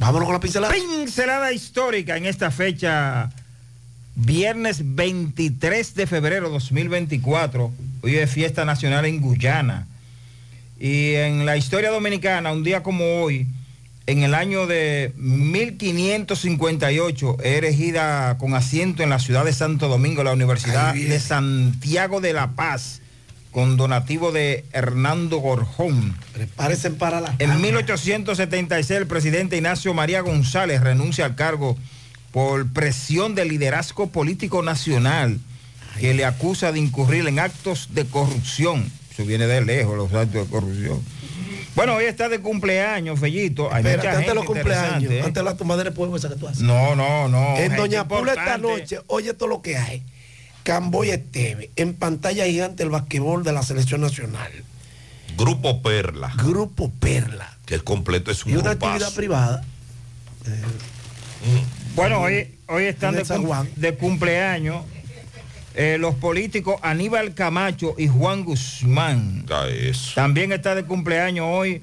Vámonos con la pincelada. Pincelada histórica en esta fecha, viernes 23 de febrero 2024. Hoy es fiesta nacional en Guyana. Y en la historia dominicana, un día como hoy, en el año de 1558, es erigida con asiento en la ciudad de Santo Domingo la Universidad de Santiago de la Paz, con donativo de Hernando Gorjón. Prepárense para la... En 1876, el presidente Ignacio María González renuncia al cargo por presión del liderazgo político nacional que le acusa de incurrir en actos de corrupción. Eso viene de lejos, los actos de corrupción. Bueno, hoy está de cumpleaños, Fellito. Hay Espérate, mucha antes de los cumpleaños, ¿eh? antes de la tomadera de pueblo esa que tú haces. No, no, no. En Doña Pula esta noche, oye todo lo que hay. Camboya Esteve, en pantalla gigante el basquetbol de la selección nacional. Grupo Perla. Grupo Perla. Que el completo es un Y una grupazo. actividad privada. Bueno, hoy, hoy están de, cum- cumpleaños eh, los políticos Aníbal Camacho y Juan Guzmán. También está de cumpleaños hoy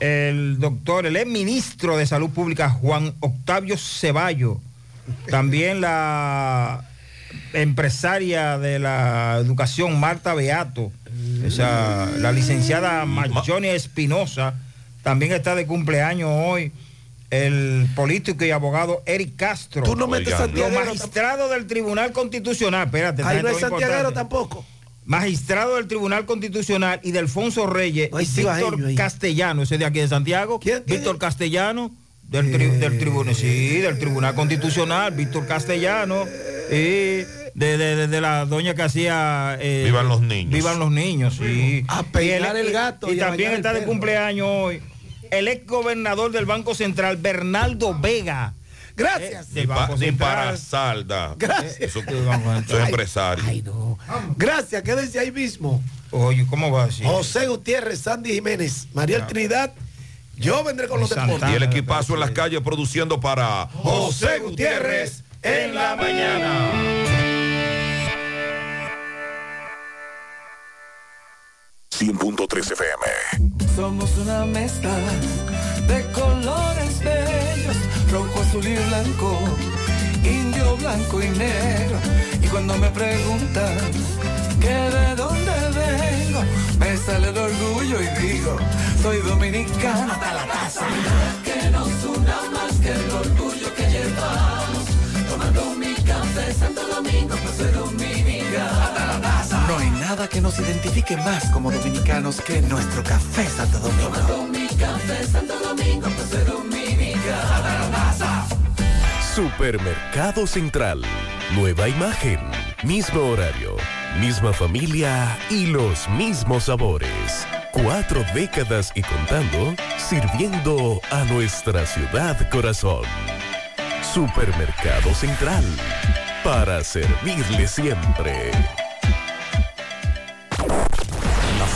el doctor, el ex ministro de Salud Pública Juan Octavio Ceballo. También la empresaria de la educación Marta Beato. Esa, la licenciada Marjonia Espinosa. También está de cumpleaños hoy el político y abogado Eric Castro. Tú no metes Los santiaguero magistrados del Tribunal Constitucional. Espérate, Ahí no es santiaguero importante. tampoco. Magistrado del Tribunal Constitucional y de Alfonso Reyes, y Víctor ahí. Castellano, ese de aquí de Santiago. Víctor Castellano, del, tri- del tribunal, sí, del Tribunal Constitucional, Víctor Castellano, y de, de- de- de la doña que hacía... eh, Vivan los niños. Vivan los niños, sí. A peinar el gato Y, también está de cumpleaños hoy el ex gobernador del Banco Central, Bernaldo Vega. Gracias. del Ni, pa- Banco ni para salda. Gracias. Eso, eso es empresario. Ay, no. Gracias, quédense ahí mismo. Oye, ¿cómo va así? José Gutiérrez, Sandy Jiménez, María Trinidad. Yo vendré con los deportes. Y el equipazo en las calles produciendo para José Gutiérrez en la mañana. FM. Somos una mezcla de colores bellos, rojo, azul y blanco, indio, blanco y negro. Y cuando me preguntan que de dónde vengo, me sale el orgullo y digo, soy dominicano hasta la casa. Que nos una más que el orgullo que llevamos, tomando mi café Santo Domingo, pues soy No hay nada que nos identifique más como dominicanos que nuestro café Santo Domingo. Mi café Santo Domingo, pues. Supermercado Central. Nueva imagen, mismo horario, misma familia y los mismos sabores. Cuatro décadas y contando, sirviendo a nuestra ciudad corazón. Supermercado Central. Para servirle siempre.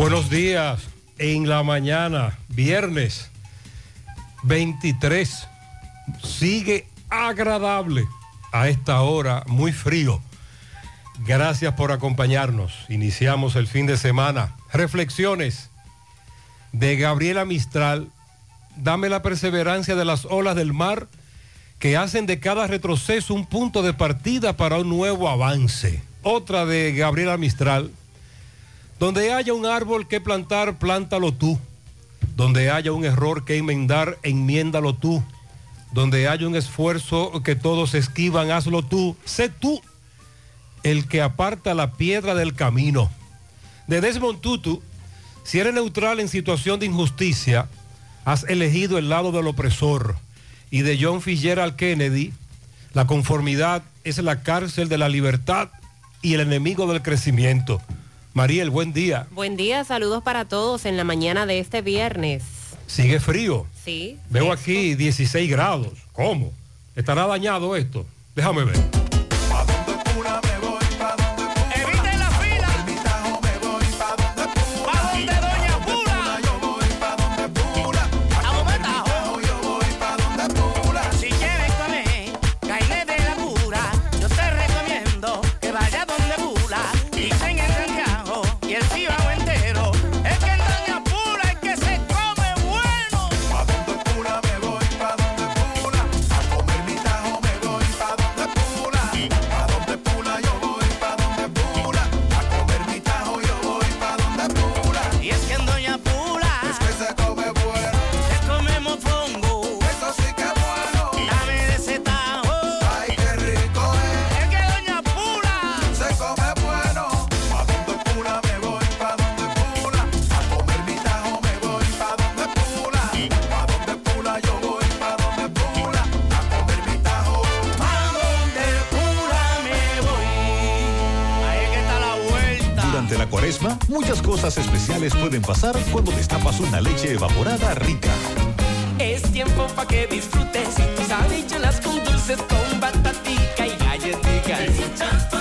Buenos días. En la mañana, viernes 23, sigue agradable a esta hora, muy frío. Gracias por acompañarnos. Iniciamos el fin de semana. Reflexiones de Gabriela Mistral. Dame la perseverancia de las olas del mar que hacen de cada retroceso un punto de partida para un nuevo avance. Otra de Gabriela Mistral. Donde haya un árbol que plantar, plántalo tú. Donde haya un error que enmendar, enmiéndalo tú. Donde haya un esfuerzo que todos esquivan, hazlo tú. Sé tú el que aparta la piedra del camino. De Desmond Tutu, si eres neutral en situación de injusticia, has elegido el lado del opresor. Y de John Fitzgerald Kennedy, la conformidad es la cárcel de la libertad. y el enemigo del crecimiento. Mariel, buen día. Buen día, saludos para todos en la mañana de este viernes. Sigue frío. Sí. Veo aquí 16 grados. ¿Cómo? ¿Estará dañado esto? Déjame ver. Muchas cosas especiales pueden pasar cuando destapas una leche evaporada rica. Es tiempo pa' que disfrutes tus habichuelas con dulces con batatica y galletitas.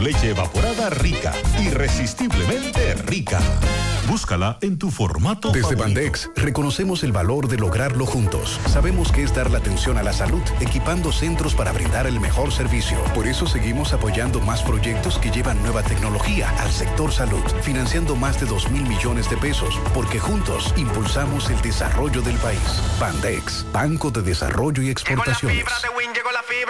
Leche evaporada rica. Irresistiblemente rica. Búscala en tu formato Desde favorito. Bandex reconocemos el valor de lograrlo juntos. Sabemos que es dar la atención a la salud, equipando centros para brindar el mejor servicio. Por eso seguimos apoyando más proyectos que llevan nueva tecnología al sector salud, financiando más de 2 mil millones de pesos, porque juntos impulsamos el desarrollo del país. Bandex, Banco de Desarrollo y Exportaciones.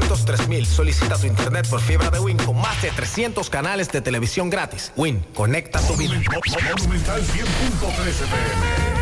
809-200-3000. Solicita tu internet por fibra de Win con más de 300 canales de televisión gratis. Win, conecta tu vida. Monumental 100.13 pm.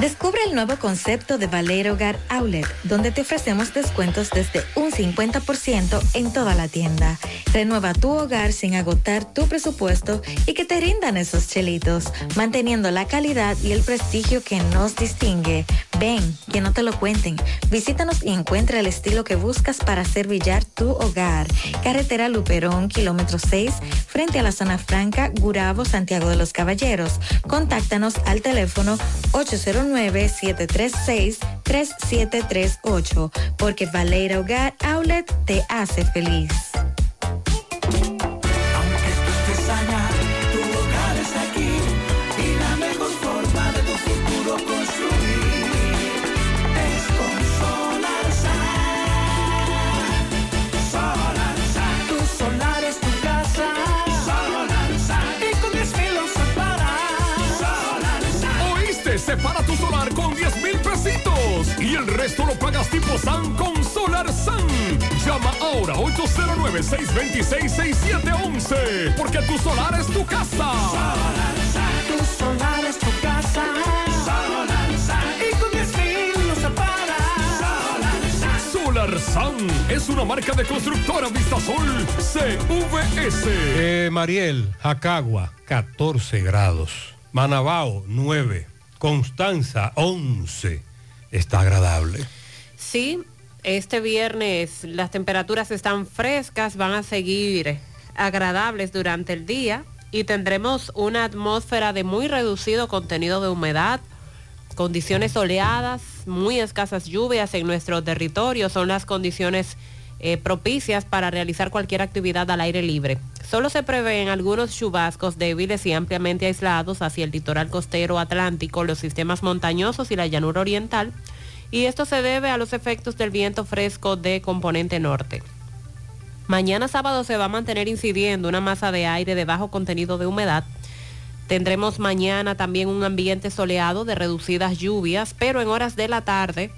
Descubre el nuevo concepto de Valero Hogar Outlet, donde te ofrecemos descuentos desde un 50% en toda la tienda. Renueva tu hogar sin agotar tu presupuesto y que te rindan esos chelitos, manteniendo la calidad y el prestigio que nos distingue. Ven, que no te lo cuenten. Visítanos y encuentra el estilo que buscas para hacer brillar tu hogar. Carretera Luperón, kilómetro 6, frente a la zona franca, Gurabo, Santiago de los Caballeros. Contáctanos al teléfono 809-736-3738, porque Valera Hogar Outlet te hace feliz. Resto lo pagas tipo SAN con Solar SAN. Llama ahora 809-626-6711 porque tu solar es tu casa. Tu solar es tu casa. Solar Sun. Y con 10 mil separas. Solar Sun. Solar SAN es una marca de constructora Vistasol CVS. Eh, Mariel, Jacagua, 14 grados. Manabao, 9. Constanza, 11. Está agradable. Sí, este viernes las temperaturas están frescas, van a seguir agradables durante el día y tendremos una atmósfera de muy reducido contenido de humedad, condiciones soleadas, muy escasas lluvias en nuestro territorio, son las condiciones eh, propicias para realizar cualquier actividad al aire libre. Solo se prevén algunos chubascos débiles y ampliamente aislados hacia el litoral costero atlántico, los sistemas montañosos y la llanura oriental, y esto se debe a los efectos del viento fresco de componente norte. Mañana sábado se va a mantener incidiendo una masa de aire de bajo contenido de humedad. Tendremos mañana también un ambiente soleado de reducidas lluvias, pero en horas de la tarde,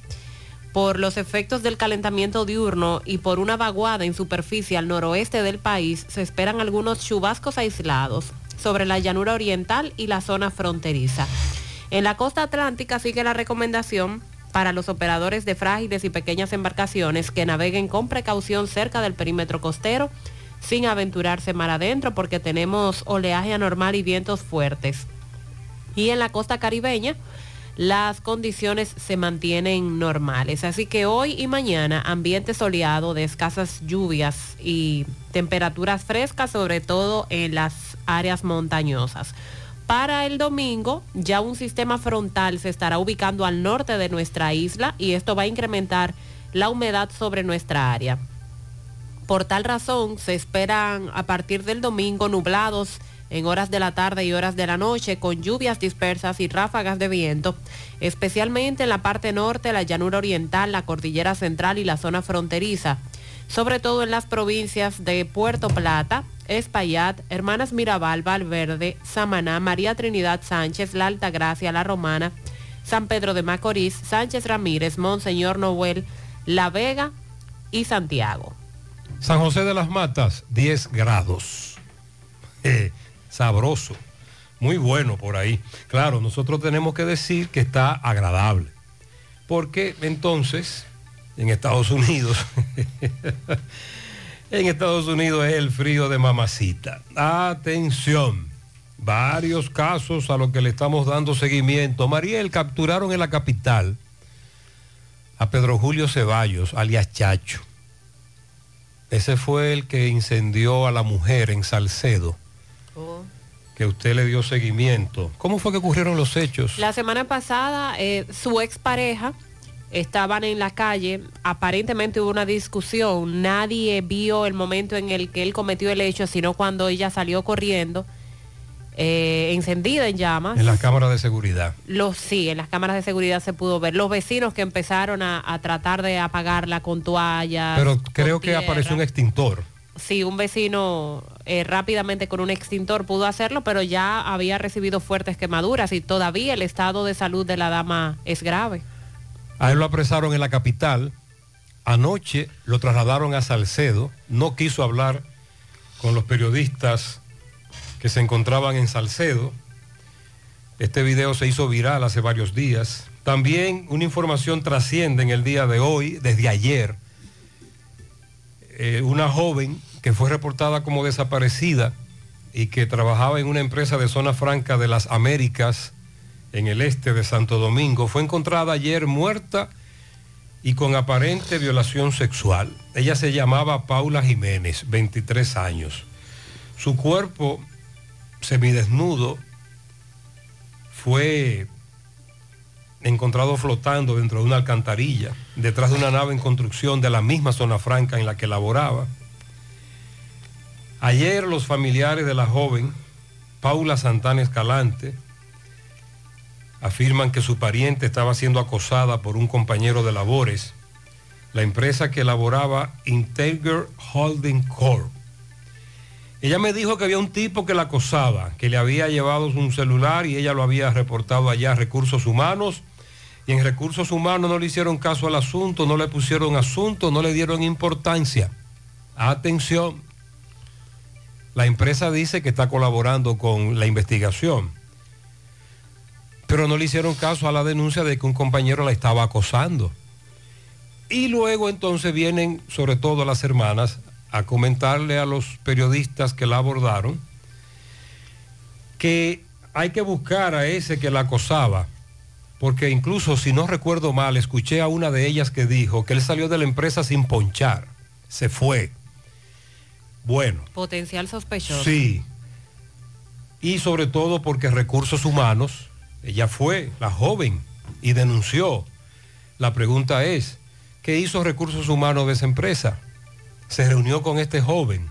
por los efectos del calentamiento diurno y por una vaguada en superficie al noroeste del país, se esperan algunos chubascos aislados sobre la llanura oriental y la zona fronteriza. En la costa atlántica sigue la recomendación para los operadores de frágiles y pequeñas embarcaciones que naveguen con precaución cerca del perímetro costero sin aventurarse mar adentro porque tenemos oleaje anormal y vientos fuertes. Y en la costa caribeña las condiciones se mantienen normales. Así que hoy y mañana ambiente soleado de escasas lluvias y temperaturas frescas, sobre todo en las áreas montañosas. Para el domingo, ya un sistema frontal se estará ubicando al norte de nuestra isla y esto va a incrementar la humedad sobre nuestra área. Por tal razón, se esperan a partir del domingo nublados en horas de la tarde y horas de la noche con lluvias dispersas y ráfagas de viento, especialmente en la parte norte, la llanura oriental, la cordillera central y la zona fronteriza, sobre todo en las provincias de Puerto Plata, Espaillat, Hermanas Mirabal, Valverde, Samaná, María Trinidad Sánchez, La Altagracia, La Romana, San Pedro de Macorís, Sánchez Ramírez, Monseñor Noel, La Vega y Santiago. San José de las Matas, 10 grados. Eh, sabroso, muy bueno por ahí. Claro, nosotros tenemos que decir que está agradable, porque entonces en Estados Unidos, en Estados Unidos es el frío de mamacita. Atención, varios casos a los que le estamos dando seguimiento. Mariel, capturaron en la capital a Pedro Julio Ceballos, alias Chacho. Ese fue el que incendió a la mujer en Salcedo. Que usted le dio seguimiento. ¿Cómo fue que ocurrieron los hechos? La semana pasada, eh, su expareja estaban en la calle, aparentemente hubo una discusión, nadie vio el momento en el que él cometió el hecho, sino cuando ella salió corriendo, eh, encendida en llamas. En las cámaras de seguridad. Los, sí, en las cámaras de seguridad se pudo ver. Los vecinos que empezaron a, a tratar de apagarla con toallas. Pero creo que apareció un extintor. Sí, un vecino eh, rápidamente con un extintor pudo hacerlo, pero ya había recibido fuertes quemaduras y todavía el estado de salud de la dama es grave. A él lo apresaron en la capital. Anoche lo trasladaron a Salcedo. No quiso hablar con los periodistas que se encontraban en Salcedo. Este video se hizo viral hace varios días. También una información trasciende en el día de hoy, desde ayer. Eh, una joven que fue reportada como desaparecida y que trabajaba en una empresa de zona franca de las Américas en el este de Santo Domingo, fue encontrada ayer muerta y con aparente violación sexual. Ella se llamaba Paula Jiménez, 23 años. Su cuerpo semidesnudo fue encontrado flotando dentro de una alcantarilla, detrás de una nave en construcción de la misma zona franca en la que laboraba. Ayer los familiares de la joven, Paula Santana Escalante, afirman que su pariente estaba siendo acosada por un compañero de labores, la empresa que elaboraba Integer Holding Corp. Ella me dijo que había un tipo que la acosaba, que le había llevado un celular y ella lo había reportado allá a recursos humanos. Y en recursos humanos no le hicieron caso al asunto, no le pusieron asunto, no le dieron importancia. Atención. La empresa dice que está colaborando con la investigación, pero no le hicieron caso a la denuncia de que un compañero la estaba acosando. Y luego entonces vienen, sobre todo las hermanas, a comentarle a los periodistas que la abordaron que hay que buscar a ese que la acosaba, porque incluso si no recuerdo mal, escuché a una de ellas que dijo que él salió de la empresa sin ponchar, se fue. Bueno. Potencial sospechoso. Sí. Y sobre todo porque recursos humanos, ella fue la joven y denunció. La pregunta es, ¿qué hizo recursos humanos de esa empresa? Se reunió con este joven.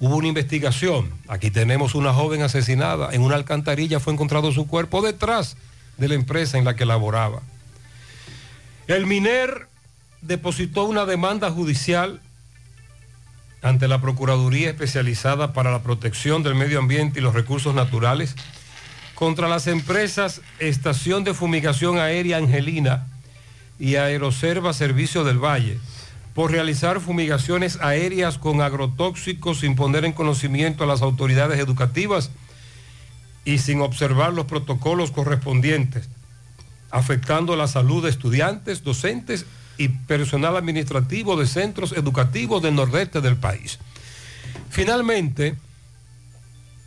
Hubo una investigación. Aquí tenemos una joven asesinada. En una alcantarilla fue encontrado su cuerpo detrás de la empresa en la que laboraba. El MINER depositó una demanda judicial ante la Procuraduría Especializada para la Protección del Medio Ambiente y los Recursos Naturales contra las empresas Estación de Fumigación Aérea Angelina y Aeroserva Servicio del Valle por realizar fumigaciones aéreas con agrotóxicos sin poner en conocimiento a las autoridades educativas y sin observar los protocolos correspondientes, afectando la salud de estudiantes, docentes y personal administrativo de centros educativos del nordeste del país. Finalmente,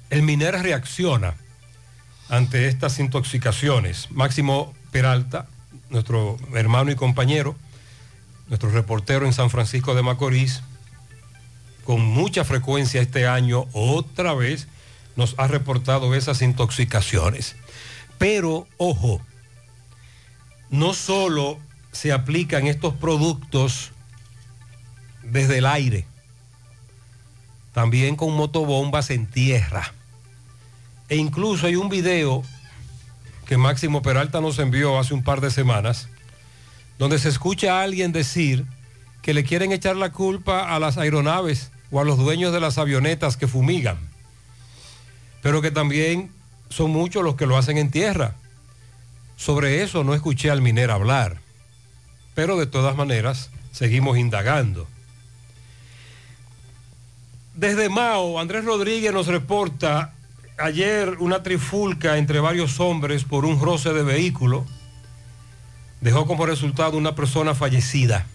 el MINER reacciona ante estas intoxicaciones. Máximo Peralta, nuestro hermano y compañero, nuestro reportero en San Francisco de Macorís, con mucha frecuencia este año, otra vez nos ha reportado esas intoxicaciones. Pero, ojo, no solo se aplican estos productos desde el aire, también con motobombas en tierra. E incluso hay un video que Máximo Peralta nos envió hace un par de semanas, donde se escucha a alguien decir que le quieren echar la culpa a las aeronaves o a los dueños de las avionetas que fumigan, pero que también son muchos los que lo hacen en tierra. Sobre eso no escuché al minero hablar, pero de todas maneras seguimos indagando. Desde Mao, Andrés Rodríguez nos reporta ayer una trifulca entre varios hombres por un roce de vehículo dejó como resultado una persona fallecida.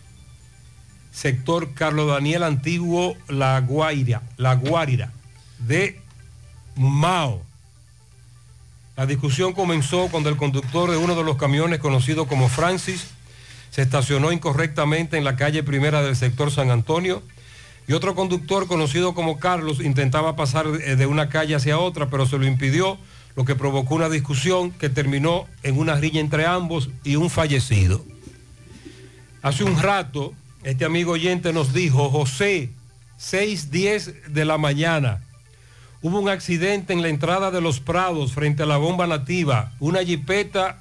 Sector Carlos Daniel Antiguo La Guaira, La Guaira, de Mao. La discusión comenzó cuando el conductor de uno de los camiones conocido como Francis se estacionó incorrectamente en la calle primera del sector San Antonio y otro conductor conocido como Carlos intentaba pasar de una calle hacia otra, pero se lo impidió, lo que provocó una discusión que terminó en una riña entre ambos y un fallecido. Hace un rato, este amigo oyente nos dijo, José, 6.10 de la mañana, hubo un accidente en la entrada de los Prados frente a la bomba nativa. Una jipeta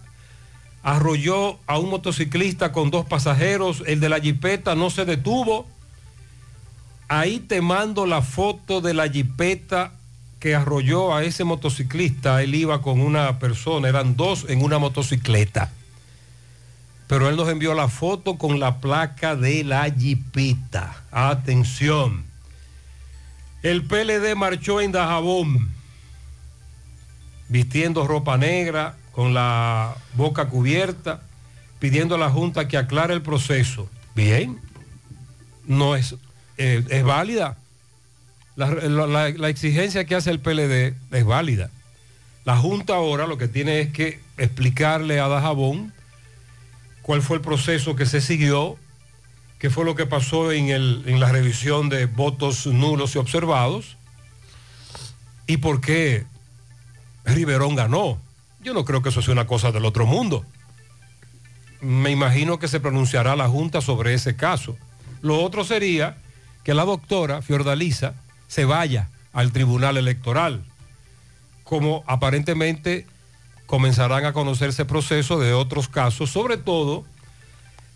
arrolló a un motociclista con dos pasajeros, el de la jipeta no se detuvo Ahí te mando la foto de la jipeta que arrolló a ese motociclista. Él iba con una persona, eran dos en una motocicleta. Pero él nos envió la foto con la placa de la jipeta. Atención. El PLD marchó en Dajabón, vistiendo ropa negra, con la boca cubierta, pidiendo a la Junta que aclare el proceso. Bien, no es eh, es válida. La, la, exigencia que hace el PLD es válida. La Junta ahora lo que tiene es que explicarle a Dajabón cuál fue el proceso que se siguió, qué fue lo que pasó en, el- en la revisión de votos nulos y observados y por qué Riverón ganó. Yo no creo que eso sea una cosa del otro mundo. Me imagino que se pronunciará la Junta sobre ese caso. Lo otro sería que la doctora Fiordalisa se vaya al Tribunal Electoral, como aparentemente comenzarán a conocerse procesos de otros casos, sobre todo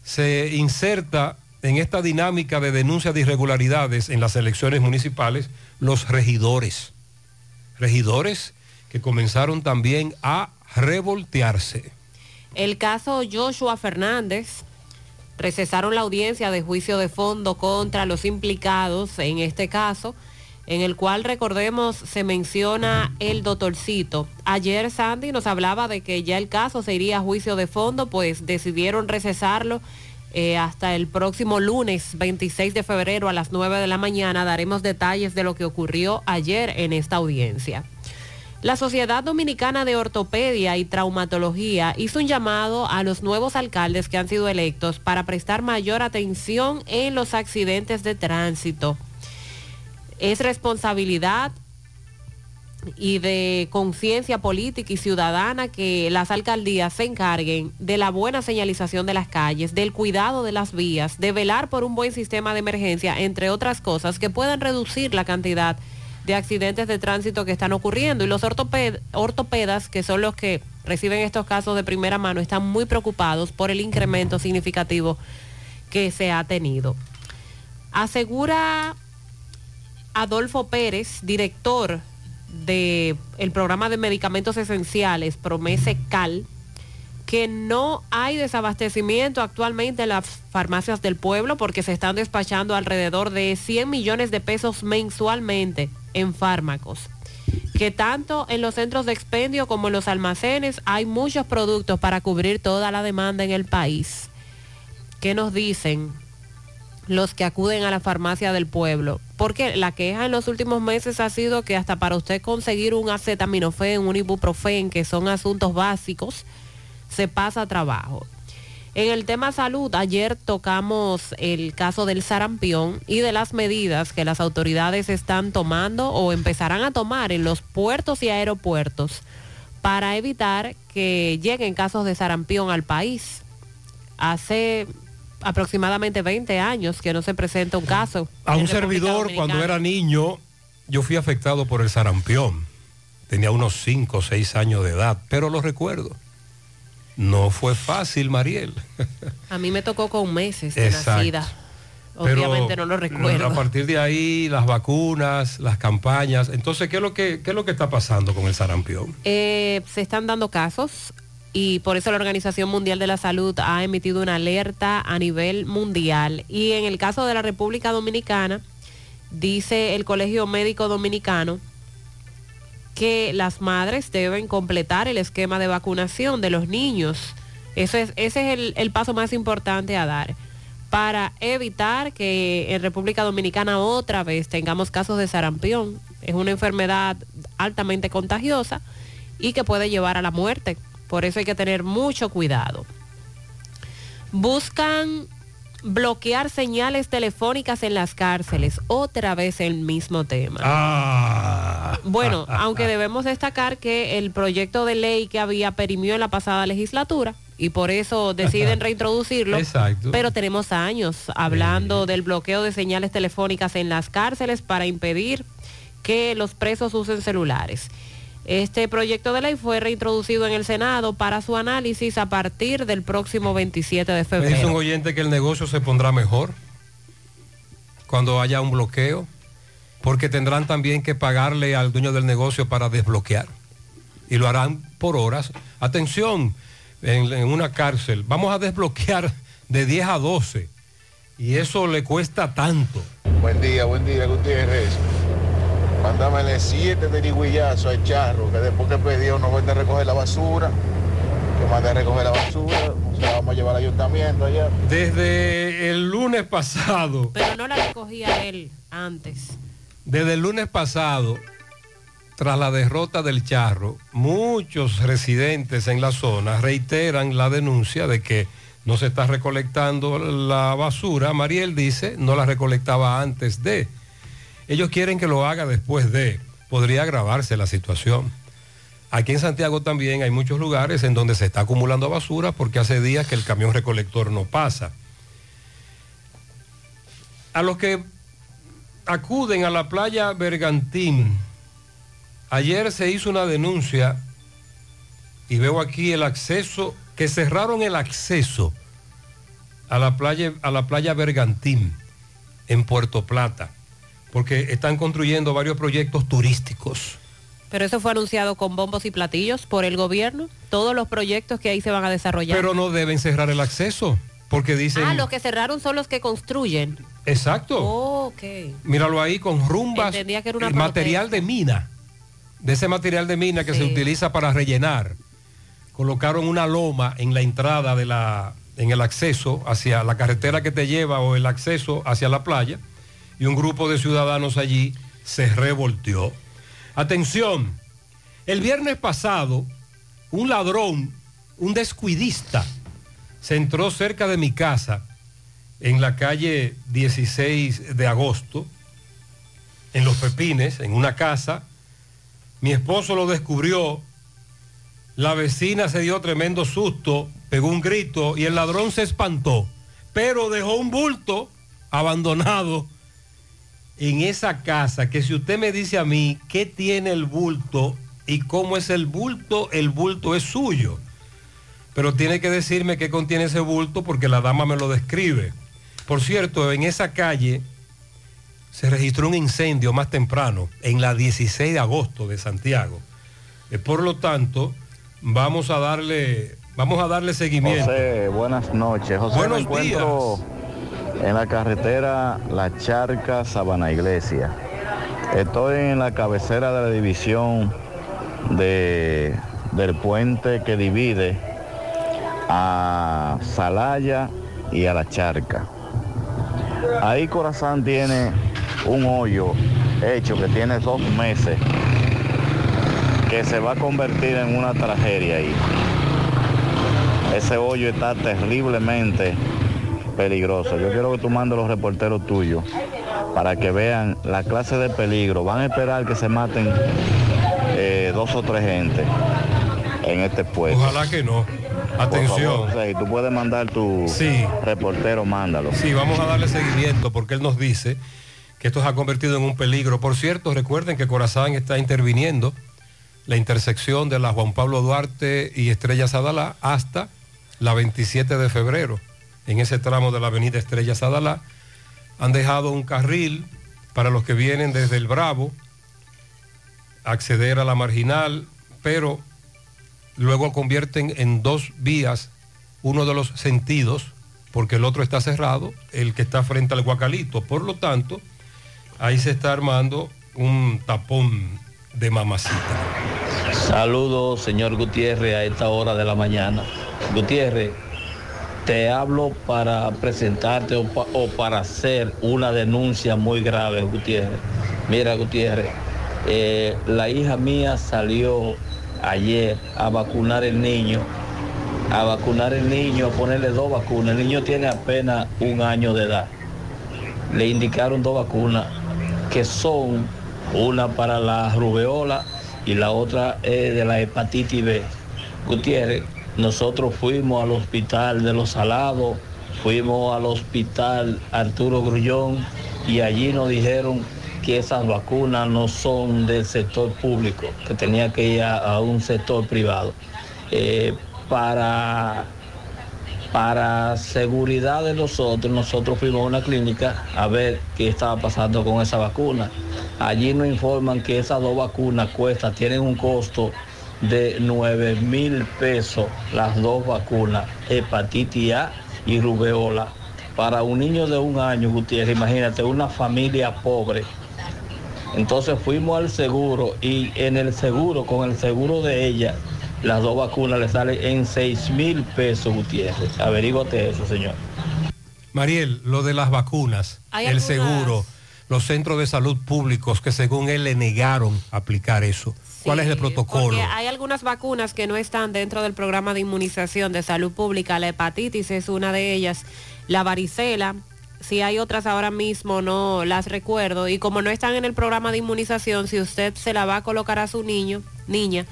se inserta en esta dinámica de denuncia de irregularidades en las elecciones municipales los regidores, regidores que comenzaron también a revoltearse. El caso Joshua Fernández, recesaron la audiencia de juicio de fondo contra los implicados en este caso, en el cual recordemos se menciona el doctorcito. Ayer Sandy nos hablaba de que ya el caso se iría a juicio de fondo, pues decidieron recesarlo eh, hasta el próximo lunes 26 de febrero a las 9 de la mañana. Daremos detalles de lo que ocurrió ayer en esta audiencia. La Sociedad Dominicana de Ortopedia y Traumatología hizo un llamado a los nuevos alcaldes que han sido electos para prestar mayor atención en los accidentes de tránsito. Es responsabilidad y de conciencia política y ciudadana que las alcaldías se encarguen de la buena señalización de las calles, del cuidado de las vías, de velar por un buen sistema de emergencia, entre otras cosas que puedan reducir la cantidad accidentes de tránsito que están ocurriendo. Y los ortoped- ortopedas, que son los que reciben estos casos de primera mano, están muy preocupados por el incremento significativo que se ha tenido. Asegura Adolfo Pérez, director del programa de medicamentos esenciales Promese Cal, que no hay desabastecimiento actualmente en las farmacias del pueblo porque se están despachando alrededor de 100 millones de pesos mensualmente en fármacos. Que tanto en los centros de expendio como en los almacenes hay muchos productos para cubrir toda la demanda en el país. ¿Qué nos dicen los que acuden a la farmacia del pueblo? Porque la queja en los últimos meses ha sido que hasta para usted conseguir un acetaminofén, un ibuprofen, que son asuntos básicos, se pasa trabajo. En el tema salud, ayer tocamos el caso del sarampión y de las medidas que las autoridades están tomando o empezarán a tomar en los puertos y aeropuertos para evitar que lleguen casos de sarampión al país. Hace aproximadamente 20 años que no se presenta un caso. A un servidor, cuando era niño, yo fui afectado por el sarampión. Tenía unos 5 o 6 años de edad, pero lo recuerdo. No fue fácil, Mariel. A mí me tocó con meses de Exacto. nacida. Pero Obviamente no lo recuerdo. A partir de ahí, las vacunas, las campañas. Entonces, ¿qué es lo que, qué es lo que está pasando con el sarampión? Eh, se están dando casos y por eso la Organización Mundial de la Salud ha emitido una alerta a nivel mundial. Y en el caso de la República Dominicana, dice el Colegio Médico Dominicano que las madres deben completar el esquema de vacunación de los niños. Eso es, ese es el paso más importante a dar para evitar que en República Dominicana otra vez tengamos casos de sarampión. Es una enfermedad altamente contagiosa y que puede llevar a la muerte. Por eso hay que tener mucho cuidado. Buscan bloquear señales telefónicas en las cárceles. Otra vez el mismo tema. Ah. Bueno, aunque debemos destacar que el proyecto de ley que había perimió en la pasada legislatura y por eso deciden reintroducirlo. Exacto. Pero tenemos años hablando del bloqueo de señales telefónicas en las cárceles para impedir que los presos usen celulares. Este proyecto de ley fue reintroducido en el Senado para su análisis a partir del próximo 27 de Me dice un febrero. oyente que el negocio se pondrá mejor cuando haya un bloqueo, porque tendrán también que pagarle al dueño del negocio para desbloquear. Y lo harán por horas. Atención, en, en una cárcel, vamos a desbloquear de 10 a 12. Y eso le cuesta tanto. Buen día, buen día, Gutiérrez. Mándamele siete derigüillazos al charro, que después que pidió no vende a recoger la basura, que mande a recoger la basura, se la vamos a llevar al ayuntamiento allá. Desde el lunes pasado, Pero no la recogía él antes. desde el lunes pasado, tras la derrota del Charro, muchos residentes en la zona reiteran la denuncia de que no se está recolectando la basura. Mariel dice, no la recolectaba antes de. Ellos quieren que lo haga después de. Podría agravarse la situación. Aquí en Santiago también hay muchos lugares en donde se está acumulando basura porque hace días que el camión recolector no pasa. A los que acuden a la playa Bergantín, ayer se hizo una denuncia y veo aquí el acceso, que cerraron el acceso a la playa, a la playa Bergantín en Puerto Plata, porque están construyendo varios proyectos turísticos. Pero eso fue anunciado con bombos y platillos por el gobierno. Todos los proyectos que ahí se van a desarrollar. Pero no deben cerrar el acceso, porque dicen... Ah, los que cerraron son los que construyen. Exacto. Oh, ok. Míralo ahí con rumbas, Entendía que era una el material de mina, de ese material de mina que se utiliza para rellenar. Colocaron una loma en la entrada de la, en el acceso hacia la carretera que te lleva o el acceso hacia la playa y un grupo de ciudadanos allí se revolteó. Atención, el viernes pasado un ladrón, un descuidista, se entró cerca de mi casa en la calle 16 de agosto, en Los Pepines, en una casa. Mi esposo lo descubrió, la vecina se dio tremendo susto, pegó un grito y el ladrón se espantó, pero dejó un bulto abandonado en esa casa que si usted me dice a mí qué tiene el bulto y cómo es el bulto, el bulto es suyo. Pero tiene que decirme qué contiene ese bulto porque la dama me lo describe. Por cierto, en esa calle se registró un incendio más temprano, en la 16 de agosto de Santiago. Eh, Por lo tanto, vamos a darle, vamos a darle seguimiento. José, buenas noches. José, Buenos me encuentro en la carretera La Charca, Sabana Iglesia. Estoy en la cabecera de la división de, del puente que divide a Salaya y a La Charca. Ahí Corazán tiene un hoyo hecho que tiene dos meses que se va a convertir en una tragedia ahí. Ese hoyo está terriblemente peligroso. Yo quiero que tú mandes los reporteros tuyos para que vean la clase de peligro. Van a esperar que se maten eh, dos o tres gente en este puesto. Ojalá que no. Atención. Por favor, José, tú puedes mandar tu Sí. reportero, mándalo. Sí, vamos a darle seguimiento porque él nos dice que esto se ha convertido en un peligro. Por cierto, recuerden que Corazán está interviniendo la intersección de la Juan Pablo Duarte y Estrella Sadalá hasta la 27 de febrero. En ese tramo de la avenida Estrella Sadalá han dejado un carril para los que vienen desde el Bravo, acceder a la marginal, pero luego convierten en dos vías uno de los sentidos, porque el otro está cerrado, el que está frente al Guacalito. Por lo tanto, ahí se está armando un tapón de mamacita. Saludos, señor Gutiérrez, a esta hora de la mañana. Gutiérrez, te hablo para presentarte o, pa- o para hacer una denuncia muy grave, Gutiérrez. Mira, Gutiérrez, eh, la hija mía salió ayer a vacunar el niño, a vacunar el niño, a ponerle dos vacunas. El niño tiene apenas un año de edad. Le indicaron dos vacunas que son una para la rubeola y la otra es de la hepatitis B. Gutiérrez, nosotros fuimos al hospital de los Salados, fuimos al hospital Arturo Grullón y allí nos dijeron que esas vacunas no son del sector público, que tenía que ir a, un sector privado. Eh, para para seguridad de nosotros, nosotros fuimos a una clínica a ver qué estaba pasando con esa vacuna. Allí nos informan que esas dos vacunas cuestan, tienen un costo de 9 mil pesos las dos vacunas, hepatitis A y rubeola. Para un niño de un año, Gutiérrez, imagínate, una familia pobre. Entonces fuimos al seguro y en el seguro, con el seguro de ella, las dos vacunas le salen en 6 mil pesos, Gutiérrez. Averígote eso, señor. Mariel, lo de las vacunas, el algunas- seguro. los centros de salud públicos que según él le negaron aplicar eso. ¿Cuál es el protocolo? Porque hay algunas vacunas que no están dentro del programa de inmunización de salud pública. La hepatitis es una de ellas. La varicela, si hay otras ahora mismo no las recuerdo. Y como no están en el programa de inmunización, si usted se la va a colocar a su niño, niña,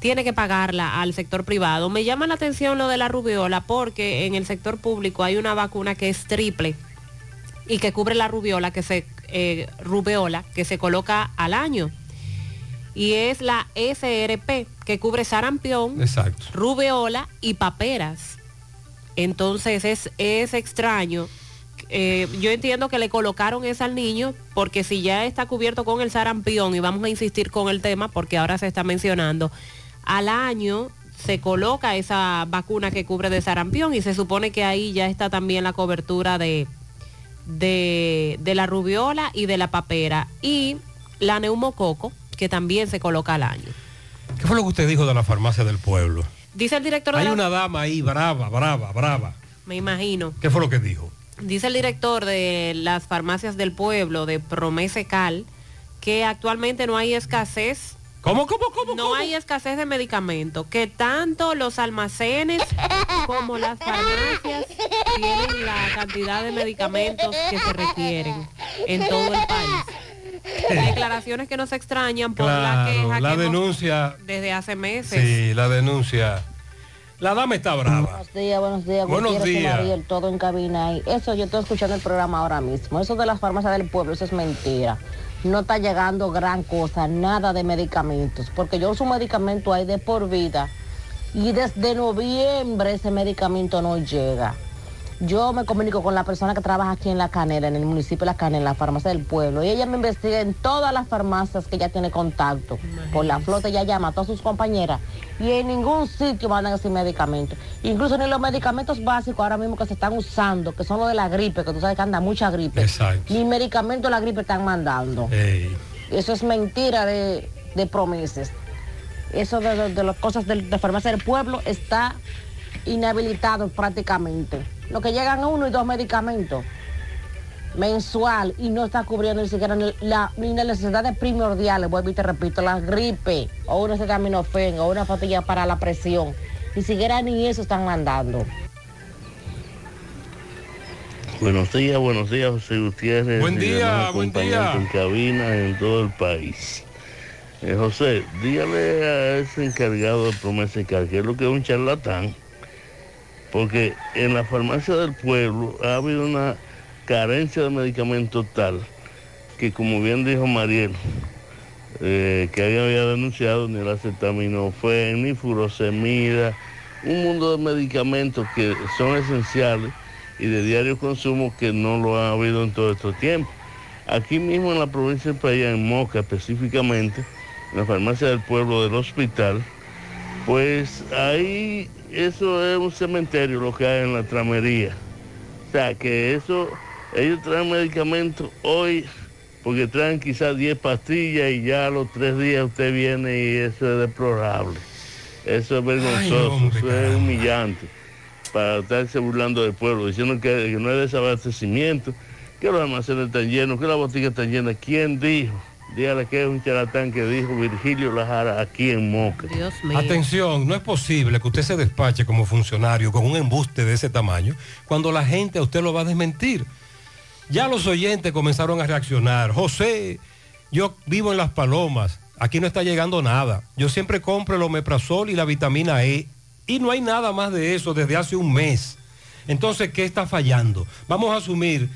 tiene que pagarla al sector privado. Me llama la atención lo de la rubiola porque en el sector público hay una vacuna que es triple y que cubre la rubiola que se eh, rubeola que se coloca al año y es la SRP que cubre sarampión, Exacto. rubeola y paperas. Entonces es, es extraño. Eh, yo entiendo que le colocaron esa al niño porque si ya está cubierto con el sarampión y vamos a insistir con el tema porque ahora se está mencionando, al año se coloca esa vacuna que cubre de sarampión y se supone que ahí ya está también la cobertura de, de, de la rubiola y de la papera y la neumococo que también se coloca al año. ¿Qué fue lo que usted dijo de la farmacia del pueblo? Dice el director de Hay la- una dama ahí brava, brava, brava. Me imagino. ¿Qué fue lo que dijo? Dice el director de las farmacias del pueblo de Promesecal que actualmente no hay escasez. ¿Cómo, cómo, cómo? No hay escasez de medicamentos, que tanto los almacenes como las farmacias tienen la cantidad de medicamentos que se requieren en todo el país. Declaraciones que nos extrañan por la queja la que denuncia. desde hace meses. Sí, la denuncia. La dama está brava. Buenos días, buenos días. Buenos días. Mariel, todo en cabina ahí. Eso yo estoy escuchando el programa ahora mismo. Eso de las farmacias del pueblo, eso es mentira. No está llegando gran cosa, nada de medicamentos. Porque yo uso medicamento ahí de por vida. Y desde noviembre ese medicamento no llega. Yo me comunico con la persona que trabaja aquí en La Canela, en el municipio de La Canela, en la farmacia del pueblo. Y ella me investiga en todas las farmacias que ella tiene contacto. Por la flota ella llama a todas sus compañeras. Y en ningún sitio mandan ese medicamento. Incluso ni los medicamentos básicos ahora mismo que se están usando, que son los de la gripe, que tú sabes que anda mucha gripe. Exacto. Ni medicamentos de la gripe están mandando. Ey. Eso es mentira de, de promesas. Eso de, de- de las cosas del- de, farmacia del pueblo está inhabilitado prácticamente. Lo que llegan uno y dos medicamentos mensual y no está cubriendo ni siquiera ni, la, ni las necesidades primordiales, vuelvo y te repito, la gripe o una acetaminofén o una pastilla para la presión. Ni siquiera ni eso están mandando. Buenos días, buenos días, José Gutiérrez. Buen día, buen día. En cabina en todo el país. Eh, José, dígale a ese encargado de promesa que es lo que es un charlatán, porque en la farmacia del pueblo ha habido una carencia de medicamentos tal que, como bien dijo Mariel, eh, que había denunciado ni el acetaminofén, ni furosemida, un mundo de medicamentos que son esenciales y de diario consumo que no lo ha habido en todo este tiempo. Aquí mismo en la provincia de Playa, en Moca específicamente, en la farmacia del pueblo del hospital, pues ahí eso es un cementerio lo que hay en la tramería. O sea, que eso, ellos traen medicamentos hoy porque traen quizás 10 pastillas y ya a los tres días usted viene y eso es deplorable. Eso es vergonzoso, hombre, eso es humillante para estarse burlando del pueblo, diciendo que, que no hay desabastecimiento, que los almacenes están llenos, que las boticas están llenas. ¿Quién dijo? Dígale que es un charlatán que dijo Virgilio Lajara aquí en Moca. Dios Atención, no es posible que usted se despache como funcionario con un embuste de ese tamaño cuando la gente a usted lo va a desmentir. Ya los oyentes comenzaron a reaccionar. José, yo vivo en Las Palomas, aquí no está llegando nada. Yo siempre compro el omeprazol y la vitamina E y no hay nada más de eso desde hace un mes. Entonces, ¿qué está fallando? Vamos a asumir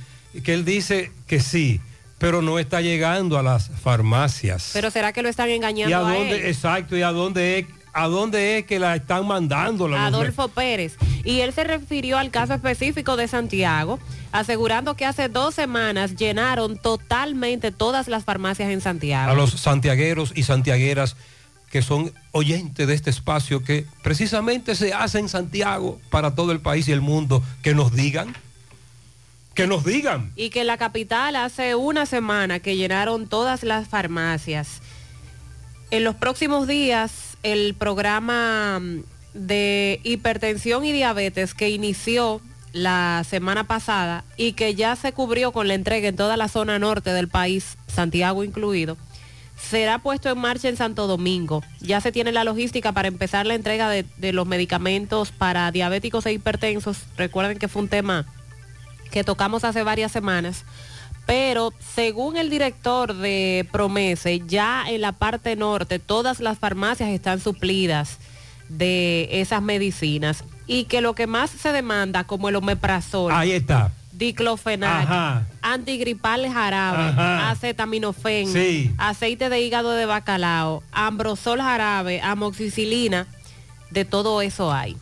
que él dice que sí, pero no está llegando a las farmacias. Pero será que lo están engañando ¿Y a a, dónde, él? exacto, y a dónde es, a dónde es que la están mandando la Adolfo Pérez. Y él se refirió al caso específico de Santiago, asegurando que hace dos semanas llenaron totalmente todas las farmacias en Santiago. a los santiagueros y santiagueras que son oyentes de este espacio que precisamente se hace en Santiago para todo el país y el mundo, que nos digan, que nos digan. Y que la capital hace una semana que llenaron todas las farmacias. En los próximos días, el programa mm, de hipertensión y diabetes que inició la semana pasada y que ya se cubrió con la entrega en toda la zona norte del país, Santiago incluido, será puesto en marcha en Santo Domingo. Ya se tiene la logística para empezar la entrega de, de los medicamentos para diabéticos e hipertensos. Recuerden que fue un tema que tocamos hace varias semanas. Pero según el director de Promese, ya en la parte norte todas las farmacias están suplidas de esas medicinas y que lo que más se demanda, como el omeprazol, Ahí está. diclofenac, Ajá. antigripal jarabe, Ajá. acetaminofén, Sí. aceite de hígado de bacalao, ambrosol jarabe, amoxicilina, de todo eso hay.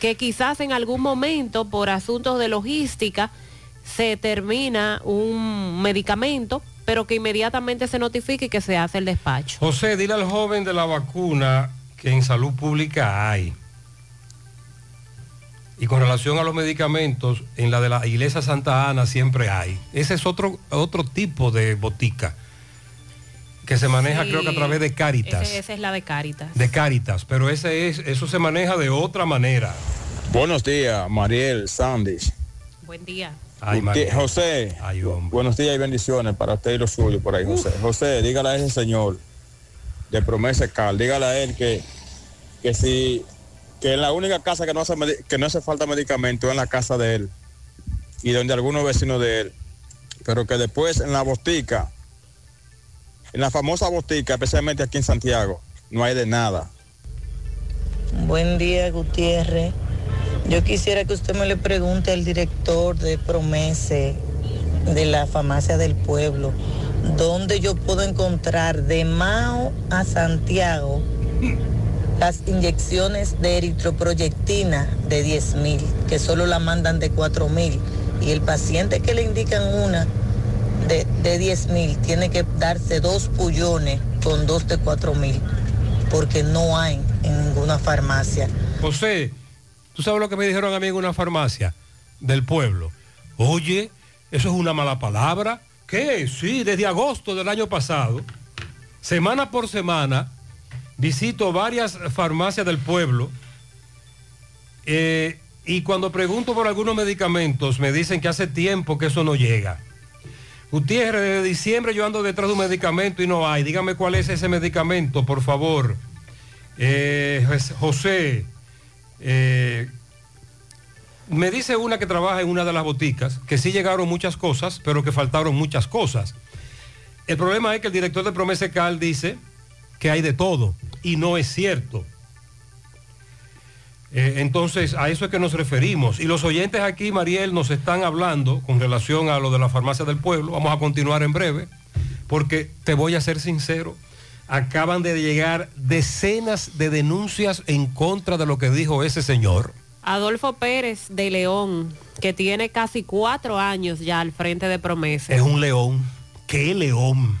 Que quizás en algún momento, por asuntos de logística, se termina un medicamento, pero que inmediatamente se notifique y que se hace el despacho. José, dile al joven de la vacuna que en salud pública hay. Y con relación a los medicamentos, en la de la iglesia Santa Ana siempre hay. Ese es otro, otro tipo de botica que se maneja Sí, creo que a través de Cáritas. ese- esa es la de Cáritas. De Cáritas, pero ese es, eso se maneja de otra manera. Buenos días, Mariel Sandis. Buen día. Ay, Usted- Mariel. José, buenos días y bendiciones para usted y los suyos por ahí, José. José, dígale a ese señor de Promesa Cal, dígale a él que, que si que en la única casa que no hace que no hace falta medicamento es en la casa de él y donde algunos vecinos de él, pero que después en la botica, en la famosa botica, especialmente aquí en Santiago, no hay de nada. Buen día, Gutiérrez. Yo quisiera que usted me le pregunte al director de Promese de la farmacia del pueblo, ¿dónde yo puedo encontrar de Mao a Santiago las inyecciones de eritroproyectina de 10 mil, que solo la mandan de 4 mil? Y el paciente que le indican una de, de 10 mil tiene que darse dos pullones con dos de 4 mil, porque no hay en ninguna farmacia. José, ¿tú sabes lo que me dijeron a mí en una farmacia del pueblo? Oye, eso es una mala palabra. ¿Qué? Sí, desde agosto del año pasado, semana por semana, visito varias farmacias del pueblo eh, y cuando pregunto por algunos medicamentos me dicen que hace tiempo que eso no llega. Gutiérrez, desde diciembre yo ando detrás de un medicamento y no hay. Dígame cuál es ese medicamento, por favor. Eh, José, eh, me dice una que trabaja en una de las boticas que sí llegaron muchas cosas, pero que faltaron muchas cosas. El problema es que el director de Promese Cal dice que hay de todo y no es cierto. Eh, entonces, a eso es que nos referimos. Y los oyentes aquí, Mariel, nos están hablando con relación a lo de la farmacia del pueblo. Vamos a continuar en breve, porque te voy a ser sincero. Acaban de llegar decenas de denuncias en contra de lo que dijo ese señor. Adolfo Pérez de León, que tiene casi cuatro años ya al frente de Promesa. Es un león. ¡Qué león!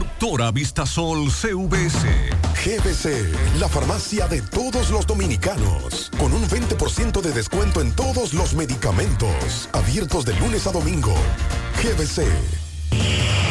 Constructora Vistasol CVS. GBC, la farmacia de todos los dominicanos, con un 20% de descuento en todos los medicamentos, abiertos de lunes a domingo. GBC.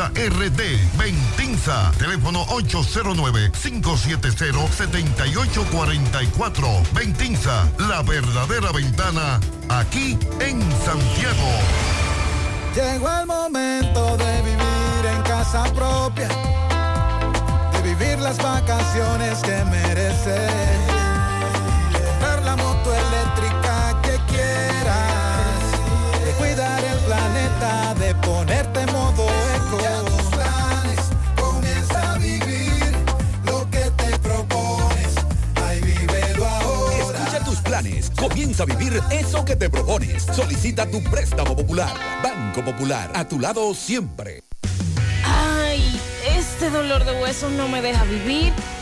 RD. Ventinza, teléfono 809-570-7844. Ventinza, la verdadera ventana, aquí en Santiago. Llegó el momento de vivir en casa propia, de vivir las vacaciones que mereces, Comienza a vivir eso que te propones. Solicita tu préstamo popular. Banco Popular. A tu lado siempre. Ay, este dolor de huesos no me deja vivir.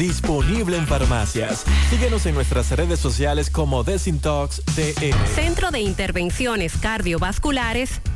disponible en farmacias. Síguenos en nuestras redes sociales como Desintox. Centro de Intervenciones Cardiovasculares,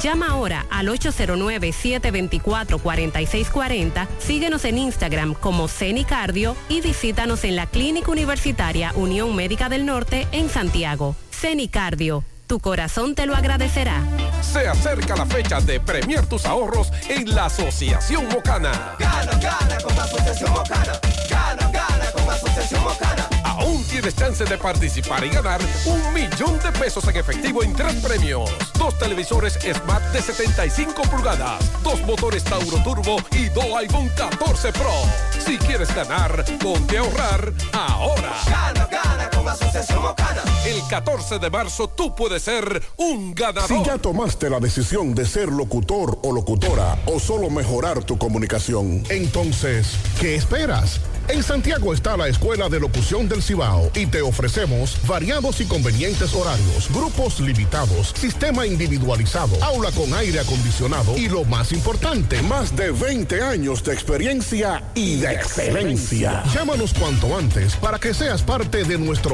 Llama ahora al 809-724-4640, síguenos en Instagram como CENICardio y visítanos en la Clínica Universitaria Unión Médica del Norte en Santiago. CENICardio, tu corazón te lo agradecerá. Se acerca la fecha de premiar tus ahorros en la Asociación Mocana. Gana, gana con la Asociación Mocana. Gana, gana con la Asociación Mocana. Tienes chance de participar y ganar un millón de pesos en efectivo en tres premios. Dos televisores Smart de 75 pulgadas, dos motores Tauro Turbo y dos iPhone 14 Pro. Si quieres ganar, ponte a ahorrar ahora. Gana, gana con la Asociación Mocana. El 14 de marzo tú puedes ser un ganador. Si ya tomaste la decisión de ser locutor o locutora o solo mejorar tu comunicación, entonces, ¿qué esperas? En Santiago está la Escuela de Locución del Cibao y te ofrecemos variados y convenientes horarios, grupos limitados, sistema individualizado, aula con aire acondicionado y lo más importante, más de 20 años de experiencia y de excelencia. Llámanos cuanto antes para que seas parte de nuestro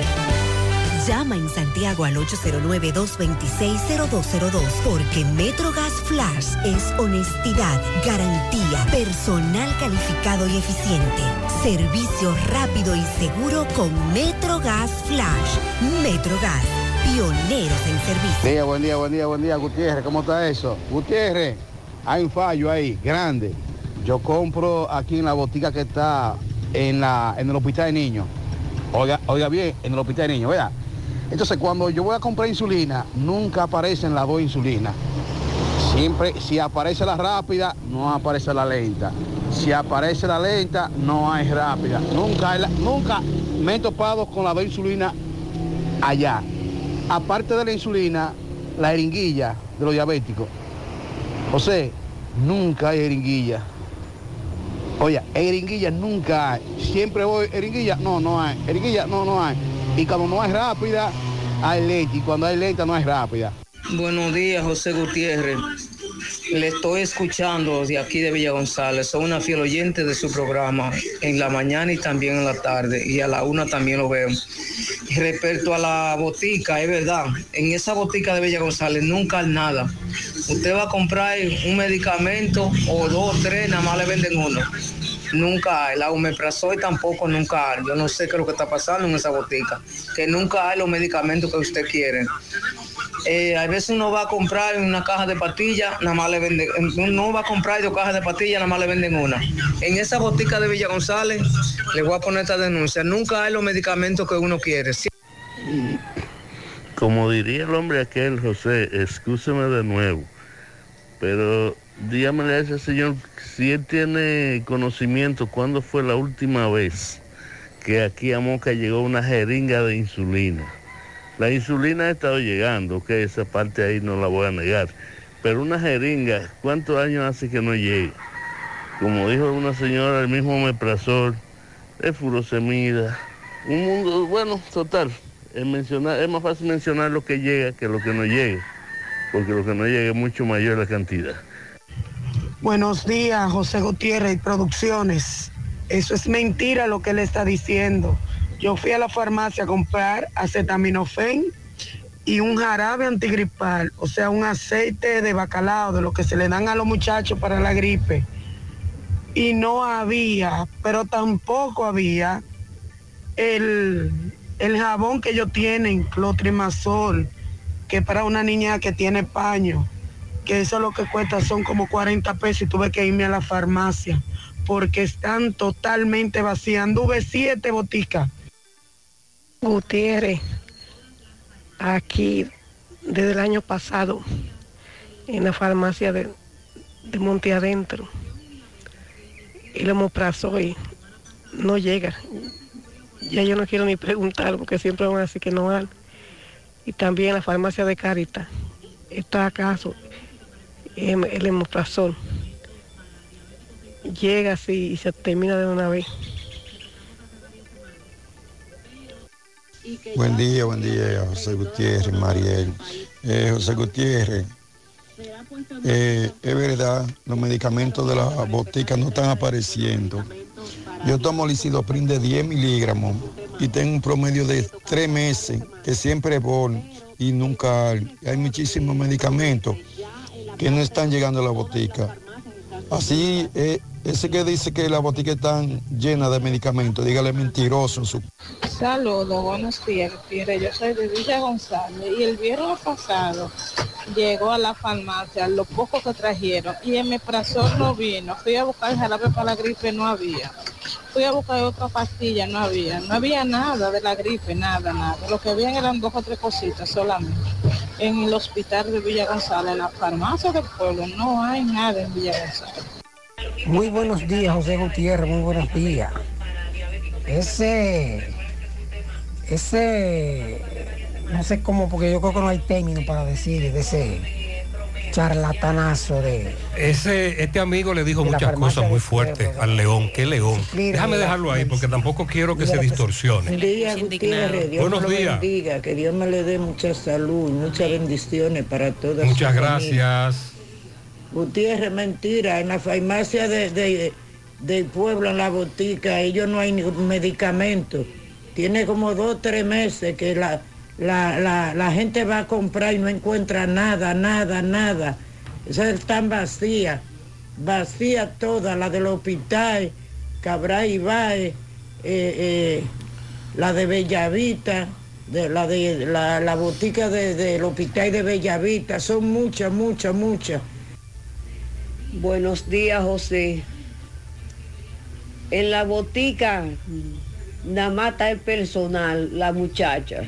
Llama en Santiago al 809-226-0202 porque MetroGas Flash es honestidad, garantía, personal calificado y eficiente, servicio rápido y seguro con MetroGas Flash. MetroGas, pioneros en servicio. Día, buen día, buen día, buen día, Gutiérrez. ¿Cómo está eso? Gutiérrez, hay un fallo ahí, grande. Yo compro aquí en la botica que está en, la, en el hospital de niños. Oiga, oiga bien, en el hospital de niños, ¿verdad? Entonces cuando yo voy a comprar insulina, nunca aparecen las dos insulinas. Siempre, si aparece la rápida, no aparece la lenta. Si aparece la lenta, no hay rápida. Nunca, la- nunca me he topado con las dos insulinas allá. Aparte de la insulina, la jeringuilla de los diabéticos. O sea, nunca hay jeringuilla. Oye, jeringuilla nunca hay. Siempre voy, jeringuilla, no, no hay. Jeringuilla, no, no hay. Y cuando no hay rápida, hay lenta. Y cuando hay lenta, no hay rápida. Buenos días, José Gutiérrez. le estoy escuchando de aquí de Villa González. Soy una fiel oyente de su programa en la mañana y también en la tarde. Y a la una también lo veo. Respecto a la botica, es verdad. En esa botica de Villa González nunca hay nada. Usted va a comprar un medicamento o dos, tres, nada más le venden uno. Nunca. La omeprazol tampoco nunca. Yo no sé qué es lo que está pasando en esa botica. Que nunca hay los medicamentos que usted quiere. Eh, a veces uno va a comprar una caja de pastillas, nada más le venden, uno va a comprar dos cajas de pastillas, nada más le venden una. En esa botica de Villa González, le voy a poner esta denuncia, nunca hay los medicamentos que uno quiere. Como diría el hombre aquel, José, excúseme de nuevo, pero dígame a ese señor si él tiene conocimiento cuándo fue la última vez que aquí a Moca llegó una jeringa de insulina. La insulina ha estado llegando, que esa parte ahí no la voy a negar, pero una jeringa, ¿cuántos años hace que no llega? Como dijo una señora, el mismo omeprazol, el furosemida, un mundo, bueno, total, es, mencionar, es más fácil mencionar lo que llega que lo que no llega, porque lo que no llega es mucho mayor la cantidad. Buenos días, José Gutiérrez y Producciones. Eso es mentira lo que él está diciendo. Yo fui a la farmacia a comprar acetaminofén y un jarabe antigripal, o sea, un aceite de bacalao, de lo que se le dan a los muchachos para la gripe. Y no había, pero tampoco había el, el jabón que ellos tienen, clotrimazol, que para una niña que tiene paño que eso lo que cuesta son como 40 pesos y tuve que irme a la farmacia porque están totalmente vacías. Anduve siete boticas. Gutiérrez, aquí desde el año pasado, en la farmacia de, de Monte Adentro, el omoprazol no llega. Ya yo no quiero ni preguntar porque siempre van a decir que no hay. Y también la farmacia de Carita, está acaso el hemoprazol. Llega así y se termina de una vez. Buen día, buen día, José Gutiérrez, Mariel. Eh, José Gutiérrez, eh, es verdad, los medicamentos de la botica no están apareciendo. Yo tomo lisidoprin de 10 miligramos y tengo un promedio de tres meses que siempre voy y nunca hay. Hay muchísimos medicamentos que no están llegando a la botica. Así, eh, ese que dice que la botica está llena de medicamentos, dígale mentiroso en Saludos, buenos días, Gutiérrez. Yo soy de Villa González y el viernes pasado llegó a la farmacia lo poco que trajeron y el meprazol no vino. Fui a buscar jarabe para la gripe, no había. Fui a buscar otra pastilla, no había. No había nada de la gripe, nada, nada. Lo que habían eran dos o tres cositas solamente. En el hospital de Villa González, en la farmacia del pueblo, no hay nada en Villa González. Muy buenos días, José Gutiérrez, muy buenos días. Ese, ese, no sé cómo, porque yo creo que no hay término para decir de ese charlatanazo de... Ese, este amigo le dijo muchas cosas muy fuertes al león. ¿Qué león? Déjame dejarlo ahí porque tampoco quiero que se distorsione. Buen día, Gutiérrez. Dios Buenos días. bendiga. Que Dios me le dé mucha salud muchas bendiciones para todas. Muchas familia. Gutiérrez, mentira. En la farmacia de, de- del pueblo, en la botica, ellos no hay ningún medicamento. Tiene como dos o tres meses que la, la, la, gente va a comprar y no encuentra nada, nada, nada. Esas están vacías, vacías todas, la del hospital, Cabral Ibaez, eh, eh, la de Bellavita, la de la, botica de- del hospital de Bellavita, son muchas, muchas, muchas. Buenos días, José. En la botica nada más está el personal, la muchacha.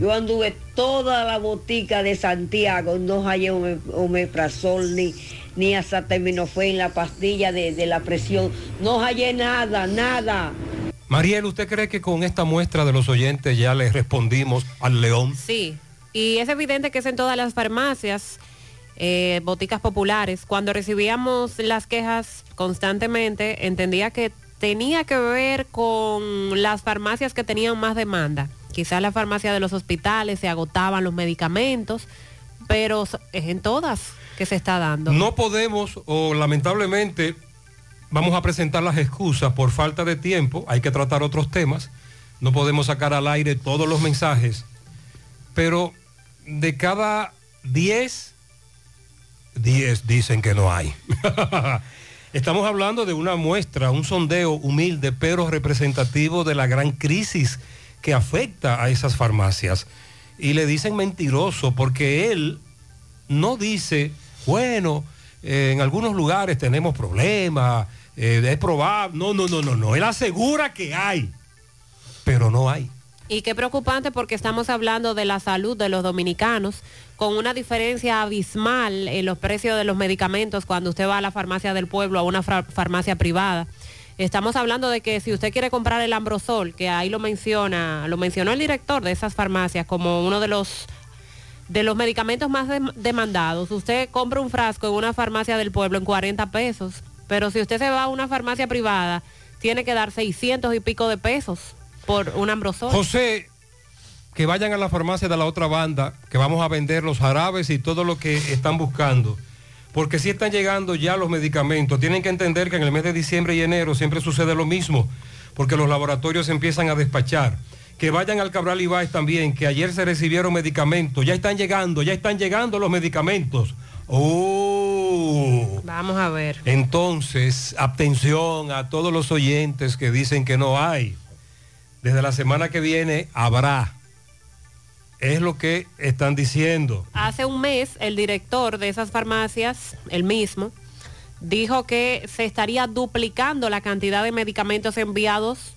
Yo anduve toda la botica de Santiago, no hallé ome- omeprazol ni, ni acetaminofén, la pastilla de, de la presión. No hallé nada, nada. Mariel, ¿usted cree que con esta muestra de los oyentes ya le respondimos al león? Sí, y es evidente que es en todas las farmacias, eh, boticas populares. Cuando recibíamos las quejas constantemente, entendía que tenía que ver con las farmacias que tenían más demanda. Quizás la farmacia de los hospitales se agotaban los medicamentos, pero es en todas que se está dando. No podemos, o lamentablemente, vamos a presentar las excusas por falta de tiempo, hay que tratar otros temas, no podemos sacar al aire todos los mensajes, pero de cada 10, 10 dicen que no hay. Estamos hablando de una muestra, un sondeo humilde pero representativo de la gran crisis que afecta a esas farmacias. Y le dicen mentiroso porque él no dice, bueno, eh, en algunos lugares tenemos problemas, eh, es probable. No, no, no, no, no. Él asegura que hay, pero no hay. Y qué preocupante porque estamos hablando de la salud de los dominicanos con una diferencia abismal en los precios de los medicamentos cuando usted va a la farmacia del pueblo, a una farmacia privada. Estamos hablando de que si usted quiere comprar el Ambrosol, que ahí lo menciona, lo mencionó el director de esas farmacias como uno de los de los medicamentos más dem- demandados. Usted compra un frasco en una farmacia del pueblo en 40 pesos, pero si usted se va a una farmacia privada, tiene que dar 600 y pico de pesos por un Ambrosol. José, que vayan a la farmacia de la otra banda, que vamos a vender los jarabes y todo lo que están buscando. Porque si están llegando ya los medicamentos, tienen que entender que en el mes de diciembre y enero siempre sucede lo mismo, porque los laboratorios empiezan a despachar. Que vayan al Cabral Ibáez también, que ayer se recibieron medicamentos, ya están llegando, ya están llegando los medicamentos. Oh. Vamos a ver. Entonces, atención a todos los oyentes que dicen que no hay. Desde la semana que viene habrá. Es lo que están diciendo. Hace un mes el director de esas farmacias, el mismo, dijo que se estaría duplicando la cantidad de medicamentos enviados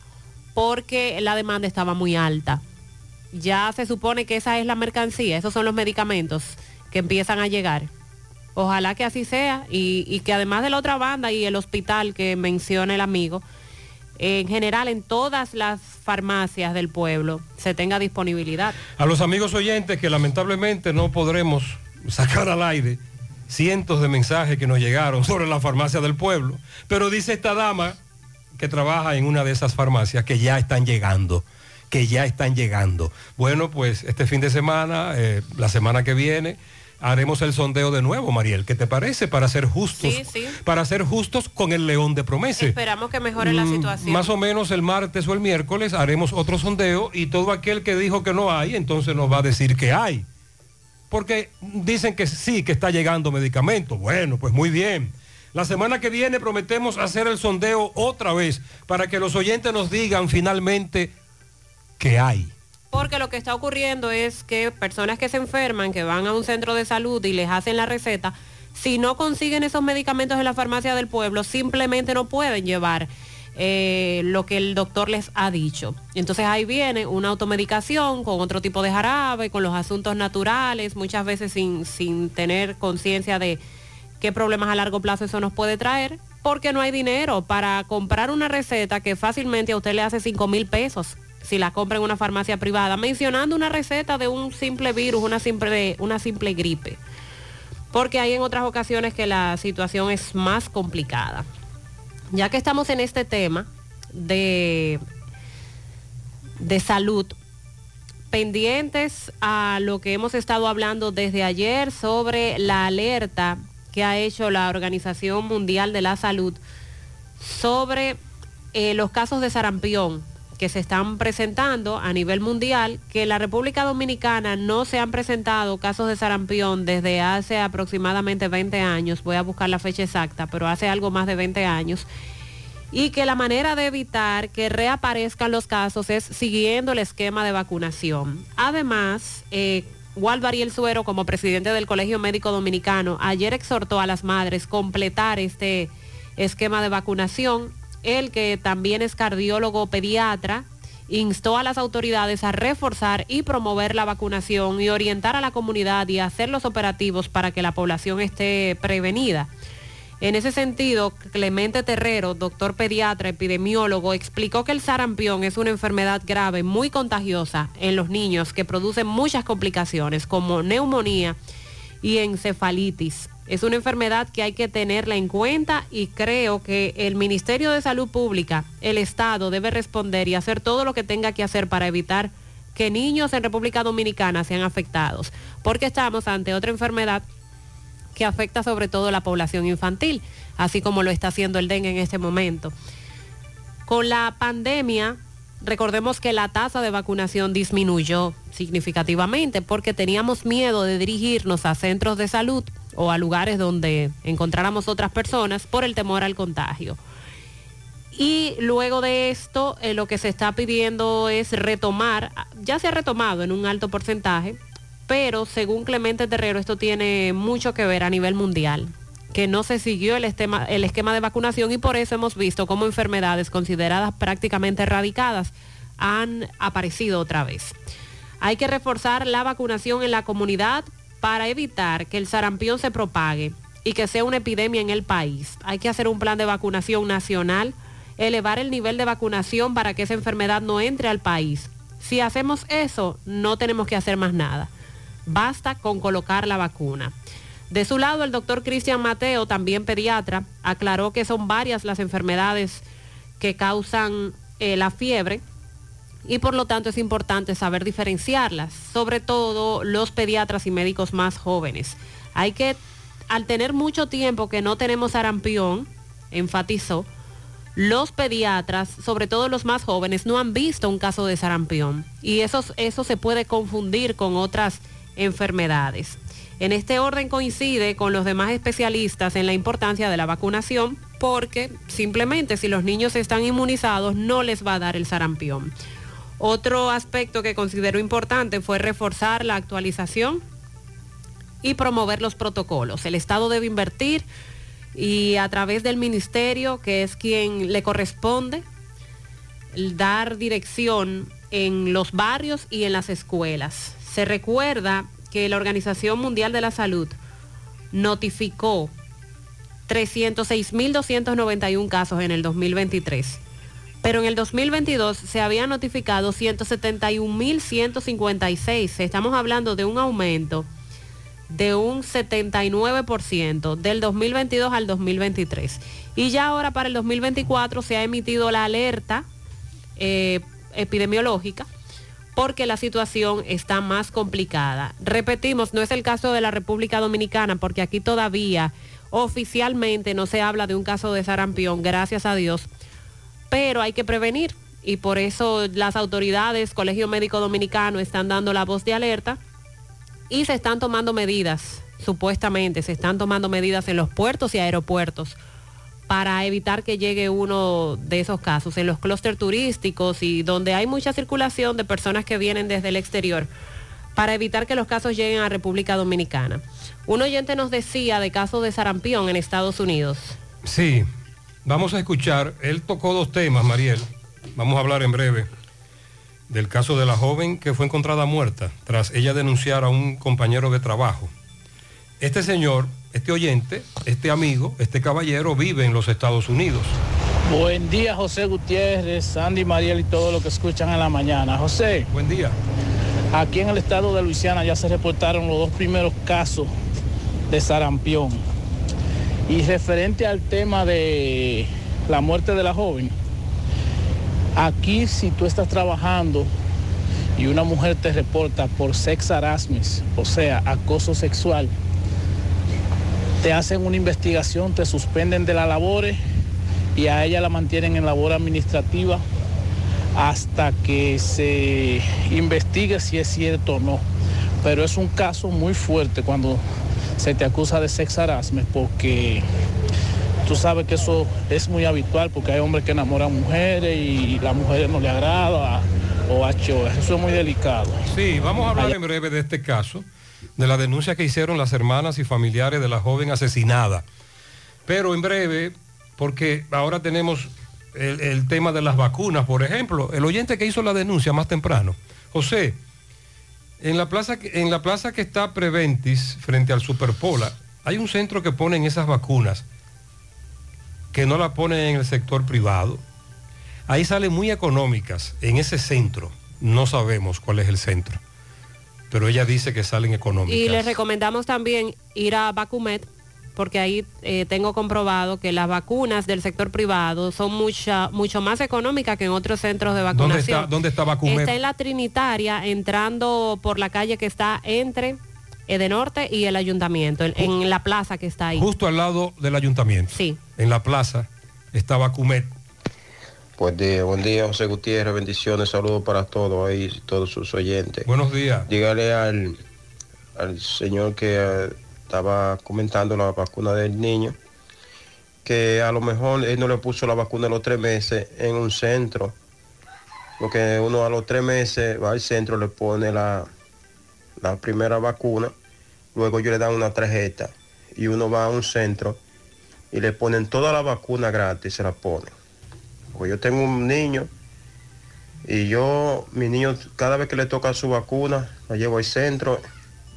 porque la demanda estaba muy alta. Ya se supone que esa es la mercancía, esos son los medicamentos que empiezan a llegar. Ojalá que así sea y, y que además de la otra banda y el hospital que menciona el amigo, en general en todas las farmacias del pueblo se tenga disponibilidad. A los amigos oyentes que lamentablemente no podremos sacar al aire cientos de mensajes que nos llegaron sobre la farmacia del pueblo. Pero dice esta dama que trabaja en una de esas farmacias que ya están llegando, que ya están llegando. Bueno, pues este fin de semana, eh, la semana que viene, haremos el sondeo de nuevo, Mariel. ¿Qué te parece? Para ser justos, Sí, sí. para ser justos con el león de promesa. Esperamos que mejore la Mm, situación. Más o menos el martes o el miércoles haremos otro sondeo y todo aquel que dijo que no hay, entonces nos va a decir que hay. Porque dicen que sí, que está llegando medicamento. Bueno, pues muy bien. La semana que viene prometemos hacer el sondeo otra vez para que los oyentes nos digan finalmente que hay. Porque lo que está ocurriendo es que personas que se enferman, que van a un centro de salud y les hacen la receta, si no consiguen esos medicamentos en la farmacia del pueblo, simplemente no pueden llevar eh, lo que el doctor les ha dicho. Entonces ahí viene una automedicación con otro tipo de jarabe, con los asuntos naturales, muchas veces sin, sin tener conciencia de qué problemas a largo plazo eso nos puede traer, porque no hay dinero para comprar una receta que fácilmente a usted le hace 5 mil pesos si la compra en una farmacia privada, mencionando una receta de un simple virus, una simple, una simple gripe. Porque hay en otras ocasiones que la situación es más complicada. Ya que estamos en este tema de, de salud, pendientes a lo que hemos estado hablando desde ayer sobre la alerta que ha hecho la Organización Mundial de la Salud sobre eh, los casos de sarampión que se están presentando a nivel mundial, que en la República Dominicana no se han presentado casos de sarampión desde hace aproximadamente 20 años, voy a buscar la fecha exacta, pero hace algo más de 20 años, y que la manera de evitar que reaparezcan los casos es siguiendo el esquema de vacunación. Además, eh, Waldo Ariel Suero, como presidente del Colegio Médico Dominicano, ayer exhortó a las madres completar este esquema de vacunación. Él, que también es cardiólogo pediatra, instó a las autoridades a reforzar y promover la vacunación y orientar a la comunidad y hacer los operativos para que la población esté prevenida. En ese sentido, Clemente Terrero, doctor pediatra, epidemiólogo, explicó que el sarampión es una enfermedad grave, muy contagiosa en los niños, que produce muchas complicaciones como neumonía y encefalitis. Es una enfermedad que hay que tenerla en cuenta y creo que el Ministerio de Salud Pública, el Estado, debe responder y hacer todo lo que tenga que hacer para evitar que niños en República Dominicana sean afectados, porque estamos ante otra enfermedad que afecta sobre todo a la población infantil, así como lo está haciendo el dengue en este momento. Con la pandemia, recordemos que la tasa de vacunación disminuyó significativamente porque teníamos miedo de dirigirnos a centros de salud o a lugares donde encontráramos otras personas por el temor al contagio. Y luego de esto, eh, lo que se está pidiendo es retomar, ya se ha retomado en un alto porcentaje, pero según Clemente Terrero, esto tiene mucho que ver a nivel mundial, que no se siguió el esquema, el esquema de vacunación y por eso hemos visto cómo enfermedades consideradas prácticamente erradicadas han aparecido otra vez. Hay que reforzar la vacunación en la comunidad para evitar que el sarampión se propague y que sea una epidemia en el país. Hay que hacer un plan de vacunación nacional, elevar el nivel de vacunación para que esa enfermedad no entre al país. Si hacemos eso, no tenemos que hacer más nada. Basta con colocar la vacuna. De su lado, el doctor Cristian Mateo, también pediatra, aclaró que son varias las enfermedades que causan eh, la fiebre y por lo tanto es importante saber diferenciarlas, sobre todo los pediatras y médicos más jóvenes. Hay que, al tener mucho tiempo que no tenemos sarampión, enfatizó, los pediatras, sobre todo los más jóvenes, no han visto un caso de sarampión y eso, eso se puede confundir con otras enfermedades. En este orden coincide con los demás especialistas en la importancia de la vacunación porque simplemente si los niños están inmunizados no les va a dar el sarampión. Otro aspecto que considero importante fue reforzar la actualización y promover los protocolos. El Estado debe invertir y a través del ministerio, que es quien le corresponde, dar dirección en los barrios y en las escuelas. Se recuerda que la Organización Mundial de la Salud notificó 306.291 casos en el 2023, pero en el 2022 se habían notificado 171.156. Estamos hablando de un aumento de un 79% del 2022 al 2023. Y ya ahora para el 2024 se ha emitido la alerta eh, epidemiológica porque la situación está más complicada. Repetimos, no es el caso de la República Dominicana, porque aquí todavía oficialmente no se habla de un caso de sarampión, gracias a Dios, pero hay que prevenir y por eso las autoridades, Colegio Médico Dominicano, están dando la voz de alerta y se están tomando medidas, supuestamente, se están tomando medidas en los puertos y aeropuertos para evitar que llegue uno de esos casos en los clústeres turísticos y donde hay mucha circulación de personas que vienen desde el exterior para evitar que los casos lleguen a República Dominicana. Un oyente nos decía de casos de sarampión en Estados Unidos. Sí, vamos a escuchar, él tocó dos temas, Mariel, vamos a hablar en breve del caso de la joven que fue encontrada muerta tras ella denunciar a un compañero de trabajo. Este señor este oyente, este amigo, este caballero vive en los Estados Unidos. Buen día, José Gutiérrez, Sandy Mariel y todo lo que escuchan en la mañana. José. Buen día. Aquí en el estado de Luisiana ya se reportaron los dos primeros casos de sarampión. Y referente al tema de la muerte de la joven, aquí si tú estás trabajando y una mujer te reporta por sex harassment, o sea, acoso sexual, te hacen una investigación, te suspenden de las labores y a ella la mantienen en labor administrativa hasta que se investigue si es cierto o no. Pero es un caso muy fuerte cuando se te acusa de sex harassment porque tú sabes que eso es muy habitual porque hay hombres que enamoran mujeres y las mujeres no le agrada o hecho eso es muy delicado. Sí, vamos a hablar en breve de este caso de la denuncia que hicieron las hermanas y familiares de la joven asesinada. Pero en breve, porque ahora tenemos el, tema de las vacunas, por ejemplo, el oyente que hizo la denuncia más temprano, José, en la plaza, en la plaza que está Preventis, frente al Superpola, hay un centro que ponen esas vacunas, que no la ponen en el sector privado. Ahí salen muy económicas, en ese centro, no sabemos cuál es el centro pero ella dice que salen económicas. Y les recomendamos también ir a Bacumet, porque ahí eh, tengo comprobado que las vacunas del sector privado son mucha, mucho más económicas que en otros centros de ¿Dónde vacunación. está, dónde está? Está en la Trinitaria, entrando por la calle que está entre Edenorte y el ayuntamiento, en, en la plaza que está ahí. Justo al lado del ayuntamiento. Sí. En la plaza está Vacumet. Buen día, buen día, José Gutiérrez, bendiciones, saludos para todos ahí, todos sus oyentes. Buenos días. Dígale al, al señor que eh, estaba comentando la vacuna del niño, que a lo mejor él no le puso la vacuna los tres meses en un centro, porque uno a los tres meses va al centro, le pone la, la primera vacuna, luego ellos le dan una tarjeta y uno va a un centro y le ponen toda la vacuna gratis, se la ponen. Porque yo tengo un niño y yo, mi niño, cada vez que le toca su vacuna, la llevo al centro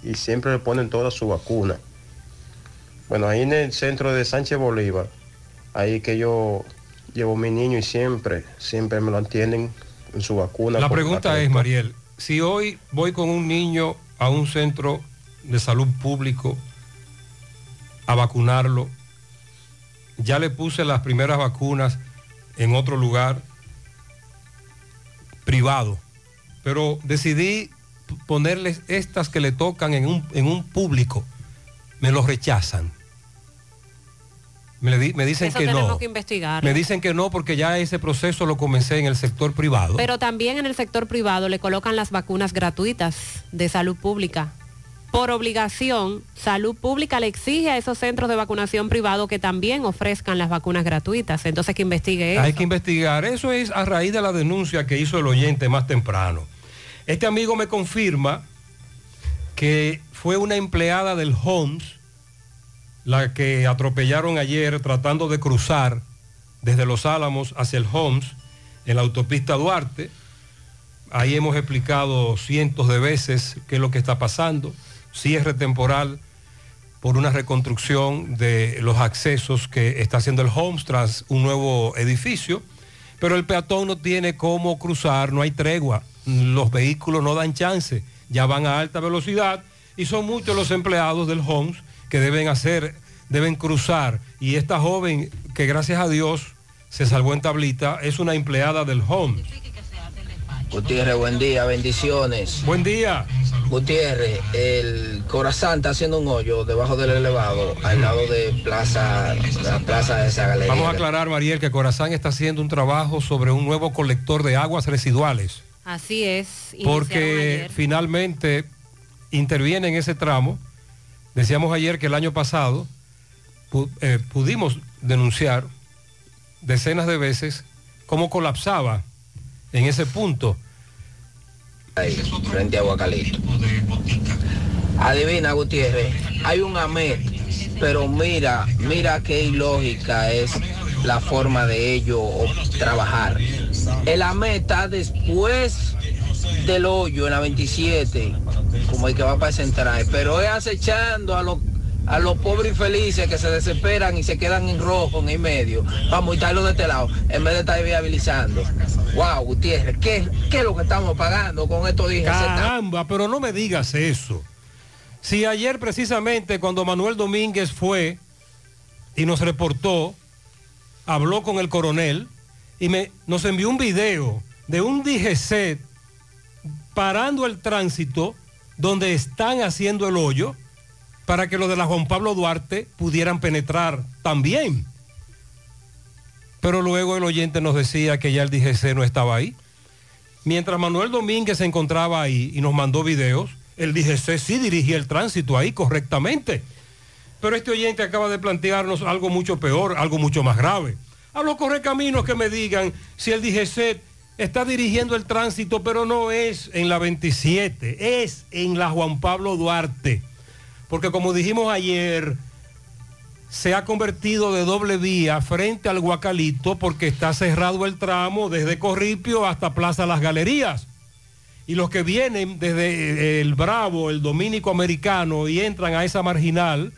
y siempre le ponen toda su vacuna. Bueno, ahí en el centro de Sánchez Bolívar, ahí que yo llevo a mi niño y siempre, siempre me lo atienden en su vacuna. La pregunta es. Mariel, si hoy voy con un niño a un centro de salud público a vacunarlo, ya le puse las primeras vacunas en otro lugar privado, pero decidí ponerles estas que le tocan en un, en un público, me los rechazan. Me, di- me dicen Eso que no. que. Me dicen que no porque ya ese proceso lo comencé en el sector privado. Pero también en el sector privado le colocan las vacunas gratuitas de salud pública. Por obligación, salud pública le exige a esos centros de vacunación privado que también ofrezcan las vacunas gratuitas. Entonces que investigue eso. Hay que investigar. Eso es a raíz de la denuncia que hizo el oyente más temprano. Este amigo me confirma que fue una empleada del Homs la que atropellaron ayer tratando de cruzar desde Los Álamos hacia el Homs en la autopista Duarte. Ahí hemos explicado cientos de veces qué es lo que está pasando. Cierre temporal por una reconstrucción de los accesos que está haciendo el Homes tras un nuevo edificio, pero el peatón no tiene cómo cruzar, no hay tregua, los vehículos no dan chance, ya van a alta velocidad y son muchos los empleados del Homes que deben hacer, deben cruzar. Y esta joven, que gracias a Dios se salvó en tablita, es una empleada del Homes. Gutiérrez, buen día, bendiciones. Buen día. Gutiérrez, el Corazán está haciendo un hoyo debajo del elevado, al lado de Plaza, la plaza de esa galería. Vamos a aclarar, Mariel, que Corazán está haciendo un trabajo sobre un nuevo colector de aguas residuales. Así es. porque ayer. finalmente interviene en ese tramo. Decíamos ayer que el año pasado pu- eh, pudimos denunciar decenas de veces cómo colapsaba en ese punto. Ahí, frente a Guacalito. Adivina, Gutiérrez, hay un AMET, pero mira, mira qué ilógica es la forma de ello o trabajar. El AMET está después del hoyo en la 27, como el que va para central, pero es acechando a los a los pobres infelices que se desesperan y se quedan en rojo en el medio, para multarlo de este lado, en vez de estar viabilizando. Wow, Gutiérrez, ¿qué, qué es lo que estamos pagando con estos días? Caramba, pero no me digas eso. Si ayer precisamente cuando Manuel Domínguez fue y nos reportó, habló con el coronel y me, nos envió un video de un DGC parando el tránsito donde están haciendo el hoyo para que los de la Juan Pablo Duarte pudieran penetrar también. Pero luego el oyente nos decía que ya el DGC no estaba ahí. Mientras Manuel Domínguez se encontraba ahí y nos mandó videos, el DGC sí dirigía el tránsito ahí correctamente. Pero este oyente acaba de plantearnos algo mucho peor, algo mucho más grave. A los correcaminos que me digan si el DGC está dirigiendo el tránsito, pero no es en la 27, es en la Juan Pablo Duarte. Porque como dijimos ayer, se ha convertido de doble vía frente al Guacalito porque está cerrado el tramo desde Corripio hasta Plaza Las Galerías. Y los que vienen desde el Bravo, el Dominico Americano y entran a esa marginal,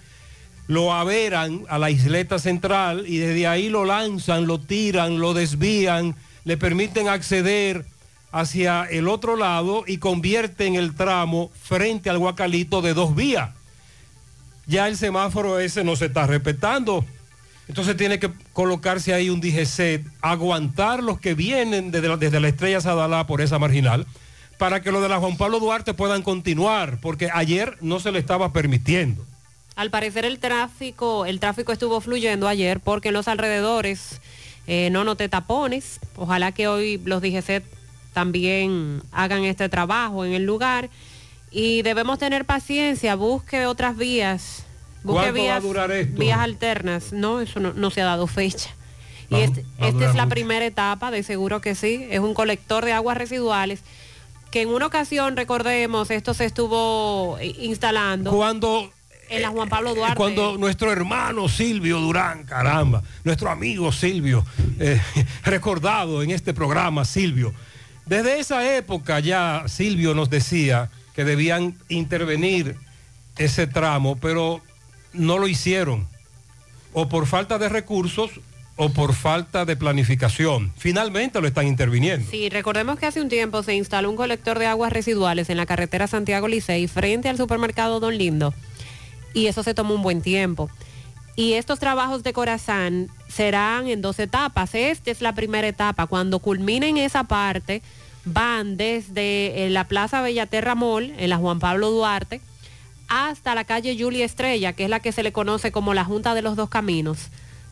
lo averan a la isleta central y desde ahí lo lanzan, lo tiran, lo desvían, le permiten acceder hacia el otro lado y convierten el tramo frente al Guacalito de dos vías. ya el semáforo ese no se está respetando. Entonces tiene que colocarse ahí un DGC, aguantar los que vienen desde la, desde la estrella Sadalá por esa marginal, para que los de la Juan Pablo Duarte puedan continuar, porque ayer no se le estaba permitiendo. Al parecer el tráfico, el tráfico estuvo fluyendo ayer porque en los alrededores eh, no noté tapones. Ojalá que hoy los DGC también hagan este trabajo en el lugar. Y debemos tener paciencia, busque otras vías. Busque ¿Cuánto va a vías, durar esto? vías alternas. No, eso no, no se ha dado fecha. Y este- esta es la mucho. primera etapa, de seguro que sí. Es un colector de aguas residuales que en una ocasión, recordemos, esto se estuvo eh, instalando. Cuando en la Juan Pablo Duarte. Cuando nuestro hermano Silvio Durán, caramba, nuestro amigo Silvio, eh, recordado en este programa, Silvio, desde esa época ya Silvio nos decía que debían intervenir ese tramo, pero no lo hicieron, o por falta de recursos o por falta de planificación. Finalmente lo están interviniendo. Sí, recordemos que hace un tiempo se instaló un colector de aguas residuales en la carretera Santiago Licey frente al supermercado Don Lindo y eso se tomó un buen tiempo. Y estos trabajos de Corazán serán en dos etapas. Esta es la primera etapa. Cuando culminen esa parte, van desde eh, la Plaza Bellaterra Mall, en la Juan Pablo Duarte, hasta la calle Julia Estrella, que es la que se le conoce como la Junta de los Dos Caminos.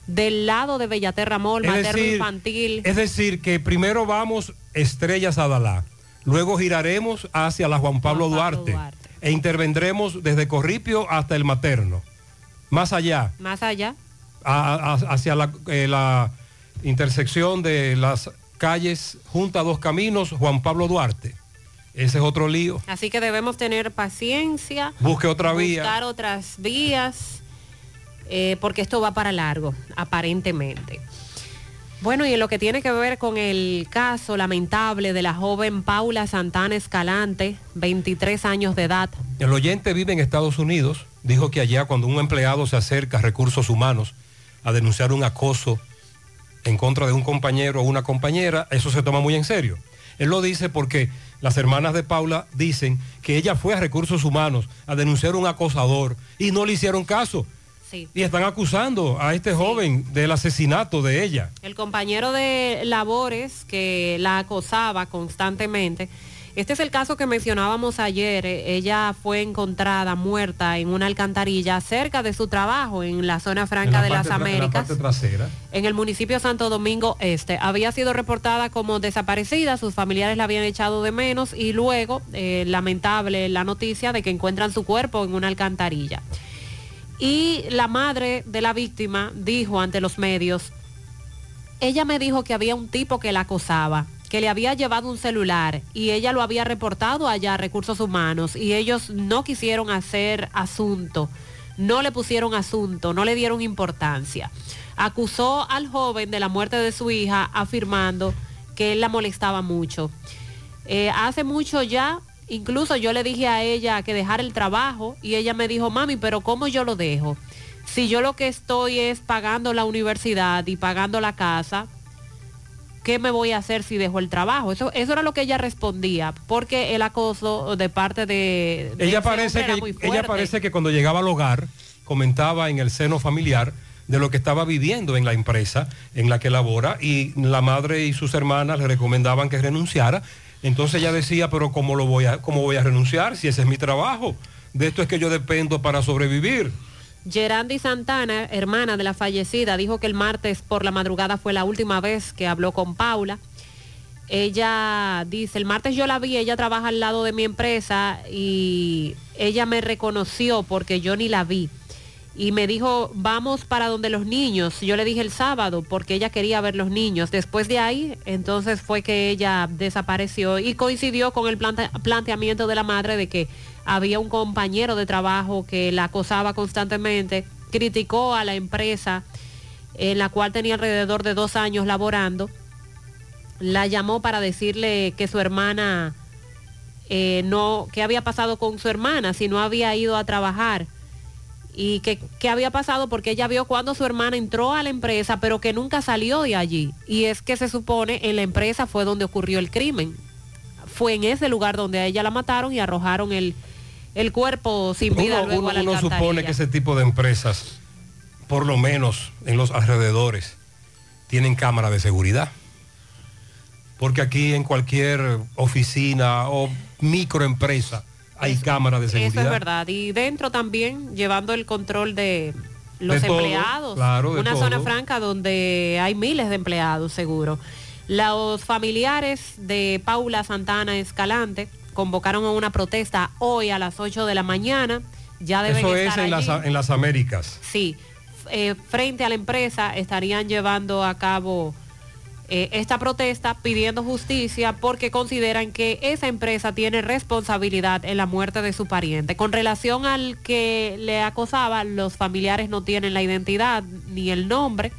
Del lado de Bellaterra Mall, Es materno decir, infantil. Es decir, que primero vamos Estrellas Adalá, luego giraremos hacia la Juan Pablo, Duarte, e intervendremos desde Corripio hasta el Materno. Más allá, Más allá. a- a- hacia la, eh, la intersección de las calles Junta Dos Caminos, Juan Pablo Duarte. Ese es otro lío. Así que debemos tener paciencia. Busque otra vía. Buscar otras vías, eh, porque esto va para largo, aparentemente. Bueno, y en lo que tiene que ver con el caso lamentable de la joven Paula Santana Escalante, 23 años de edad. El oyente vive en Estados Unidos. Dijo que allá cuando un empleado se acerca a recursos humanos a denunciar un acoso en contra de un compañero o una compañera, eso se toma muy en serio. Él lo dice porque las hermanas de Paula dicen que ella fue a recursos humanos a denunciar un acosador y no le hicieron caso. Sí. Y están acusando a este joven del asesinato de ella. El compañero de labores que la acosaba constantemente. Este es el caso que mencionábamos ayer. Eh, Ella fue encontrada muerta en una alcantarilla cerca de su trabajo en la zona franca la de las tra- en la Américas. parte trasera. en el municipio de Santo Domingo Este. Había sido reportada como desaparecida, sus familiares la habían echado de menos y luego, eh, lamentable la noticia de que encuentran su cuerpo en una alcantarilla. Y la madre de la víctima dijo ante los medios, ella me dijo que había un tipo que la acosaba, que le había llevado un celular y ella lo había reportado allá a recursos humanos y ellos no quisieron hacer asunto, no le pusieron asunto, no le dieron importancia. Acusó al joven de la muerte de su hija afirmando que él la molestaba mucho. Eh, hace mucho ya, incluso yo le dije a ella que dejara el trabajo y ella me dijo, mami, pero ¿cómo yo lo dejo? Si yo lo que estoy es pagando la universidad y pagando la casa, ¿qué me voy a hacer si dejo el trabajo? Eso, eso era lo que ella respondía, porque el acoso de parte de... de Ella parece, que, muy ella parece que cuando llegaba al hogar comentaba en el seno familiar de lo que estaba viviendo en la empresa en la que labora y la madre y sus hermanas le recomendaban que renunciara. Entonces ella decía, pero ¿cómo, lo voy a, ¿cómo voy a renunciar si ese es mi trabajo? De esto es que yo dependo para sobrevivir. Gerandi Santana, hermana de la fallecida, dijo que el martes por la madrugada fue la última vez que habló con Paula. Ella dice, el martes yo la vi, ella trabaja al lado de mi empresa y ella me reconoció porque yo ni la vi. Y me dijo, vamos para donde los niños. Yo le dije el sábado porque ella quería ver los niños. Después de ahí, entonces fue que ella desapareció y coincidió con el plante- planteamiento de la madre de que había un compañero de trabajo que la acosaba constantemente, criticó a la empresa en la cual tenía alrededor de dos años laborando, la llamó para decirle que su hermana eh, no, qué había pasado con su hermana, si no había ido a trabajar y que, qué había pasado porque ella vio cuando su hermana entró a la empresa, pero que nunca salió de allí. Y es que se supone en la empresa fue donde ocurrió el crimen. Fue en ese lugar donde a ella la mataron y arrojaron el, el cuerpo sin vida Uno, luego uno- a la uno supone que ese tipo de empresas, por lo menos en los alrededores, tienen cámara de seguridad. Porque aquí en cualquier oficina o microempresa hay cámara de seguridad. Eso es verdad. Y dentro también llevando el control de los De todo, empleados. claro, de Una todo. zona franca donde hay miles de empleados, seguro. Los familiares de Paula Santana Escalante convocaron a una protesta hoy a las 8 de la mañana. Ya deben Eso es en las, en las Américas. Sí, eh, frente a la empresa estarían llevando a cabo eh, esta protesta pidiendo justicia porque consideran que esa empresa tiene responsabilidad en la muerte de su pariente. Con relación al que le acosaba, los familiares no tienen la identidad ni el nombre,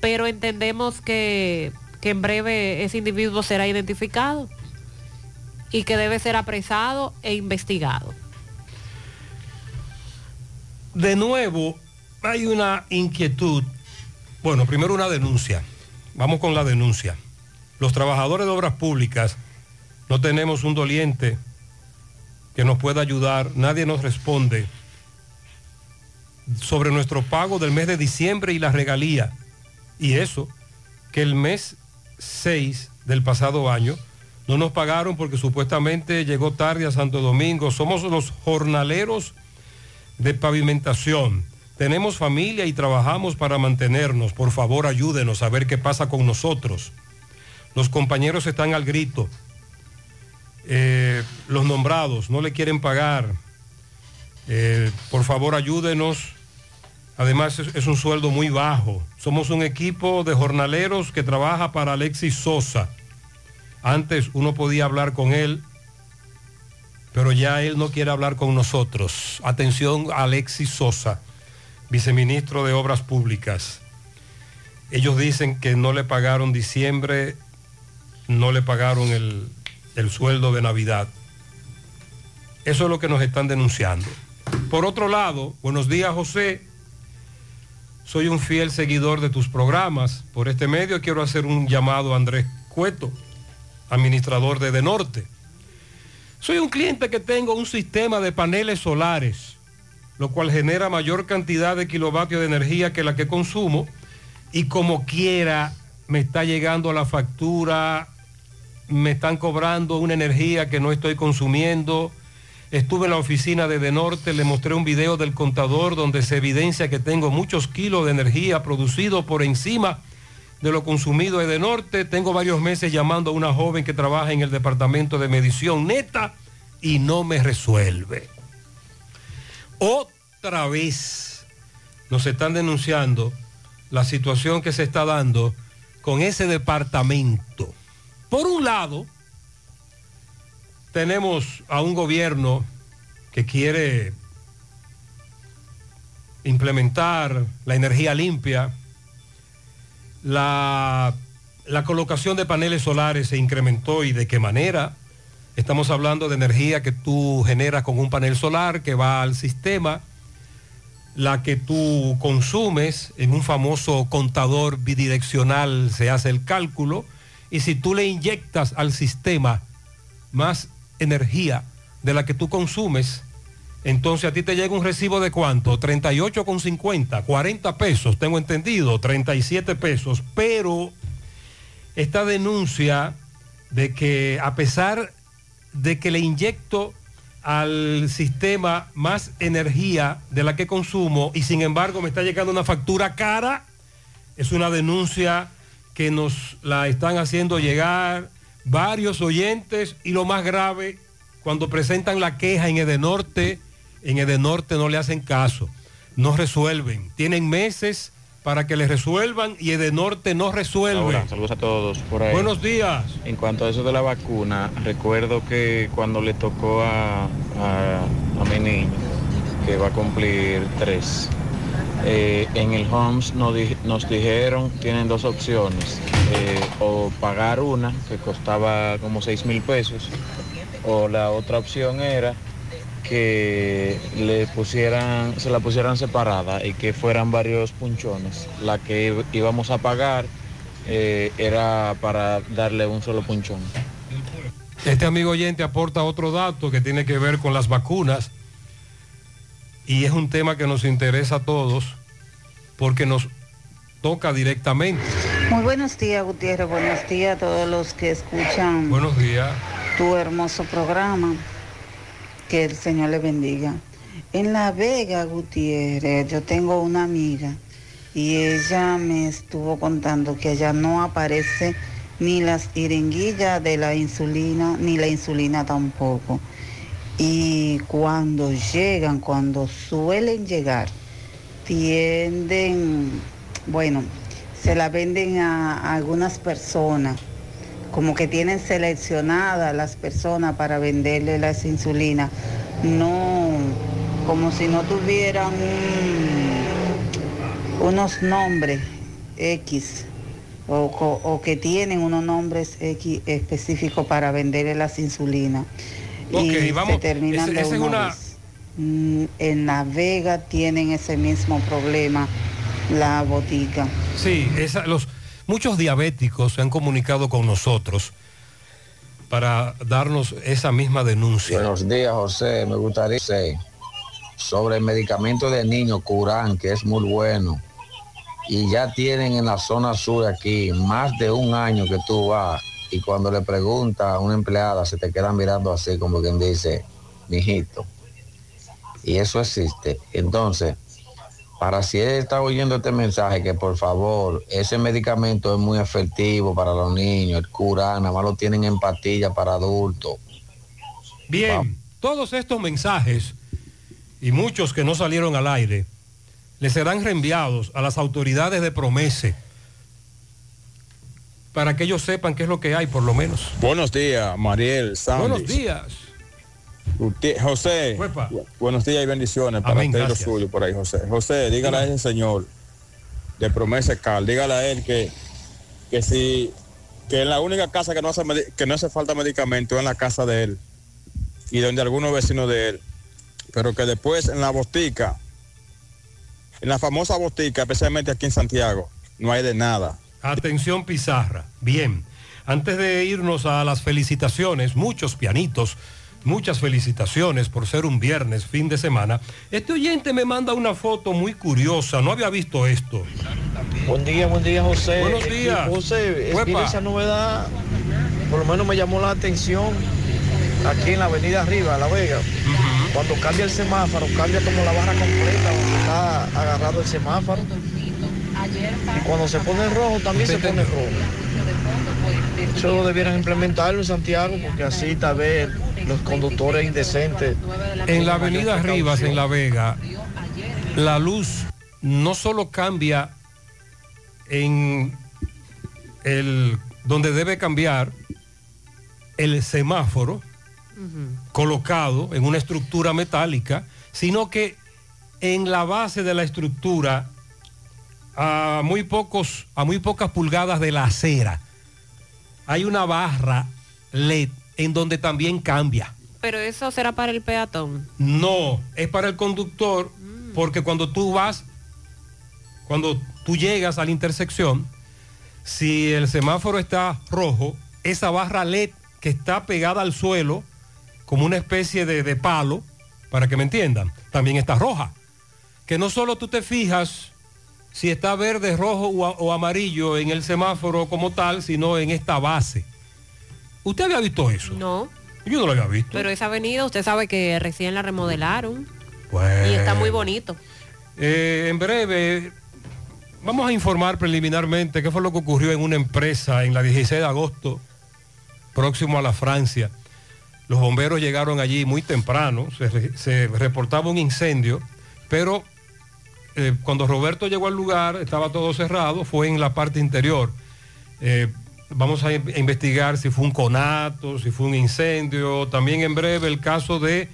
pero entendemos que, que en breve ese individuo será identificado y que debe ser apresado e investigado. De nuevo, hay una inquietud. Bueno, primero una denuncia. Vamos con la denuncia. Los trabajadores de obras públicas no tenemos un doliente que nos pueda ayudar. Nadie nos responde sobre nuestro pago del mes de diciembre y la regalía. Y eso, que el mes 6 del pasado año no nos pagaron porque supuestamente llegó tarde a Santo Domingo. Somos los jornaleros de pavimentación. Tenemos familia y trabajamos para mantenernos. Por favor, ayúdenos a ver qué pasa con nosotros. Los compañeros están al grito. Eh, los nombrados no le quieren pagar. Eh, por favor, ayúdenos. Además, es, es un sueldo muy bajo. Somos un equipo de jornaleros que trabaja para Alexis Sosa. Antes uno podía hablar con él, pero ya él no quiere hablar con nosotros. Atención, Alexis Sosa, viceministro de Obras Públicas. Ellos dicen que no le pagaron diciembre, no le pagaron el, el sueldo de Navidad. Eso es lo que nos están denunciando. Por otro lado, buenos días José. Soy un fiel seguidor de tus programas. Por este medio quiero hacer un llamado a Andrés Cueto, administrador de De Norte. Soy un cliente que tengo un sistema de paneles solares, lo cual genera mayor cantidad de kilovatios de energía que la que consumo y como quiera me está llegando la factura, me están cobrando una energía que no estoy consumiendo. Estuve en la oficina de De Norte, le mostré un video del contador donde se evidencia que tengo muchos kilos de energía producido por encima de lo consumido de De Norte. Tengo varios meses llamando a una joven que trabaja en el departamento de medición neta y no me resuelve. Otra vez nos están denunciando la situación que se está dando con ese departamento. Por un lado, tenemos a un gobierno que quiere implementar la energía limpia, la, colocación de paneles solares se incrementó y de qué manera. Estamos hablando de energía que tú generas con un panel solar que va al sistema, la que tú consumes en un famoso contador bidireccional se hace el cálculo y si tú le inyectas al sistema más energía de la que tú consumes, entonces a ti te llega un recibo de cuánto? 38,50, 40 pesos, tengo entendido, 37 pesos, pero esta denuncia de que a pesar de que le inyecto al sistema más energía de la que consumo y sin embargo me está llegando una factura cara, es una denuncia que nos la están haciendo llegar varios oyentes y lo más grave, cuando presentan la queja en Edenorte, en Edenorte no le hacen caso, no resuelven, tienen meses para que les resuelvan y Edenorte no resuelve. Ahora, saludos a todos por ahí. Buenos días. En cuanto a eso de la vacuna, recuerdo que cuando le tocó a, a- a mi niño, que va a cumplir tres, eh, en el Homes nos, di- nos dijeron, tienen dos opciones, eh, o pagar una, que costaba como 6 mil pesos, o la otra opción era que le pusieran, se la pusieran separada y que fueran varios punchones. La que íbamos a pagar eh, era para darle un solo punchón. Este amigo oyente aporta otro dato que tiene que ver con las vacunas y es un tema que nos interesa a todos porque nos toca directamente. Muy buenos días, Gutiérrez. Buenos días a todos los que escuchan Buenos días. tu hermoso programa. Que el Señor le bendiga. En La Vega, Gutiérrez, yo tengo una amiga y ella me estuvo contando que allá no aparece ni las jeringuillas de la insulina, ni la insulina tampoco. Y cuando llegan, cuando suelen llegar, tienden, bueno, se la venden a algunas personas, como que tienen seleccionadas las personas para venderle las insulinas, no, como si no tuvieran un- unos nombres X. O, o que tienen unos nombres X específicos para venderle las insulinas. Y vamos, se terminan ese- de es una. Mm, En La Vega tienen ese mismo problema la botica. Sí, esa- los, muchos diabéticos se han comunicado con nosotros para darnos esa misma denuncia. Buenos días, José. Me gustaría sobre el medicamento de niño Curán, que es muy bueno. Y ya tienen en la zona sur aquí más de un año que tú vas y cuando le pregunta a una empleada se te queda mirando así como quien dice, mijito. Y eso existe. Entonces, para si él está oyendo este mensaje, que por favor, ese medicamento es muy efectivo para los niños, el Curán, nada más lo tienen en pastillas para adultos. Bien, todos estos mensajes y muchos que no salieron al aire les serán reenviados a las autoridades de Promese para que ellos sepan qué es lo que hay por lo menos. Buenos días, Mariel, Sandy. Buenos días. Usted- José, Uepa. buenos días y bendiciones para Amén, usted y lo suyo por ahí, José. José, dígale a ese señor de promesa Cal, dígale a él que, que si que en la única casa que no hace que no hace falta medicamento es en la casa de él y donde algunos vecinos de él, pero que después en la botica, en la famosa botica, especialmente aquí en Santiago, no hay de nada. Atención Pizarra. Bien, antes de irnos a las felicitaciones, muchos pianitos, muchas felicitaciones por ser un viernes, fin de semana. Este oyente me manda una foto muy curiosa, no había visto esto. Buen día, buen día, José. Buenos Eh, días. José, Uepa. mira esa novedad, por lo menos me llamó la atención aquí en la avenida arriba, La Vega. Cuando cambia el semáforo, cambia como la barra completa donde está agarrado el semáforo. Y cuando se pone rojo, también se pone rojo. Eso debieran implementarlo en Santiago, porque así tal vez los conductores indecentes. En la avenida Rivas, en La Vega, la luz no solo cambia en el donde debe cambiar el semáforo colocado en una estructura metálica, sino que en la base de la estructura a muy pocos a muy pocas pulgadas de la acera hay una barra LED en donde también cambia. Pero eso será para el peatón. No, es para el conductor, porque cuando tú vas, cuando tú llegas a la intersección, si el semáforo está rojo, esa barra LED que está pegada al suelo, como una especie de, de palo, para que me entiendan, también está roja. Que no solo tú te fijas si está verde, rojo o, amarillo en el semáforo como tal, sino en esta base. ¿Usted había visto eso? No, Yo no lo había visto. pero esa avenida usted sabe que recién la remodelaron Bueno. y está muy bonito. Eh, en breve, vamos a informar preliminarmente qué fue lo que ocurrió en una empresa en la 16 de agosto, próximo a la Francia. Los bomberos llegaron allí muy temprano, se reportaba un incendio, pero eh, cuando Roberto llegó al lugar estaba todo cerrado, fue en la parte interior. Eh, vamos a in- investigar si fue un conato, si fue un incendio. También en breve el caso de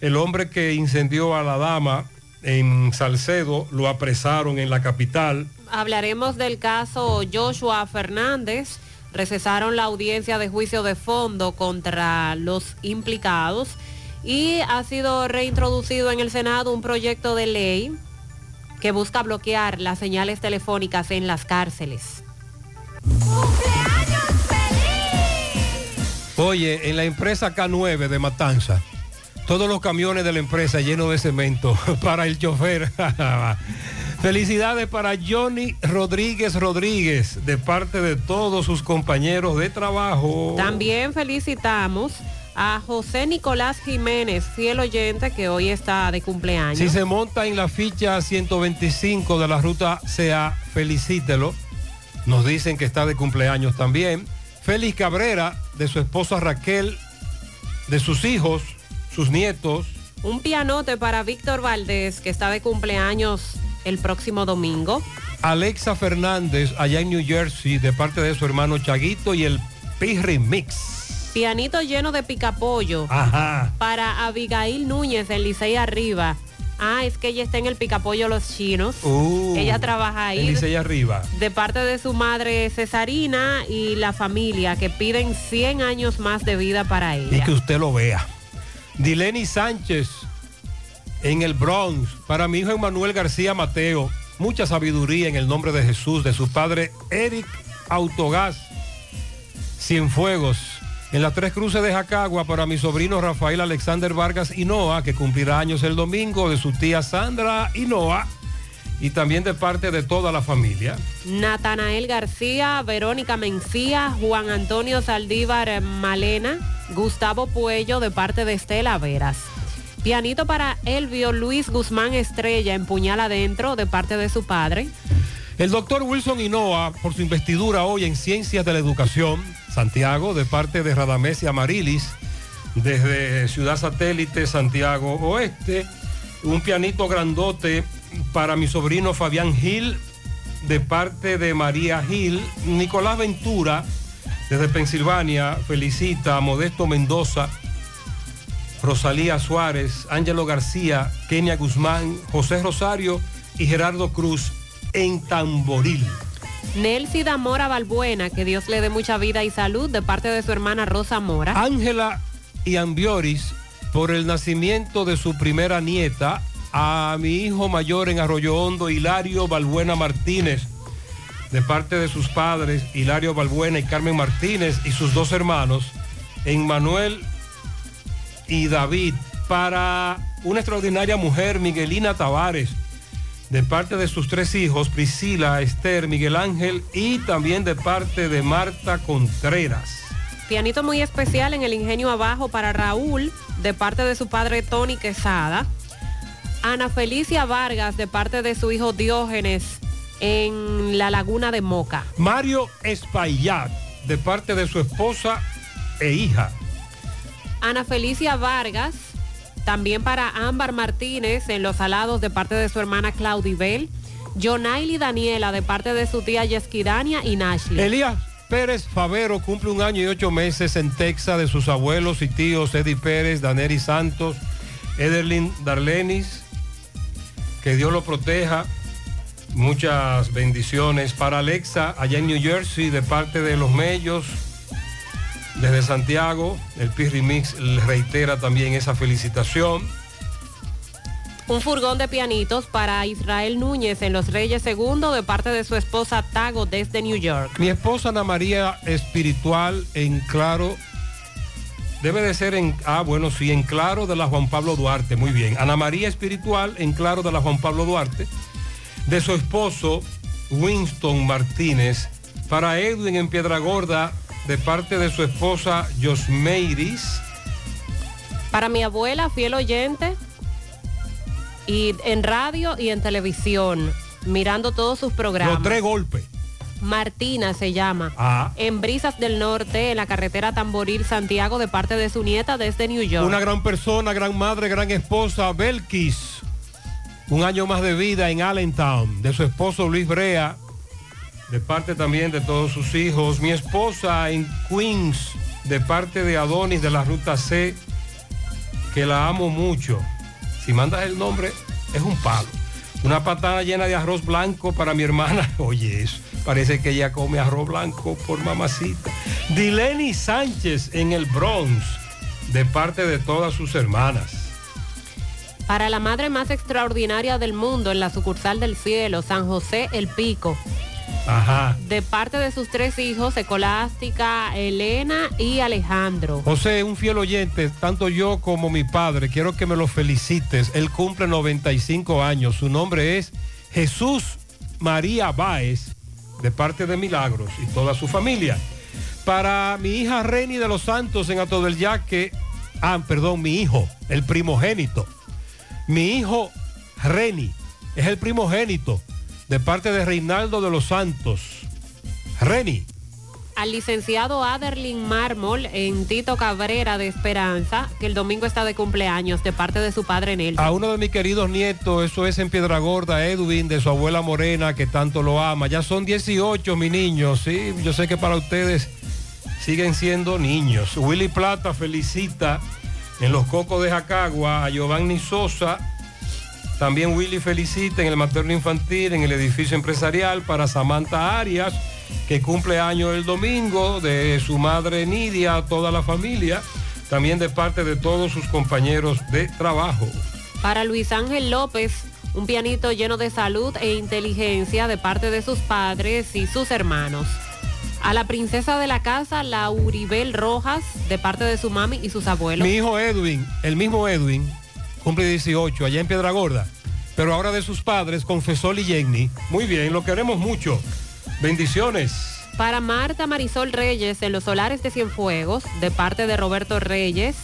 el hombre que incendió a la dama en Salcedo, lo apresaron en la capital. Hablaremos del caso Joshua Fernández. Recesaron la audiencia de juicio de fondo contra los implicados y ha sido reintroducido en el Senado un proyecto de ley que busca bloquear las señales telefónicas en las cárceles. Oye, en la empresa K9 de Matanza, todos los camiones de la empresa llenos de cemento para el chofer. Felicidades para Johnny Rodríguez Rodríguez, de parte de todos sus compañeros de trabajo. También felicitamos a José Nicolás Jiménez, fiel oyente que hoy está de cumpleaños. Si se monta en la ficha 125 de la ruta CA, felicítelo. Nos dicen que está de cumpleaños también. Félix Cabrera, de su esposa Raquel, de sus hijos, sus nietos. Un pianote para Víctor Valdés, que está de cumpleaños el próximo domingo. Alexa Fernández, allá en New Jersey, de parte de su hermano Chaguito y el Pirri Mix. Pianito lleno de picapollo. Ajá. Para Abigail Núñez del Licey Arriba. Ah, es que ella está en el picapollo Los Chinos. Uh, ella trabaja ahí. Licey arriba. De parte de su madre Cesarina y la familia que piden 100 años más de vida para ella. Y que usted lo vea. Dileni Sánchez en el Bronx. Para mi hijo Emanuel García Mateo. Mucha sabiduría en el nombre de Jesús, de su padre Eric Autogás. Cienfuegos. En las tres cruces de Jacagua para mi sobrino Rafael Alexander Vargas Hinoa, que cumplirá años el domingo, de su tía Sandra Hinoa y también de parte de toda la familia. Natanael García, Verónica Mencía, Juan Antonio Saldívar Malena, Gustavo Puello de parte de Estela Veras. Pianito para Elvio Luis Guzmán Estrella en Puñal Adentro de parte de su padre. El doctor Wilson Hinoa, por su investidura hoy en Ciencias de la Educación, Santiago, de parte de Radamés y Amarilis, desde Ciudad Satélite, Santiago Oeste. Un pianito grandote para mi sobrino Fabián Gil, de parte de María Gil. Nicolás Ventura, desde Pensilvania, felicita a Modesto Mendoza, Rosalía Suárez, Ángelo García, Kenia Guzmán, José Rosario y Gerardo Cruz en Tamboril. Nelcy Damora Balbuena, que Dios le dé mucha vida y salud de parte de su hermana Rosa Mora. Ángela y Ambioris, por el nacimiento de su primera nieta, a mi hijo mayor en Arroyo Hondo, Hilario Balbuena Martínez, de parte de sus padres, Hilario Balbuena y Carmen Martínez, y sus dos hermanos, en Manuel y David, para una extraordinaria mujer, Miguelina Tavares, de parte de sus tres hijos, Priscila, Esther, Miguel Ángel, y también de parte de Marta Contreras. Pianito muy especial en el ingenio abajo para Raúl, de parte de su padre Tony Quesada. Ana Felicia Vargas, de parte de su hijo Diógenes, en la laguna de Moca. Mario Espaillat, de parte de su esposa e hija. Ana Felicia Vargas, también para Ámbar Martínez en Los Alados de parte de su hermana Claudibel. Jonaili Daniela de parte de su tía Yesquidania y Nashley. Elías Pérez Favero cumple un año y ocho meses en Texas de sus abuelos y tíos Eddie Pérez, Daneri Santos, Ederlin Darlenis. Que Dios lo proteja. Muchas bendiciones para Alexa allá en New Jersey de parte de los Mellos. Desde Santiago, el Pirri Mix reitera también esa felicitación. Un furgón de pianitos para Israel Núñez en Los Reyes II de parte de su esposa Tago desde New York. Mi esposa Ana María Espiritual en Claro. Debe de ser en, ah, bueno, sí, en Claro de la Juan Pablo Duarte. Muy bien. Ana María Espiritual en Claro de la Juan Pablo Duarte. De su esposo Winston Martínez. Para Edwin en Piedra Gorda de parte de su esposa Josmeiris. Para mi abuela, fiel oyente, y en radio y en televisión, mirando todos sus programas. Los tres golpes. Martina se llama. Ah. En Brisas del Norte, en la carretera Tamboril Santiago, de parte de su nieta desde New York. Una gran persona, gran madre, gran esposa, Belkis. Un año más de vida en Allentown, de su esposo Luis Brea, de parte también de todos sus hijos. Mi esposa en Queens, de parte de Adonis de la Ruta C, que la amo mucho. Si mandas el nombre, es un palo. Una patada llena de arroz blanco para mi hermana. Oye, eso. Parece que ella come arroz blanco por mamacita. Dileni Sánchez en el Bronx, de parte de todas sus hermanas. Para la madre más extraordinaria del mundo en la sucursal del cielo, San José El Pico. Ajá. de parte de sus tres hijos, Ecolástica, Elena y Alejandro. José, un fiel oyente, tanto yo como mi padre, quiero que me lo felicites. Él cumple 95 años. Su nombre es Jesús María Báez, de parte de Milagros y toda su familia. Para mi hija Reni de los Santos en Ato del Yaque, ah, perdón, mi hijo, el primogénito. Mi hijo Reni es el primogénito de parte de Reinaldo de los Santos. Reni. Al licenciado Aderlin Mármol en Tito Cabrera de Esperanza, que el domingo está de cumpleaños de parte de su padre Nelson. A uno de mis queridos nietos, eso es en Piedra Gorda, Edwin, de su abuela Morena, que tanto lo ama. Ya son 18, mi niños, sí, yo sé que para ustedes siguen siendo niños. Willy Plata felicita en los Cocos de Jacagua a Giovanni Sosa. También Willy felicita en el materno infantil, en el edificio empresarial, para Samantha Arias, que cumple año el domingo, de su madre Nidia, toda la familia, también de parte de todos sus compañeros de trabajo. Para Luis Ángel López, un pianito lleno de salud e inteligencia de parte de sus padres y sus hermanos. A la princesa de la casa, Lauribel Rojas, de parte de su mami y sus abuelos. Mi hijo Edwin, el mismo Edwin, cumple 18 allá en Piedra Gorda, pero ahora de sus padres, Confesol y Jenny. Muy bien, lo queremos mucho. Bendiciones. Para Marta Marisol Reyes en los solares de Cienfuegos, de parte de Roberto Reyes.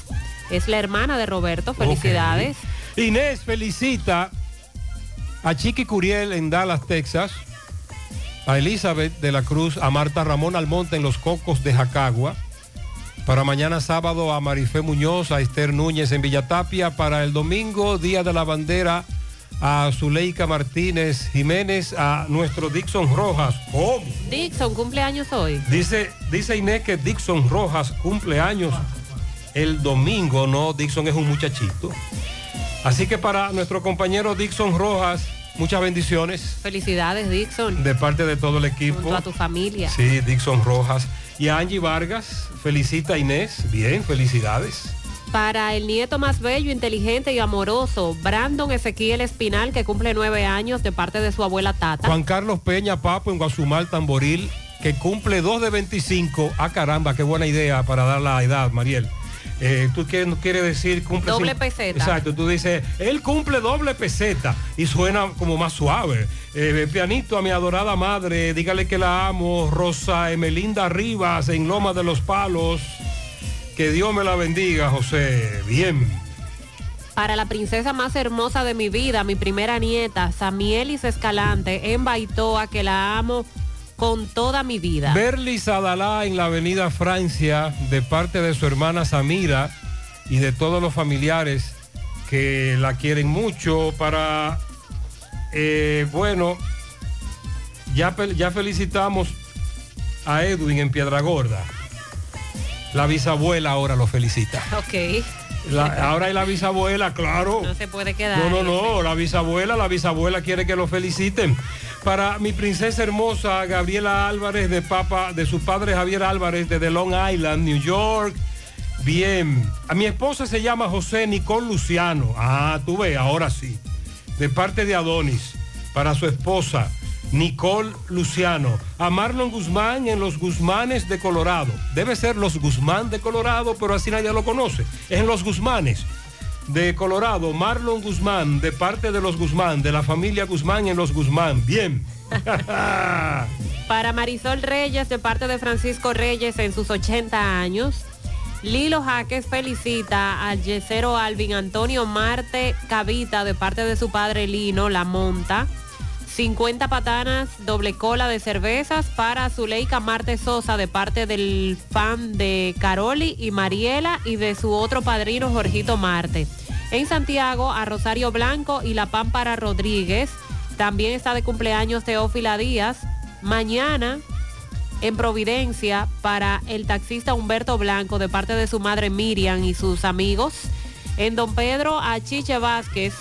Es la hermana de Roberto, felicidades. Inés felicita a Chiqui Curiel en Dallas, Texas, a Elizabeth de la Cruz, a Marta Ramón Almonte en Los Cocos de Jacagua, para mañana sábado a Marifé Muñoz, a Esther Núñez en Villatapia, para el domingo, Día de la Bandera, a Zuleika Martínez Jiménez, a nuestro Dixon Rojas. ¿Cómo? Dixon, cumpleaños hoy. Dice, dice Inés que Dixon Rojas cumple años el domingo, no, Dixon es un muchachito. Así que para nuestro compañero Dixon Rojas, muchas bendiciones Felicidades, Dixon. de parte de todo el equipo. Junto a tu familia. Sí, Dixon Rojas. Y a Angie Vargas, felicita a Inés. Bien, felicidades. Para el nieto más bello, inteligente y amoroso, Brandon Ezequiel Espinal, que cumple nueve años de parte de su abuela Tata. Juan Carlos Peña Papo en Guasumal Tamboril, que cumple 2 de 25. Ah, caramba, qué buena idea para dar la edad, Mariel. Eh, ¿Tú qué no quiere decir cumple? Doble peseta. Exacto, tú dices, él cumple doble peseta y suena como más suave. Eh, pianito a mi adorada madre, dígale que la amo, Rosa Emelinda Rivas en Loma de los Palos. Que Dios me la bendiga, José. Bien. Para la princesa más hermosa de mi vida, mi primera nieta, Samielis Escalante, en Baitoa, que la amo con toda mi vida. Berly Sadalá en la avenida Francia, de parte de su hermana Samira y de todos los familiares que la quieren mucho. Para, eh, bueno, ya, ya felicitamos a Edwin en Piedra Gorda. La bisabuela ahora lo felicita. Ok. La- ahora hay la bisabuela, claro. No se puede quedar. No, no, no, la bisabuela, la bisabuela quiere que lo feliciten. Para mi princesa hermosa, Gabriela Álvarez, de papa, de su padre Javier Álvarez, de Long Island, New York. Bien. A mi esposa se llama José Nicole Luciano. Ah, tú ves, ahora sí. De parte de Adonis. Para su esposa, Nicole Luciano. A Marlon Guzmán en los Guzmanes de Colorado. Debe ser los Guzmán de Colorado, pero así nadie lo conoce. Es en los Guzmanes de Colorado, Marlon Guzmán, de parte de los Guzmán, de la familia Guzmán en los Guzmán. Bien. Para Marisol Reyes, de parte de Francisco Reyes en sus 80 años. Lilo Jaques felicita al yesero Alvin Antonio Marte Cavita, de parte de su padre Lino La Monta. 50 patanas, doble cola de cervezas para Zuleika Marte Sosa, de parte del fan de Caroli y Mariela y de su otro padrino Jorgito Marte. En Santiago, a Rosario Blanco y La Pámpara Rodríguez. También está de cumpleaños Teófila Díaz. Mañana, en Providencia, para el taxista Humberto Blanco, de parte de su madre Miriam y sus amigos. En Don Pedro, a Chiche Vázquez,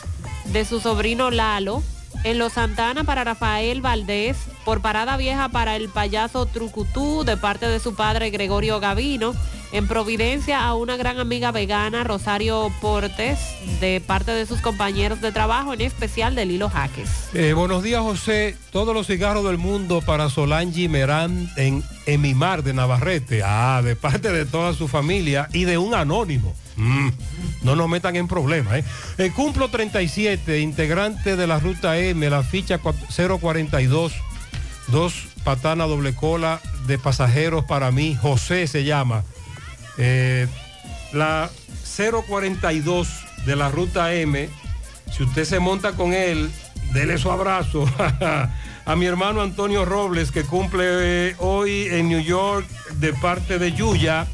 de su sobrino Lalo. En Los Santana para Rafael Valdés, por Parada Vieja para el payaso Trucutú de parte de su padre Gregorio Gavino. En Providencia a una gran amiga vegana, Rosario Portes, de parte de sus compañeros de trabajo, en especial de Lilo Jaques. Eh, buenos días, José. Todos los cigarros del mundo para Solange Merán en Emimar de Navarrete. Ah, de parte de toda su familia y de un anónimo. Mm, no nos metan en problemas. ¿eh? Eh, cumplo 37, integrante de la ruta M, la ficha 042, dos patana doble cola de pasajeros para mí. José se llama. Eh, la 042 de la ruta M, si usted se monta con él, dele su abrazo a mi hermano Antonio Robles, que cumple hoy en New York de parte de Yuya.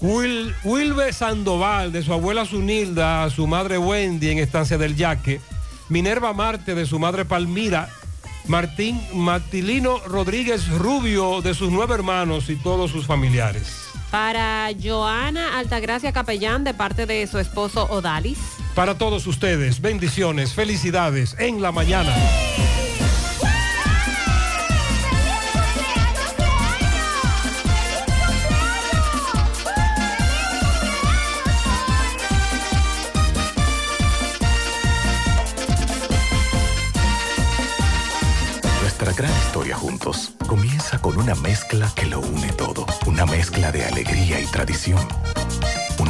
Wilbe Sandoval, de su abuela Zunilda, a su madre Wendy en Estancia del Yaque. Minerva Marte, de su madre Palmira. Martín Martilino Rodríguez Rubio, de sus nueve hermanos y todos sus familiares. Para Joana Altagracia Capellán, de parte de su esposo Odalis. Para todos ustedes, bendiciones, felicidades en la mañana. Comienza con una mezcla que lo une todo. Una mezcla de alegría y tradición.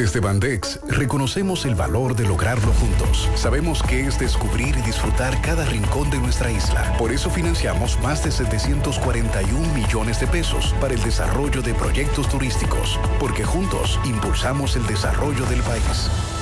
Desde Bandex reconocemos el valor de lograrlo juntos. Sabemos que es descubrir y disfrutar cada rincón de nuestra isla. Por eso financiamos más de 741 millones de pesos para el desarrollo de proyectos turísticos, porque juntos impulsamos el desarrollo del país.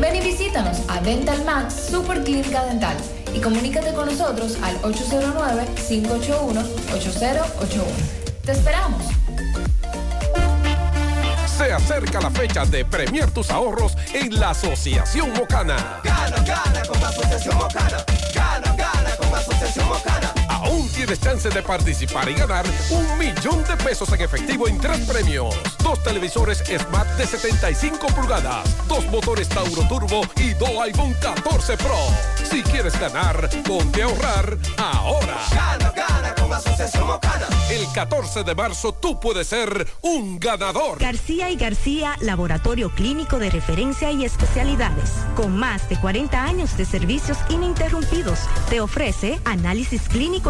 Ven y visítanos a Dental Max Super Clínica Dental y comunícate con nosotros al 809-581-8081. ¡Te esperamos! Se acerca la fecha de premiar tus ahorros en la Asociación Mocana. Gana, gana con la Asociación Mocana. Gana, gana con la Asociación Mocana. Aún tienes chance de participar y ganar un millón de pesos en efectivo en tres premios. Dos televisores Smart de 75 pulgadas, dos motores Tauro Turbo y dos iPhone 14 Pro. Si quieres ganar, ponte a ahorrar ahora. Gana, gana con Asociación Mocana. El 14 de marzo tú puedes ser un ganador. García y García, laboratorio clínico de referencia y especialidades. Con más de 40 años de servicios ininterrumpidos, te ofrece análisis clínico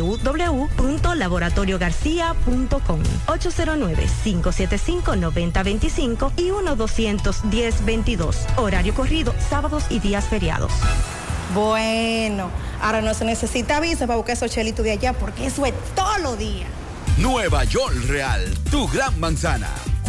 www.laboratoriogarcia.com 809-575-9025 y 1-210-22. Horario corrido, sábados y días feriados. Bueno, ahora no se necesita visa para buscar esos chelitos de allá porque eso es todo lo día. Nueva York Real, tu gran manzana.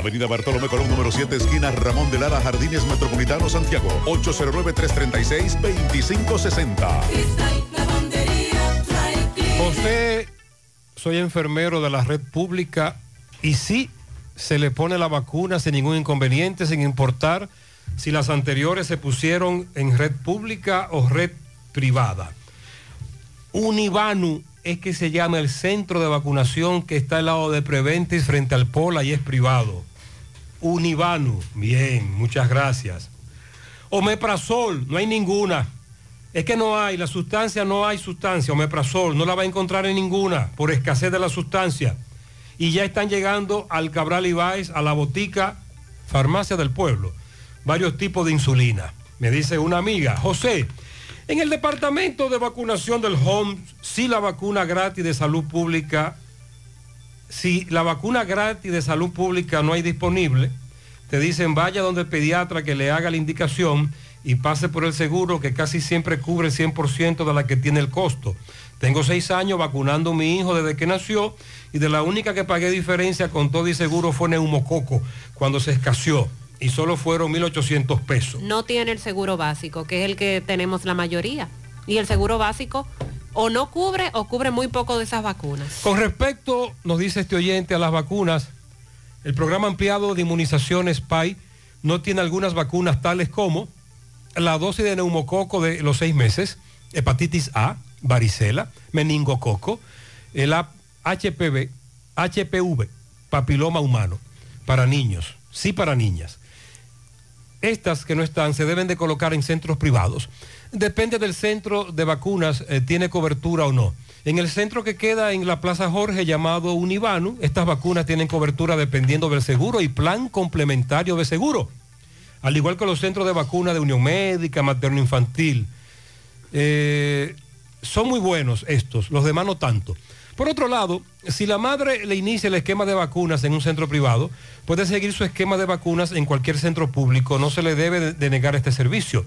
Avenida Bartolomé Colón, número 7, esquina Ramón de Lara, Jardines Metropolitano, Santiago. 809-336-2560. Cristal, lavandería, dry cleaner. José, soy enfermero de la red pública y sí se le pone la vacuna sin ningún inconveniente, sin importar si las anteriores se pusieron en red pública o red privada. Univanu es que se llama el centro de vacunación que está al lado de Preventis frente al Pola y es privado. Univanu, bien, muchas gracias. Omeprazol, no hay ninguna. Es que no hay, la sustancia no hay sustancia, omeprazol, no la va a encontrar en ninguna por escasez de la sustancia. Y ya están llegando al Cabral Ibáez, a la botica Farmacia del Pueblo, varios tipos de insulina. Me dice una amiga, José, en el departamento de vacunación del HOMS, si la vacuna gratis de salud pública, si la vacuna gratis de salud pública no hay disponible, te dicen vaya donde el pediatra que le haga la indicación y pase por el seguro que casi siempre cubre el 100% de la que tiene el costo. Tengo seis años vacunando a mi hijo desde que nació y de la única que pagué diferencia con todo y seguro fue neumococo cuando se escaseó y solo fueron 1.800 pesos. No tiene el seguro básico, que es el que tenemos la mayoría. Y el seguro básico o no cubre o cubre muy poco de esas vacunas. Con respecto, nos dice este oyente, a las vacunas, el programa ampliado de inmunizaciones PAI no tiene algunas vacunas tales como la dosis de neumococo de los seis meses, hepatitis A, varicela, meningococo, el HPV, HPV, papiloma humano, para niños, sí para niñas. Estas que no están se deben de colocar en centros privados. Depende del centro de vacunas, eh, tiene cobertura o no. En el centro que queda en la Plaza Jorge llamado Univanu, estas vacunas tienen cobertura dependiendo del seguro y plan complementario de seguro. Al igual que los centros de vacuna de Unión Médica, Materno Infantil. Eh, son muy buenos estos, los demás no tanto. Por otro lado, si la madre le inicia el esquema de vacunas en un centro privado, puede seguir su esquema de vacunas en cualquier centro público, no se le debe de- de negar este servicio.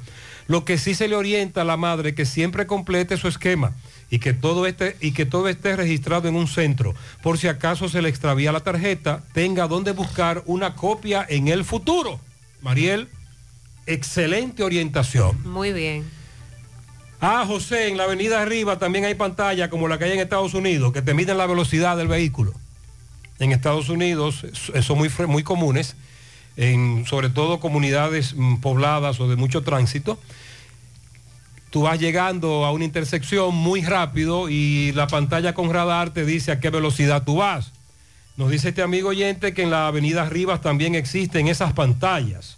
Lo que sí se le orienta a la madre que siempre complete su esquema y que todo esté, y que todo esté registrado en un centro. Por si acaso se le extravía la tarjeta, tenga donde buscar una copia en el futuro. Mariel, excelente orientación. Muy bien. Ah, José, en la avenida arriba también hay pantalla como la que hay en Estados Unidos, que te miden la velocidad del vehículo. En Estados Unidos son muy, muy comunes, en sobre todo comunidades mm, pobladas o de mucho tránsito. Tú vas llegando a una intersección muy rápido y la pantalla con radar te dice a qué velocidad tú vas. Nos dice este amigo oyente que en la avenida Rivas también existen esas pantallas.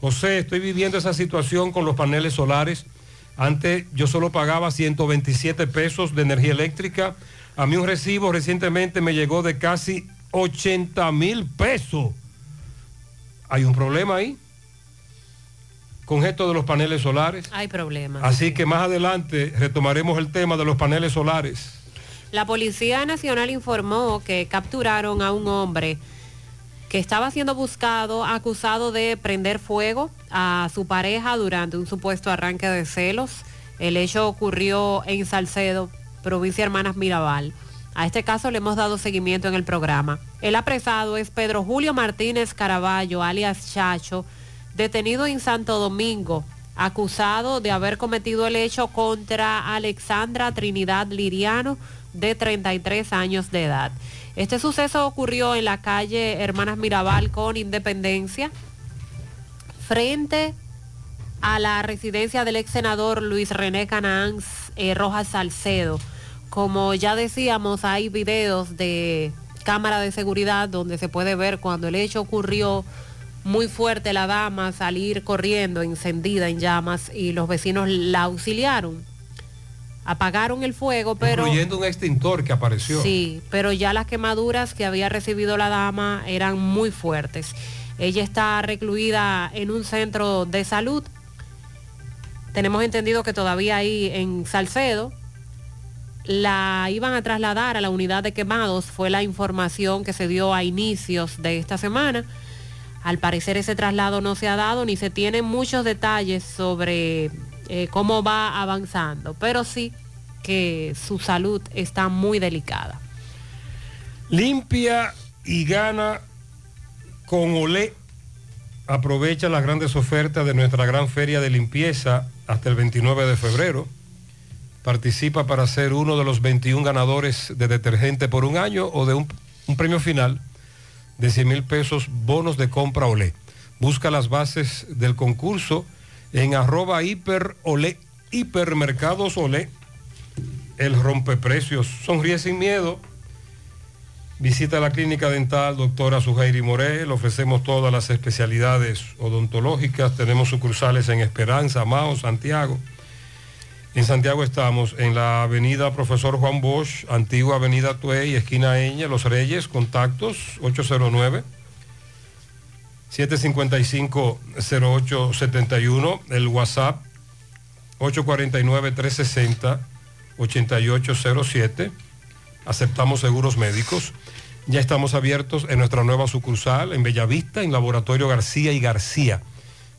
José, estoy viviendo esa situación con los paneles solares. Antes yo solo pagaba 127 pesos de energía eléctrica. A mí un recibo recientemente me llegó de casi 80 mil pesos. Hay un problema ahí con esto de los paneles solares. Hay problemas. Así que más adelante retomaremos el tema de los paneles solares. La Policía Nacional informó que capturaron a un hombre que estaba siendo buscado acusado de prender fuego a su pareja durante un supuesto arranque de celos. El hecho ocurrió en Salcedo, provincia Hermanas Mirabal. A este caso le hemos dado seguimiento en el programa. El apresado es Pedro Julio Martínez Caraballo, alias Chacho, detenido en Santo Domingo, acusado de haber cometido el hecho contra Alexandra Trinidad Liriano, de 33 años de edad. Este suceso ocurrió en la calle Hermanas Mirabal con Independencia, frente a la residencia del ex senador Luis René Canaán eh, Rojas Salcedo. Como ya decíamos, hay videos de cámara de seguridad donde se puede ver cuando el hecho ocurrió muy fuerte la dama salir corriendo encendida en llamas y los vecinos la auxiliaron. Apagaron el fuego, pero... Incluyendo un extintor que apareció. Sí, pero ya las quemaduras que había recibido la dama eran muy fuertes. Ella está recluida en un centro de salud. Tenemos entendido que todavía ahí en Salcedo la iban a trasladar a la unidad de quemados. Fue la información que se dio a inicios de esta semana. Al parecer ese traslado no se ha dado ni se tienen muchos detalles sobre eh, cómo va avanzando, pero sí que su salud está muy delicada. Limpia y gana con Olé. Aprovecha las grandes ofertas de nuestra gran feria de limpieza hasta el 29 de febrero. Participa para ser uno de los 21 ganadores de detergente por un año o de un, premio final de 100 mil pesos bonos de compra Olé. Busca las bases del concurso en arroba hiper Olé, hipermercados Olé, el rompeprecios. Sonríe sin miedo. Visita la clínica dental doctora Sujairi Morel. Ofrecemos todas las especialidades odontológicas. Tenemos sucursales en Esperanza, Mao, Santiago. En Santiago estamos en la avenida Profesor Juan Bosch, antigua avenida Tuey, esquina Eña, Los Reyes, contactos 809 755-0871, el WhatsApp 849-360-8807. Aceptamos seguros médicos. Ya estamos abiertos en nuestra nueva sucursal en Bellavista, en Laboratorio García y García.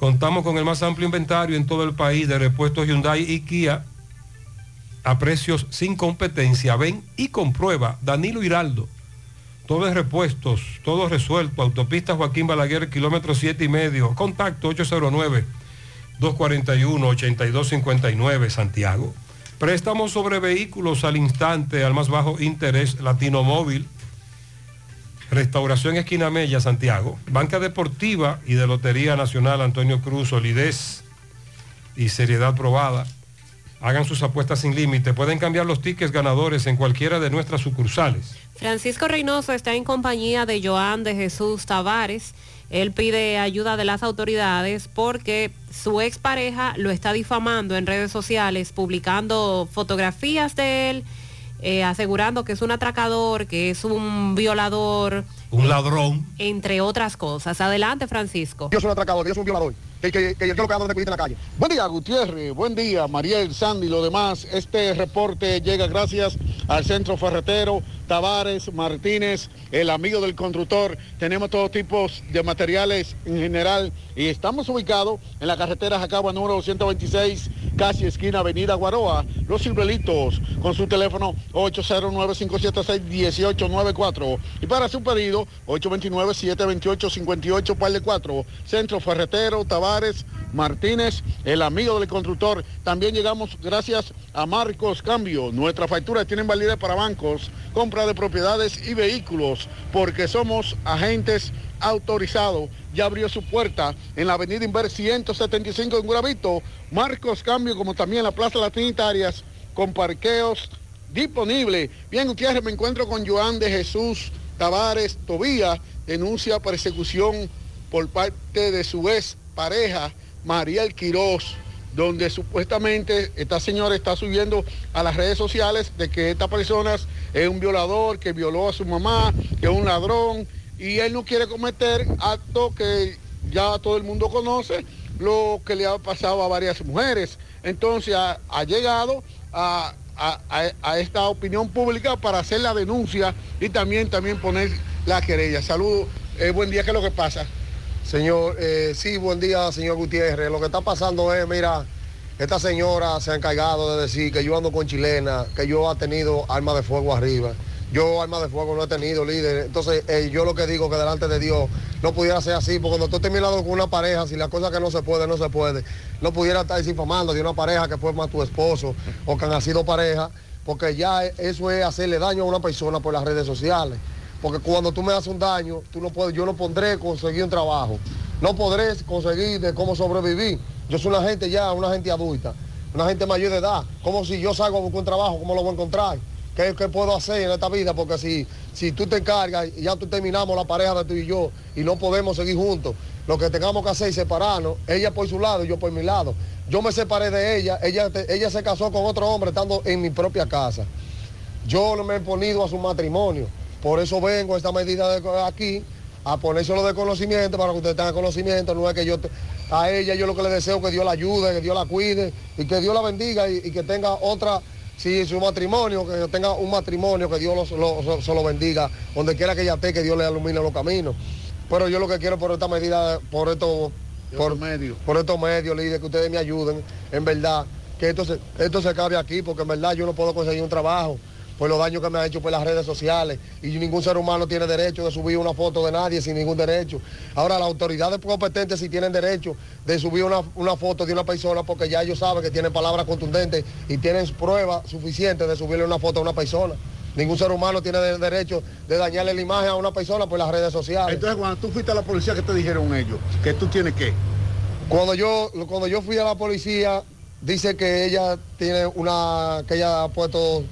Contamos con el más amplio inventario en todo el país de repuestos Hyundai y Kia a precios sin competencia. Ven y comprueba. Danilo Hiraldo. Todo es repuestos, todo resuelto. Autopista Joaquín Balaguer, kilómetro 7 y medio. Contacto 809-241-8259, Santiago. Préstamos sobre vehículos al instante, al más bajo interés, Latino Móvil. Restauración Esquina Mella, Santiago. Banca Deportiva y de Lotería Nacional Antonio Cruz, solidez y seriedad probada. Hagan sus apuestas sin límite. Pueden cambiar los tickets ganadores en cualquiera de nuestras sucursales. Francisco Reynoso está en compañía de Joan de Jesús Tavares. Él pide ayuda de las autoridades porque su expareja lo está difamando en redes sociales, publicando fotografías de él, eh, asegurando que es un atracador, que es un violador, Un ladrón. entre otras cosas. Adelante, Francisco. Yo soy un atracador, yo soy un violador. Que, que, que yo lo que ando de en la calle. Buen día, Gutiérrez. Buen día, Mariel, Sandy y lo demás. Este reporte llega gracias al Centro Ferretero, Tavares, Martínez, el amigo del constructor. Tenemos todo tipo de materiales en general y estamos ubicados en la carretera Jacagua número 226, casi esquina Avenida Guaroa. Los Ciruelitos con su teléfono 809-576-1894. Y para su pedido, 829-728-58, par de 4. Centro Ferretero, Tavares, Martínez, el amigo del constructor. También llegamos gracias a Marcos Cambio. Nuestras facturas tienen validez para bancos, compra de propiedades y vehículos, porque somos agentes autorizados. Ya abrió su puerta en la avenida Inver 175 en Guravito. Marcos Cambio, como también la Plaza Las Trinitarias, con parqueos disponibles. Bien, Gutiérrez, me encuentro con Joan de Jesús Tavares Tobía, denuncia persecución por parte de su ex pareja, Mariel Quirós, donde supuestamente esta señora está subiendo a las redes sociales de que esta persona es un violador, que violó a su mamá, que es un ladrón, y él no quiere cometer actos que ya todo el mundo conoce, lo que le ha pasado a varias mujeres. Entonces ha, llegado a, a- a- a esta opinión pública para hacer la denuncia y también, también poner la querella. Saludos, eh, buen día, ¿qué es lo que pasa? Señor, eh, sí, buen día, señor Gutiérrez. Lo que está pasando es, mira, esta señora se ha encargado de decir que yo ando con chilena, que yo ha tenido arma de fuego arriba. Yo arma de fuego no he tenido, líder. Entonces, eh, yo lo que digo que delante de Dios no pudiera ser así, porque cuando tú estás mirando con una pareja, si la cosa que no se puede, no se puede, no pudiera estar desinfamando de una pareja que fue más tu esposo o que han sido pareja, porque ya eso es hacerle daño a una persona por las redes sociales. Porque cuando tú me haces un daño, tú no puedes, yo no pondré conseguir un trabajo. No podré conseguir de cómo sobrevivir. Yo soy una gente ya, una gente adulta, una gente mayor de edad. Como si yo salgo a buscar un trabajo, ¿cómo lo voy a encontrar? ¿Qué, qué puedo hacer en esta vida? Porque si, si tú te encargas y ya tú terminamos la pareja de tú y yo y no podemos seguir juntos, lo que tengamos que hacer es separarnos, ella por su lado y yo por mi lado. Yo me separé de ella, ella, ella se casó con otro hombre estando en mi propia casa. Yo me he ponido a su matrimonio. Por eso vengo a esta medida de aquí a ponérselo de conocimiento para que usted tenga conocimiento. No es que yo te- a ella yo lo que le deseo que Dios la ayude, que Dios la cuide y que Dios la bendiga y, y que tenga otra, si su matrimonio, que tenga un matrimonio, que Dios lo, lo- se lo bendiga, donde quiera que ella esté, que Dios le ilumine los caminos. Pero yo lo que quiero por esta medida, por esto, por, por estos medios, líder, que ustedes me ayuden, en verdad, que esto se, esto se acabe aquí, porque en verdad yo no puedo conseguir un trabajo por los daños que me han hecho por las redes sociales y ningún ser humano tiene derecho de subir una foto de nadie sin ningún derecho. Ahora las autoridades competentes sí tienen derecho de subir una, una foto de una persona porque ya ellos saben que tienen palabras contundentes y tienen pruebas suficientes de subirle una foto a una persona. Ningún ser humano tiene de- derecho de dañarle la imagen a una persona por las redes sociales. Entonces, cuando tú fuiste a la policía, ¿qué te dijeron ellos? Que tú tienes que. Cuando yo, cuando yo fui a la policía, dice que ella tiene una, que ella ha puesto,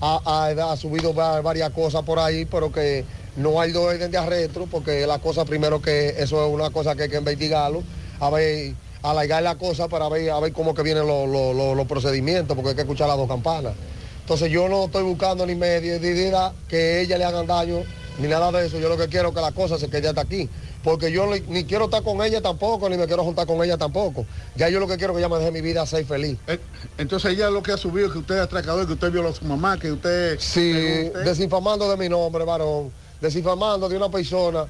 ha, ha- subido va- varias cosas por ahí, pero que no hay orden de arresto, porque la cosa primero que eso es una cosa que hay que investigarlo, a ver, alargar la cosa para ver, a ver cómo que vienen los- los procedimientos, porque hay que escuchar las dos campanas. Entonces yo no estoy buscando ni medida que ella le hagan daño, ni nada de eso. Yo lo que quiero es que la cosa se quede hasta aquí. Porque yo ni, quiero estar con ella tampoco, ni me quiero juntar con ella tampoco. Ya yo lo que quiero es que ella me deje mi vida ser feliz. Entonces ella lo que ha subido es que usted es atracador, que usted violó a su mamá, que usted... Sí, usted- desinfamando de mi nombre, varón. Desinfamando de una persona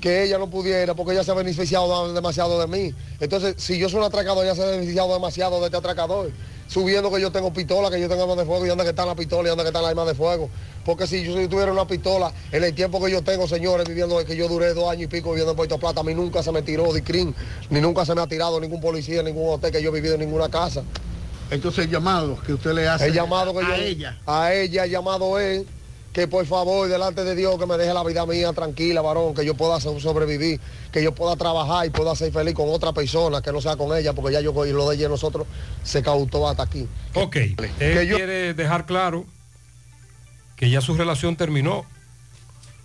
que ella no pudiera, porque ella se ha beneficiado demasiado de mí. Entonces, si yo soy un atracador, ella se ha beneficiado demasiado de este atracador. Subiendo que yo tengo pistola, que yo tengo arma de fuego, y anda que está la pistola, y anda que está la arma de fuego. Porque si yo si tuviera una pistola, en el tiempo que yo tengo, señores, viviendo, que yo duré dos años y pico viviendo en Puerto Plata, a mí nunca se me tiró de crin, ni nunca se me ha tirado ningún policía, ningún hotel que yo he vivido en ninguna casa. Entonces el llamado que usted le hace El llamado que a yo- ella. A ella, el llamado es que por favor, delante de Dios, que me deje la vida mía tranquila, varón, que yo pueda so- sobrevivir, que yo pueda trabajar y pueda ser feliz con otra persona, que no sea con ella, porque ya yo y lo de ella nosotros se cautó hasta aquí. Ok, él quiere dejar claro que ya su relación terminó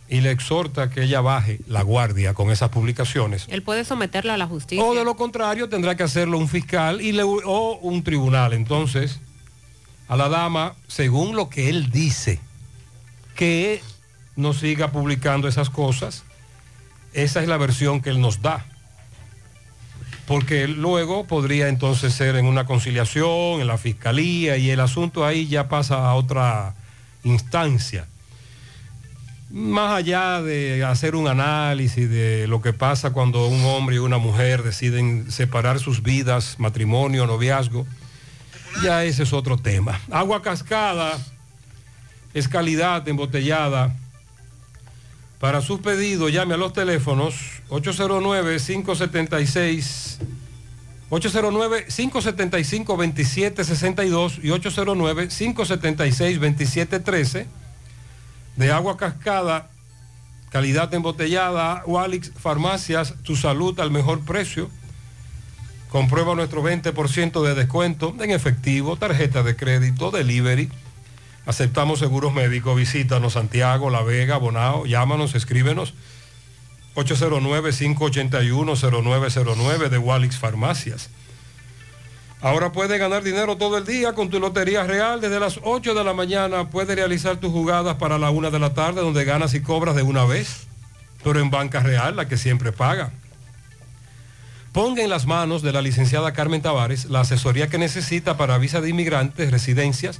y le exhorta que ella baje la guardia con esas publicaciones. Él puede someterla a la justicia. O de lo contrario tendrá que hacerlo un fiscal y le- o un tribunal. Entonces, a la dama, según lo que él dice, que no siga publicando esas cosas, esa es la versión que él nos da. Porque luego podría entonces ser en una conciliación, en la fiscalía, y el asunto ahí ya pasa a otra instancia más allá de hacer un análisis de lo que pasa cuando un hombre y una mujer deciden separar sus vidas, matrimonio, noviazgo, ya ese es otro tema. Agua cascada es calidad embotellada. Para sus pedidos, llame a los teléfonos 809-576. 809-575-2762 y 809-576-2713 de agua cascada, calidad embotellada, Walix Farmacias, tu salud al mejor precio. Comprueba nuestro 20% de descuento en efectivo, tarjeta de crédito, delivery. Aceptamos seguros médicos, visítanos Santiago, La Vega, Bonao, llámanos, escríbenos. 809-581-0909 de Walix Farmacias. Ahora puedes ganar dinero todo el día con tu Lotería Real. Desde las 8 de la mañana puedes realizar tus jugadas para la 1 de la tarde donde ganas y cobras de una vez. Pero en Banca Real, la que siempre paga. Ponga en las manos de la licenciada Carmen Tavares la asesoría que necesita para visa de inmigrantes, residencias,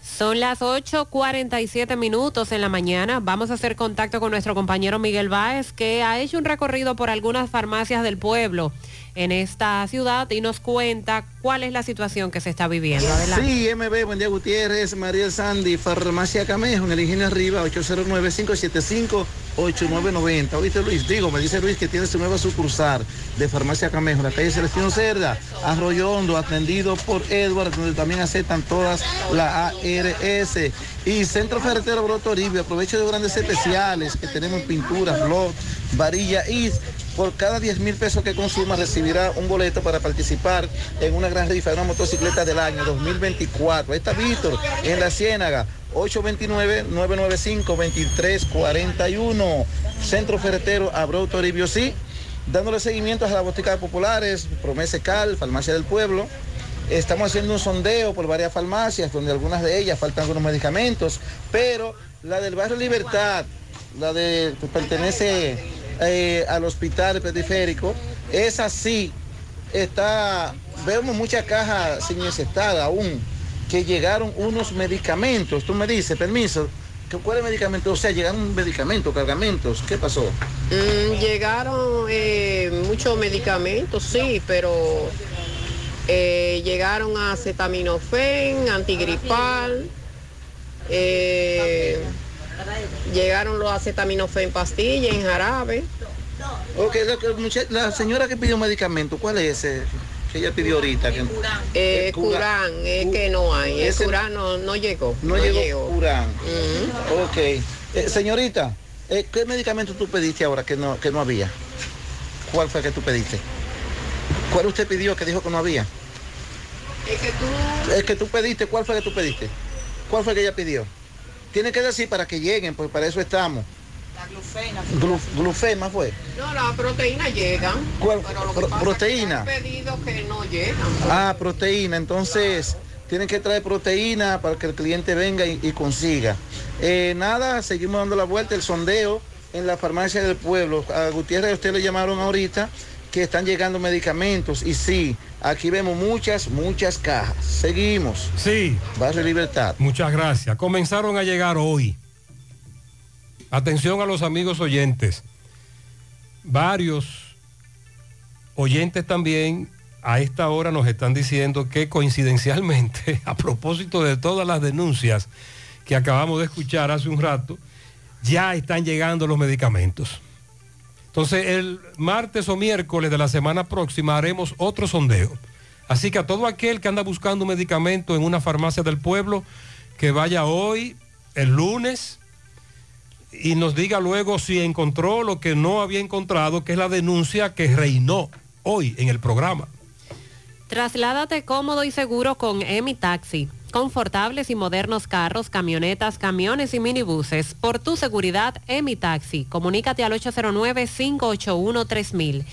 Son las 8.47 minutos en la mañana. Vamos a hacer contacto con nuestro compañero Miguel Báez, que ha hecho un recorrido por algunas farmacias del pueblo en esta ciudad y nos cuenta cuál es la situación que se está viviendo. Adelante. Sí, MB, buen día Gutiérrez, María Sandy, Farmacia Camejo, en el Ingenio Arriba, 809-575-8990. ¿Oíste Luis? Digo, me dice Luis que tiene su nueva sucursal de Farmacia Camejo, en la calle Celestino Cerda, Arroyo Hondo, atendido por Edward, donde también aceptan todas las ARS. Y Centro Ferretero Broto Toribio, aprovecho de grandes especiales que tenemos pinturas, blog, varilla y por cada 10 mil pesos que consuma recibirá un boleto para participar en una gran rifa de una motocicleta del año 2024. Ahí está Víctor en la Ciénaga. 829-995-2341. Centro Ferretero Abreu Toribio, sí. Dándole seguimiento a las boticas populares, Promese Cal, Farmacia del Pueblo. Estamos haciendo un sondeo por varias farmacias, donde algunas de ellas faltan algunos medicamentos, pero la del barrio Libertad, la de pertenece eh, al hospital periférico, esa sí está, vemos muchas cajas sin necesidad aún, que llegaron unos medicamentos. Tú me dices, permiso, ¿que ¿cuál es el medicamento? O sea, llegaron medicamentos, cargamentos, ¿qué pasó? Mm, llegaron eh, muchos medicamentos, sí, pero eh, llegaron acetaminofén, antigripal, eh, llegaron los acetaminofén pastilla en jarabe. Ok, la, la señora que pidió medicamento, ¿cuál es ese que ella pidió ahorita? Que, Eh, Eh, Curán, es que no hay, el Ese- Curán no, no llegó. No, llegó, Curán. Ok. Eh, señorita, eh, ¿qué medicamento tú pediste ahora que no, que no había? ¿Cuál fue que tú pediste? ¿Cuál usted pidió que dijo que no había? Es que tú... Es que tú pediste, ¿cuál fue que tú pediste? ¿Cuál fue que ella pidió? Tiene que decir para que lleguen, pues para eso estamos. La glufena. Glu- glufema fue. No, las proteínas llegan. ¿Cuál? Pero lo que Pro- pasa proteína. Es que hay pedidos que no llegan. Ah, proteína. Entonces, tienen que traer proteína para que el cliente venga y, y consiga. Eh, nada, seguimos dando la vuelta, el sondeo en la farmacia del pueblo. A Gutiérrez usted le llamaron ahorita que están llegando medicamentos. Y sí, aquí vemos muchas, muchas cajas. Seguimos. Sí. Barrio Libertad. Muchas gracias. Comenzaron a llegar hoy. Atención a los amigos oyentes. Varios oyentes también a esta hora nos están diciendo que coincidencialmente, a propósito de todas las denuncias que acabamos de escuchar hace un rato, ya están llegando los medicamentos. Entonces, el martes o miércoles de la semana próxima haremos otro sondeo. Así que a todo aquel que anda buscando un medicamento en una farmacia del pueblo, que vaya hoy, el lunes, y nos diga luego si encontró lo que no había encontrado, que es la denuncia que reinó hoy en el programa. Trasládate cómodo y seguro con Emi Taxi. Confortables y modernos carros, camionetas, camiones y minibuses. Por tu seguridad, Emi Taxi. Comunícate al 809-581-3000.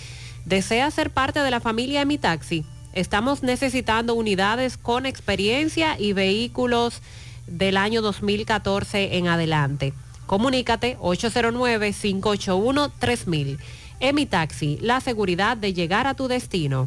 ¿Deseas ser parte de la familia Emi Taxi? Estamos necesitando unidades con experiencia y vehículos del año 2014 en adelante. Comunícate 809-581-3000. Emi Taxi, la seguridad de llegar a tu destino.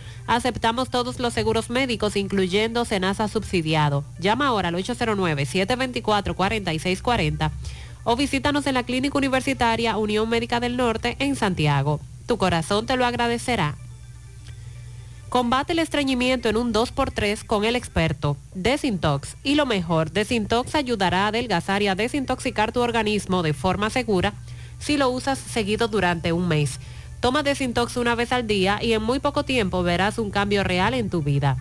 Aceptamos todos los seguros médicos, incluyendo Senasa subsidiado. Llama ahora al 809-724-4640 o visítanos en la Clínica Universitaria Unión Médica del Norte en Santiago. Tu corazón te lo agradecerá. Combate el estreñimiento en un 2x3 con el experto Desintox. Y lo mejor, Desintox ayudará a adelgazar y a desintoxicar tu organismo de forma segura si lo usas seguido durante un mes. Toma Desintox una vez al día y en muy poco tiempo verás un cambio real en tu vida.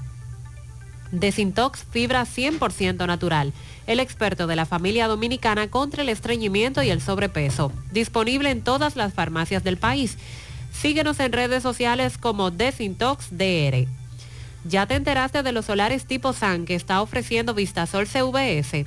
Desintox fibra 100% natural, el experto de la familia dominicana contra el estreñimiento y el sobrepeso. Disponible en todas las farmacias del país. Síguenos en redes sociales como Desintox DR. ¿Ya te enteraste de los solares tipo SAN que está ofreciendo Vistasol CVS?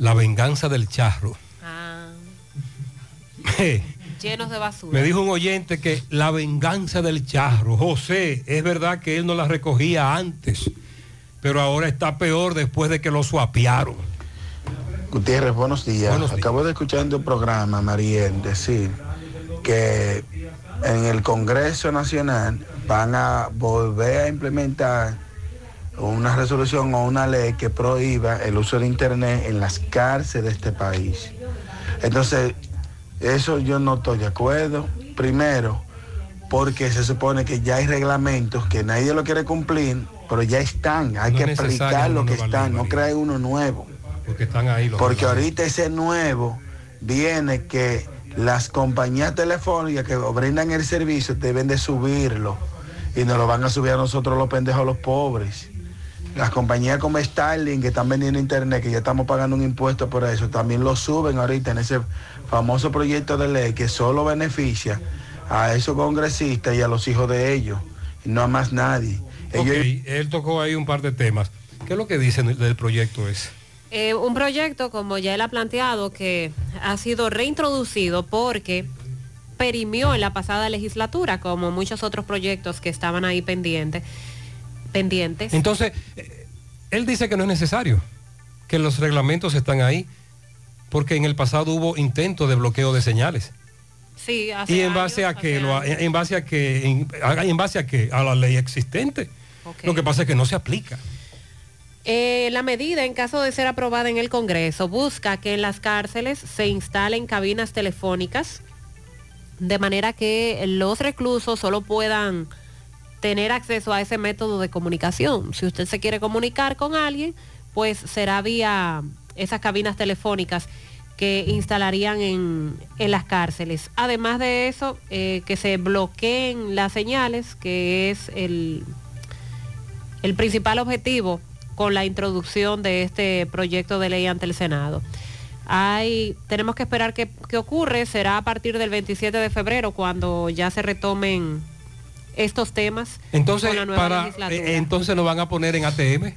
La venganza del charro. Ah, Eh, llenos de basura. Me dijo un oyente que la venganza del charro, José, es verdad que él no la recogía antes, pero ahora está peor después de que lo suapiaron. Gutiérrez, buenos días. Buenos días. Acabo de escuchar en tu programa, Mariel, decir que en el Congreso Nacional van a volver a implementar una resolución o una ley que prohíba el uso de Internet en las cárceles de este país. Entonces, eso yo no estoy de acuerdo. Primero, porque se supone que ya hay reglamentos que nadie lo quiere cumplir, pero ya están. Hay No que aplicar lo que están, no crear uno nuevo. Porque están ahí los Porque ahorita ese nuevo viene que las compañías telefónicas que brindan el servicio deben de subirlo y nos lo van a subir a nosotros los pendejos, los pobres. Las compañías como Starlink que están vendiendo internet, que ya estamos pagando un impuesto por eso, también lo suben ahorita en ese famoso proyecto de ley que solo beneficia a esos congresistas y a los hijos de ellos, y no a más nadie. Él tocó ahí un par de temas. ¿Qué es lo que dicen del proyecto ese? Eh, un proyecto, como ya él ha planteado, que ha sido reintroducido porque perimió en la pasada legislatura, como muchos otros proyectos que estaban ahí pendientes. Pendientes. Entonces, eh, él dice que no es necesario, que los reglamentos están ahí, porque en el pasado hubo intentos de bloqueo de señales. Sí, hace ¿Y en años, base a hace Lo- en base a qué? En, en base a qué? A la ley existente. Lo que pasa es que no se aplica. Eh, la medida, en caso de ser aprobada en el Congreso, busca que en las cárceles se instalen cabinas telefónicas de manera que los reclusos solo puedan tener acceso a ese método de comunicación. Si usted se quiere comunicar con alguien, pues será vía esas cabinas telefónicas que instalarían en, en las cárceles. Además de eso, eh, que se bloqueen las señales, que es el, el principal objetivo con la introducción de este proyecto de ley ante el Senado. Hay, tenemos que esperar qué ocurre, será a partir del 27 de febrero cuando ya se retomen estos temas Entonces, con la nueva para, legislatura. eh, entonces nos van a poner en ATM.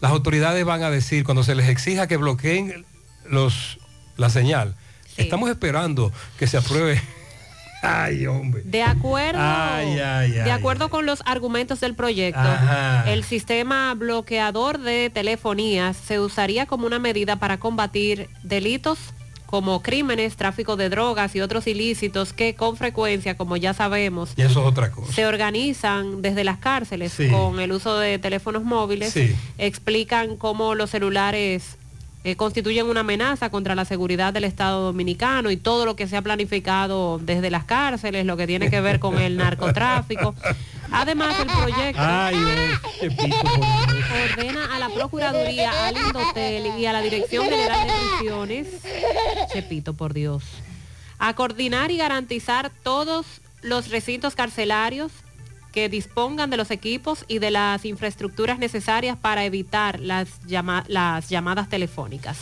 Las autoridades van a decir, cuando se les exija que bloqueen los, la señal, estamos esperando que se apruebe. Ay, hombre. De acuerdo, Ay, ay, de acuerdo con los argumentos del proyecto, Ajá. el sistema bloqueador de telefonías se usaría como una medida para combatir delitos como crímenes, tráfico de drogas y otros ilícitos que con frecuencia, como ya sabemos, Y eso es otra cosa. se organizan desde las cárceles Sí. con el uso de teléfonos móviles, Sí. explican cómo los celulares eh, constituyen una amenaza contra la seguridad del Estado Dominicano y todo lo que se ha planificado desde las cárceles, lo que tiene que ver con el narcotráfico. Además, el proyecto Ay, ordena a la Procuraduría, al Indotel y a la Dirección General de Prisiones, Chepito, por Dios, a coordinar y garantizar todos los recintos carcelarios que dispongan de los equipos y de las infraestructuras necesarias para evitar las, llama- las llamadas telefónicas.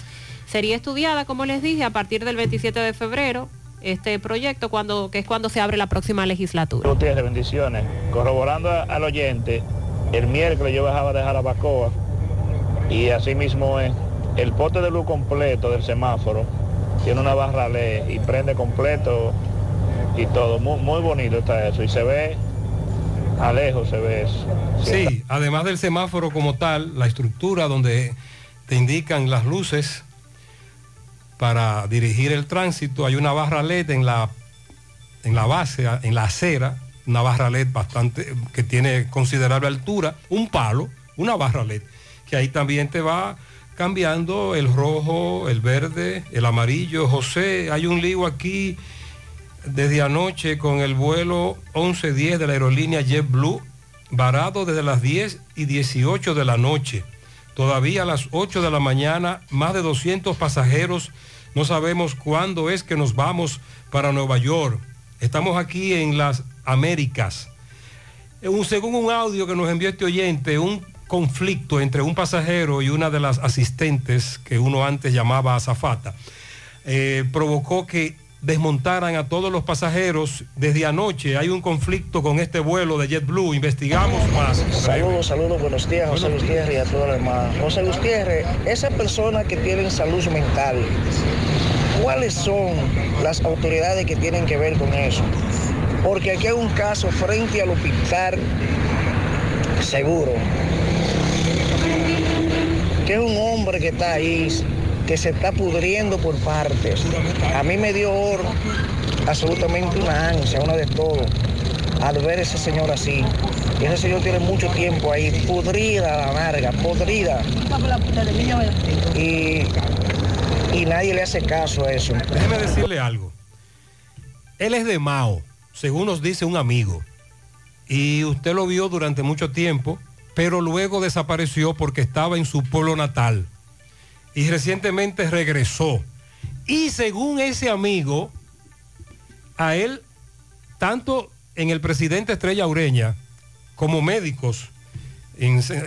Sería estudiada, como les dije, a partir del 27 de febrero este proyecto, cuando, que es cuando se abre la próxima legislatura. Gutiérrez, bendiciones. Corroborando a- al oyente, el miércoles yo bajaba de Jarabacoa y así mismo es. El pote de luz completo del semáforo tiene una barra LED y prende completo y todo. Muy, muy bonito está eso y se ve, a lejos se ve eso. Sí, además del semáforo como tal, la estructura donde te indican las luces para dirigir el tránsito, hay una barra LED en la, en la base, en la acera, una barra LED bastante, que tiene considerable altura, un palo, una barra LED, que ahí también te va cambiando el rojo, el verde, el amarillo. José, hay un lío aquí desde anoche con el vuelo 1110 de la aerolínea JetBlue, varado desde las 10 y 18 de la noche. Todavía a las 8 de la mañana, más de 200 pasajeros. No sabemos cuándo es que nos vamos para Nueva York. Estamos aquí en las Américas. Eh, según un audio que nos envió este oyente, un conflicto entre un pasajero y una de las asistentes que uno antes llamaba azafata, eh, provocó que desmontaran a todos los pasajeros desde anoche. Hay un conflicto con este vuelo de JetBlue. Investigamos más. Saludos, saludos, buenos días, José Gutiérrez y a todos los demás. José Gutiérrez, esas personas que tienen salud mental, ¿cuáles son las autoridades que tienen que ver con eso? Porque aquí hay un caso frente al hospital seguro, que es un hombre que está ahí, que se está pudriendo por partes. A mí me dio oro, absolutamente una ansia, una de todo, al ver ese señor así. Y ese señor tiene mucho tiempo ahí, pudrida a la larga, podrida. Y, y nadie le hace caso a eso. Déjeme decirle algo. Él es de Mao, según nos dice un amigo. Y usted lo vio durante mucho tiempo, pero luego desapareció porque estaba en su pueblo natal. Y recientemente regresó. Y según ese amigo, a él, tanto en el presidente Estrella Ureña como médicos,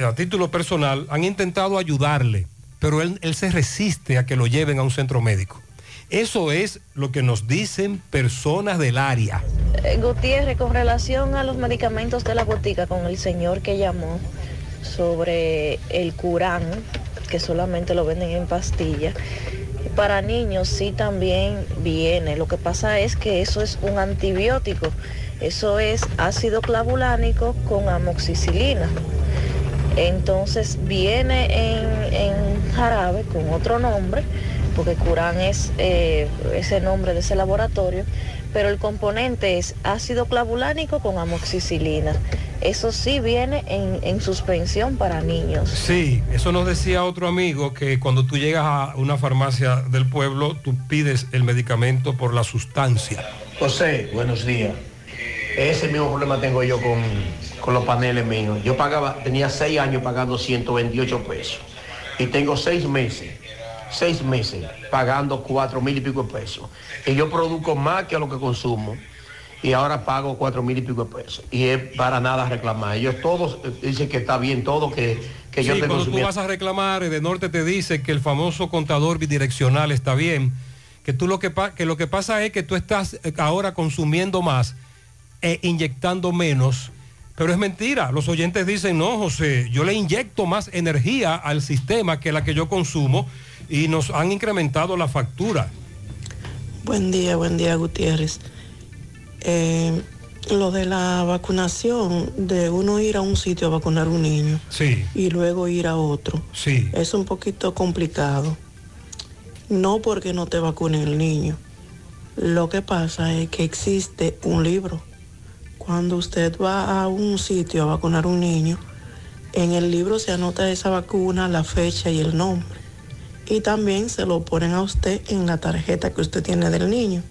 a título personal, han intentado ayudarle, pero él, él se resiste a que lo lleven a un centro médico. Eso es lo que nos dicen personas del área. Eh, Gutiérrez, con relación a los medicamentos de la botica, con el señor que llamó sobre el Curán, que solamente lo venden en pastilla, para niños sí también viene. Lo que pasa es que eso es un antibiótico. Eso es ácido clavulánico con amoxicilina. Entonces viene en, en jarabe con otro nombre, porque Curán es eh, ese nombre de ese laboratorio, pero el componente es ácido clavulánico con amoxicilina. Eso sí viene en, en suspensión para niños. Sí, eso nos decía otro amigo que cuando tú llegas a una farmacia del pueblo, tú pides el medicamento por la sustancia. José, buenos días. Ese mismo problema tengo yo con, con los paneles míos. Yo pagaba, tenía seis años pagando 128 pesos. Y tengo seis meses seis meses pagando cuatro mil y pico de pesos. Y yo produzco más que lo que consumo. Y ahora pago cuatro mil y pico de pesos. Y es para nada reclamar. Ellos todos eh, dicen que está bien todo, que, que yo Sí, te cuando tú vas a reclamar, de Norte te dice que el famoso contador bidireccional está bien, que tú lo que, que lo que pasa es que tú estás eh, ahora consumiendo más e inyectando menos, pero es mentira. Los oyentes dicen, no, José, yo le inyecto más energía al sistema que la que yo consumo y nos han incrementado la factura. Buen día, buen día Gutiérrez. Eh, lo de la vacunación, de uno ir a un sitio a vacunar a un niño Sí, y luego ir a otro, sí. es un poquito complicado. No porque no te vacunen el niño. Lo que pasa es que existe un libro. Cuando usted va a un sitio a vacunar a un niño, en el libro se anota esa vacuna, la fecha y el nombre. Y también se lo ponen a usted en la tarjeta que usted tiene del niño.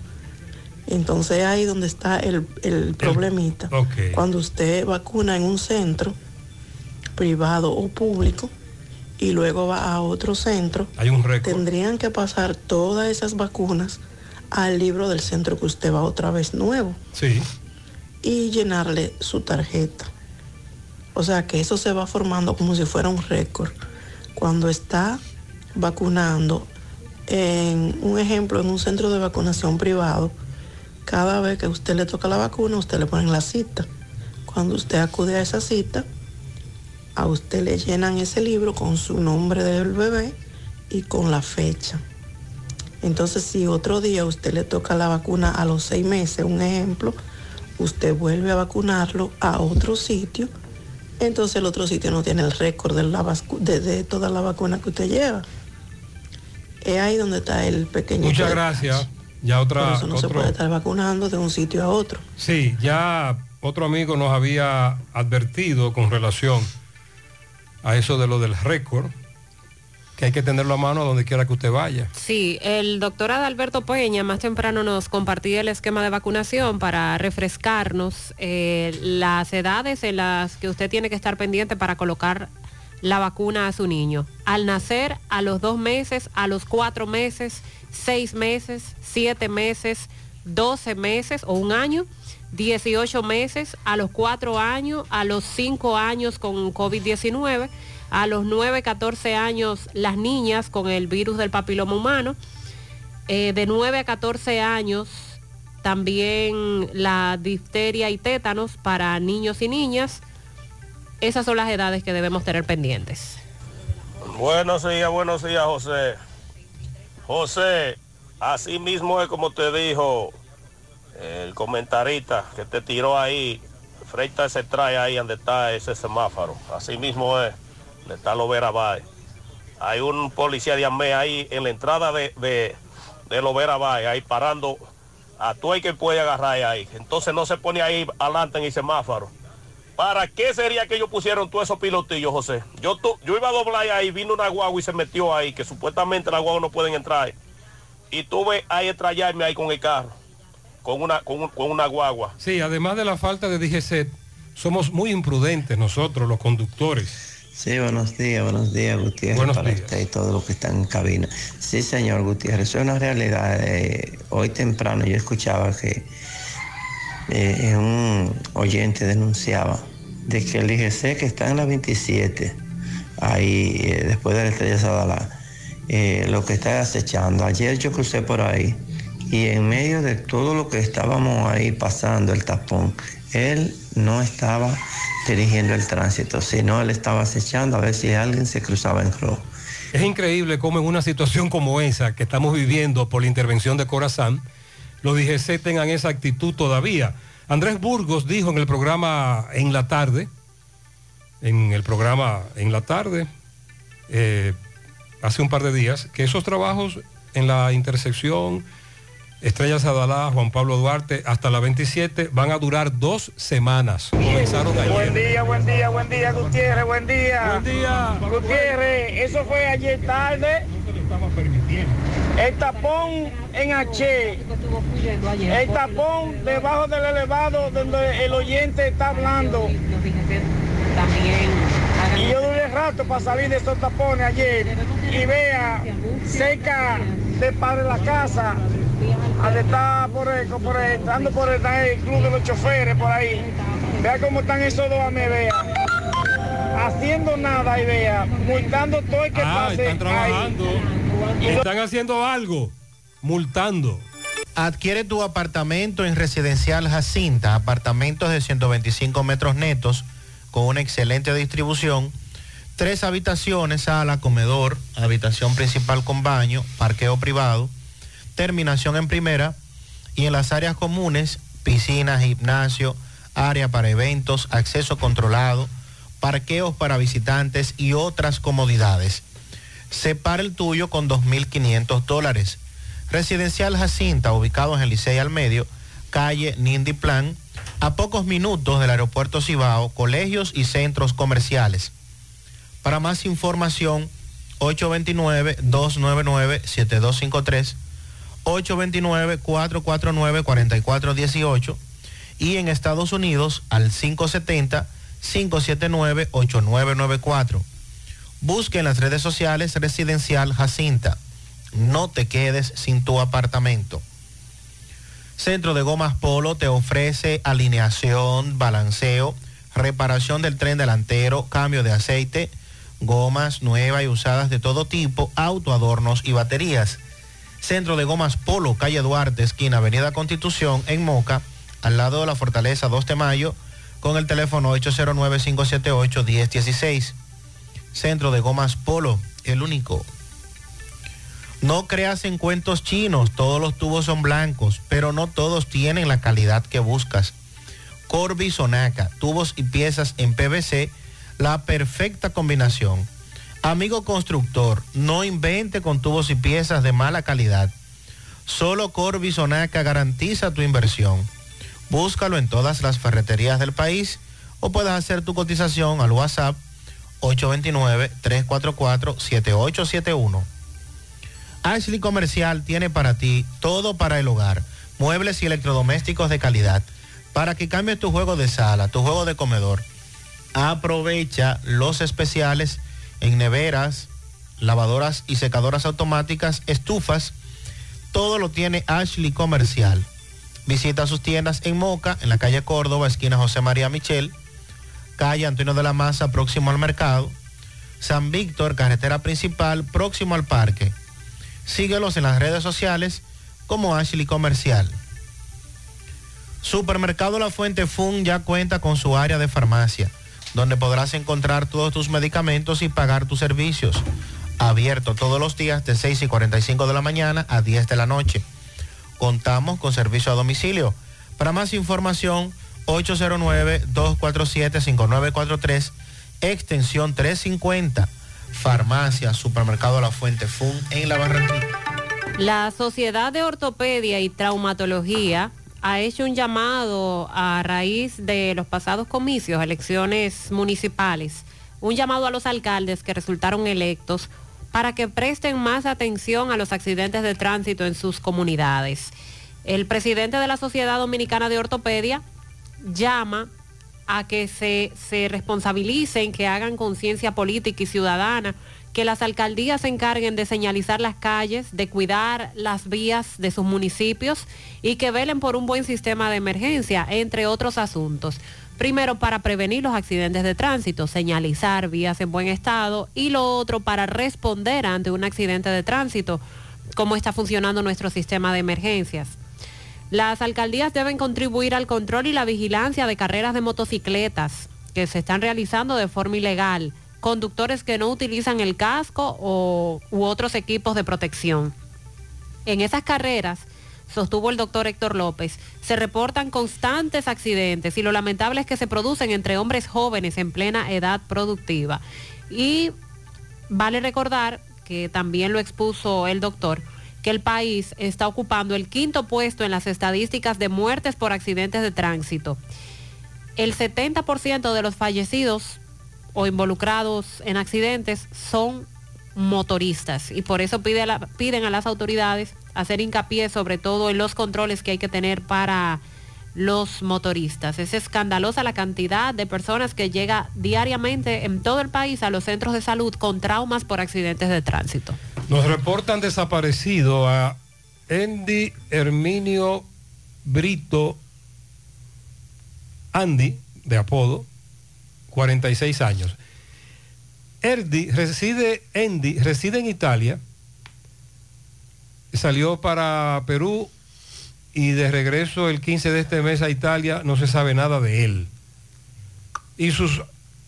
Entonces ahí donde está el, el problemita. Cuando usted vacuna en un centro privado o público y luego va a otro centro, Hay un récord. tendrían que pasar todas esas vacunas al libro del centro que usted va otra vez nuevo Sí. y llenarle su tarjeta. O sea que eso se va formando como si fuera un récord. Cuando está vacunando en un ejemplo, en un centro de vacunación privado, cada vez que usted le toca la vacuna, usted le pone la cita. Cuando usted acude a esa cita, a usted le llenan ese libro con su nombre del bebé y con la fecha. Entonces, si otro día usted le toca la vacuna a los seis meses, un ejemplo, usted vuelve a vacunarlo a otro sitio, entonces el otro sitio no tiene el récord de, la de, de toda la vacuna que usted lleva. Es ahí donde está el pequeño. Muchas gracias. Ya Por otra... eso no se puede estar vacunando de un sitio a otro. Sí, ya otro amigo nos había advertido con relación a eso de lo del récord, que hay que tenerlo a mano a donde quiera que usted vaya. Sí, el doctor Adalberto Peña más temprano nos compartía el esquema de vacunación para refrescarnos eh, las edades en las que usted tiene que estar pendiente para colocar la vacuna a su niño. Al nacer, a los dos meses, a los cuatro meses, seis meses, siete meses, doce meses o un año. 18 meses, a los 4 años, a los 5 años con COVID-19, a los 9, 14 años las niñas con el virus del papiloma humano, eh, de 9 a 14 años también la difteria y tétanos para niños y niñas. Esas son las edades que debemos tener pendientes. Buenos días, buenos días, José. José, así mismo es como te dijo el comentarista que te tiró ahí, frente a ese trae ahí donde está ese semáforo. Así mismo es, le está Lovera Bay. Hay un policía de AME ahí en la entrada de, de, de Lovera Bay, ahí parando a todo el que puede agarrar ahí. Entonces no se pone ahí adelante en el semáforo. ¿Para qué sería que ellos pusieron todos esos pilotillos, José? Yo, tu- yo iba a doblar ahí, vino una guagua y se metió ahí, que supuestamente las guaguas no pueden entrar. Y tuve ahí estrellarme ahí con el carro, con una, con, un- con una guagua. Sí, además de la falta de DGC, somos muy imprudentes nosotros, los conductores. Sí, buenos días, buenos días, Gutiérrez, Buenos para días. usted y todos los que están en cabina. Sí, señor Gutiérrez, eso es una realidad. Eh, hoy temprano yo escuchaba que eh, un oyente denunciaba de que el IGC que está en la 27, ahí eh, después de la estrella Sadalá, eh, lo que está acechando. Ayer yo crucé por ahí y en medio de todo lo que estábamos ahí pasando, el tapón, él no estaba dirigiendo el tránsito, sino él estaba acechando a ver si alguien se cruzaba en rojo. Es increíble cómo en una situación como esa que estamos viviendo por la intervención de Corazán, los DGC tengan esa actitud todavía. Andrés Burgos dijo en el programa En la tarde, en el programa En la tarde, eh, hace un par de días, que esos trabajos en la intersección Estrella Sadalá, Juan Pablo Duarte, hasta la 27, van a durar dos semanas. Comenzaron Buen ayer. día, buen día, buen día, Gutiérrez, buen día. Buen día. Gutiérrez, eso fue ayer tarde. El tapón en H. El tapón debajo del elevado donde el oyente está hablando. Y yo duré rato para salir de esos tapones ayer. y vea cerca de padre la casa, al estar por, el- por el- entrando por el, el club de los choferes por ahí. Vea cómo están esos dos me vea. Haciendo nada y vea, multando todo el que Ah, pase están trabajando. Están haciendo algo, multando. Adquiere tu apartamento en Residencial Jacinta, apartamentos de 125 metros netos con una excelente distribución, tres habitaciones, sala, comedor, habitación principal con baño, parqueo privado, terminación en primera y en las áreas comunes, piscina, gimnasio, área para eventos, acceso controlado, parqueos para visitantes y otras comodidades. Separa el tuyo con 2.500 dólares. Residencial Jacinta, ubicado en el Licey al Medio, calle Nindy Plan, a pocos minutos del aeropuerto Cibao, colegios y centros comerciales. Para más información, 829-299-7253, 829-449-4418 y en Estados Unidos al 570-579-8994. Busque en las redes sociales Residencial Jacinta. No te quedes sin tu apartamento. Centro de Gomas Polo te ofrece alineación, balanceo, reparación del tren delantero, cambio de aceite, gomas nuevas y usadas de todo tipo, autoadornos y baterías. Centro de Gomas Polo, calle Duarte, esquina Avenida Constitución, en Moca, al lado de la Fortaleza 2 de Mayo, con el teléfono 809-578-1016. Centro de Gomas Polo, el único. No creas en cuentos chinos, todos los tubos son blancos, pero no todos tienen la calidad que buscas. Corby Sonaca, tubos y piezas en PVC, la perfecta combinación. Amigo constructor, no invente con tubos y piezas de mala calidad. Solo Corby Sonaca garantiza tu inversión. Búscalo en todas las ferreterías del país o puedes hacer tu cotización al WhatsApp 829-344-7871. Ashley Comercial tiene para ti todo para el hogar, muebles y electrodomésticos de calidad, para que cambies tu juego de sala, tu juego de comedor. Aprovecha los especiales en neveras, lavadoras y secadoras automáticas, estufas, todo lo tiene Ashley Comercial. Visita sus tiendas en Moca, en la calle Córdoba, esquina José María Michel, calle Antonio de la Maza, próximo al mercado, San Víctor, carretera principal, próximo al parque. Síguelos en las redes sociales como Ashley Comercial. Supermercado La Fuente Fun ya cuenta con su área de farmacia, donde podrás encontrar todos tus medicamentos y pagar tus servicios. Abierto todos los días de 6 y 45 de la mañana a 10 de la noche. Contamos con servicio a domicilio. Para más información, 809-247-5943, extensión 350. Farmacia, Supermercado La Fuente Fun en La Barranquilla. La Sociedad de Ortopedia y Traumatología ha hecho un llamado a raíz de los pasados comicios, elecciones municipales, un llamado a los alcaldes que resultaron electos para que presten más atención a los accidentes de tránsito en sus comunidades. El presidente de la Sociedad Dominicana de Ortopedia llama a que se, responsabilicen, que hagan conciencia política y ciudadana, que las alcaldías se encarguen de señalizar las calles, de cuidar las vías de sus municipios y que velen por un buen sistema de emergencia, entre otros asuntos. Primero, para prevenir los accidentes de tránsito, señalizar vías en buen estado y lo otro, para responder ante un accidente de tránsito, cómo está funcionando nuestro sistema de emergencias. Las alcaldías deben contribuir al control y la vigilancia de carreras de motocicletas que se están realizando de forma ilegal, conductores que no utilizan el casco o, u otros equipos de protección. En esas carreras, sostuvo el doctor Héctor López, se reportan constantes accidentes y lo lamentable es que se producen entre hombres jóvenes en plena edad productiva. Y vale recordar, que también lo expuso el doctor, que el país está ocupando el quinto puesto en las estadísticas de muertes por accidentes de tránsito. El 70% de los fallecidos o involucrados en accidentes son motoristas y por eso piden a las autoridades hacer hincapié sobre todo en los controles que hay que tener para los motoristas. Es escandalosa la cantidad de personas que llega diariamente en todo el país a los centros de salud con traumas por accidentes de tránsito. Nos reportan desaparecido a Andy Herminio Brito Andy, de apodo, 46 años. Erdi reside, Andy reside en Italia, salió para Perú y de regreso el 15 de este mes a Italia no se sabe nada de él. Y sus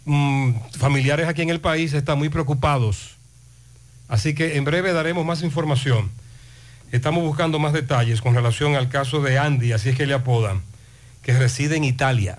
mm, familiares aquí en el país están muy preocupados. Así que en breve daremos más información. Estamos buscando más detalles con relación al caso de Andy, así es que le apodan, que reside en Italia.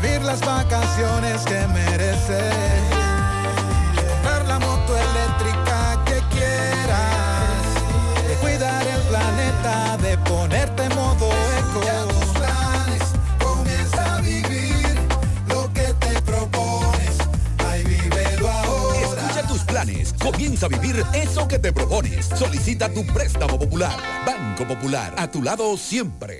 vivir las vacaciones que mereces, comprar la moto eléctrica que quieras, de cuidar el planeta, de ponerte en modo eco. Tus planes, comienza a vivir lo que te propones, ay vívelo ahora. Escucha tus planes. Comienza a vivir eso que te propones. Solicita tu préstamo popular. Banco Popular. A tu lado siempre.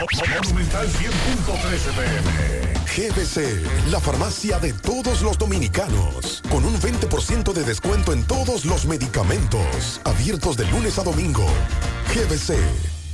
Monumental 100.13 pm. GBC, la farmacia de todos los dominicanos, con un 20% de descuento en todos los medicamentos, abiertos de lunes a domingo. GBC.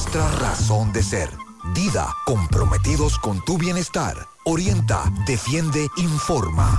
nuestra razón de ser. Dida, comprometidos con tu bienestar. Orienta, defiende, informa.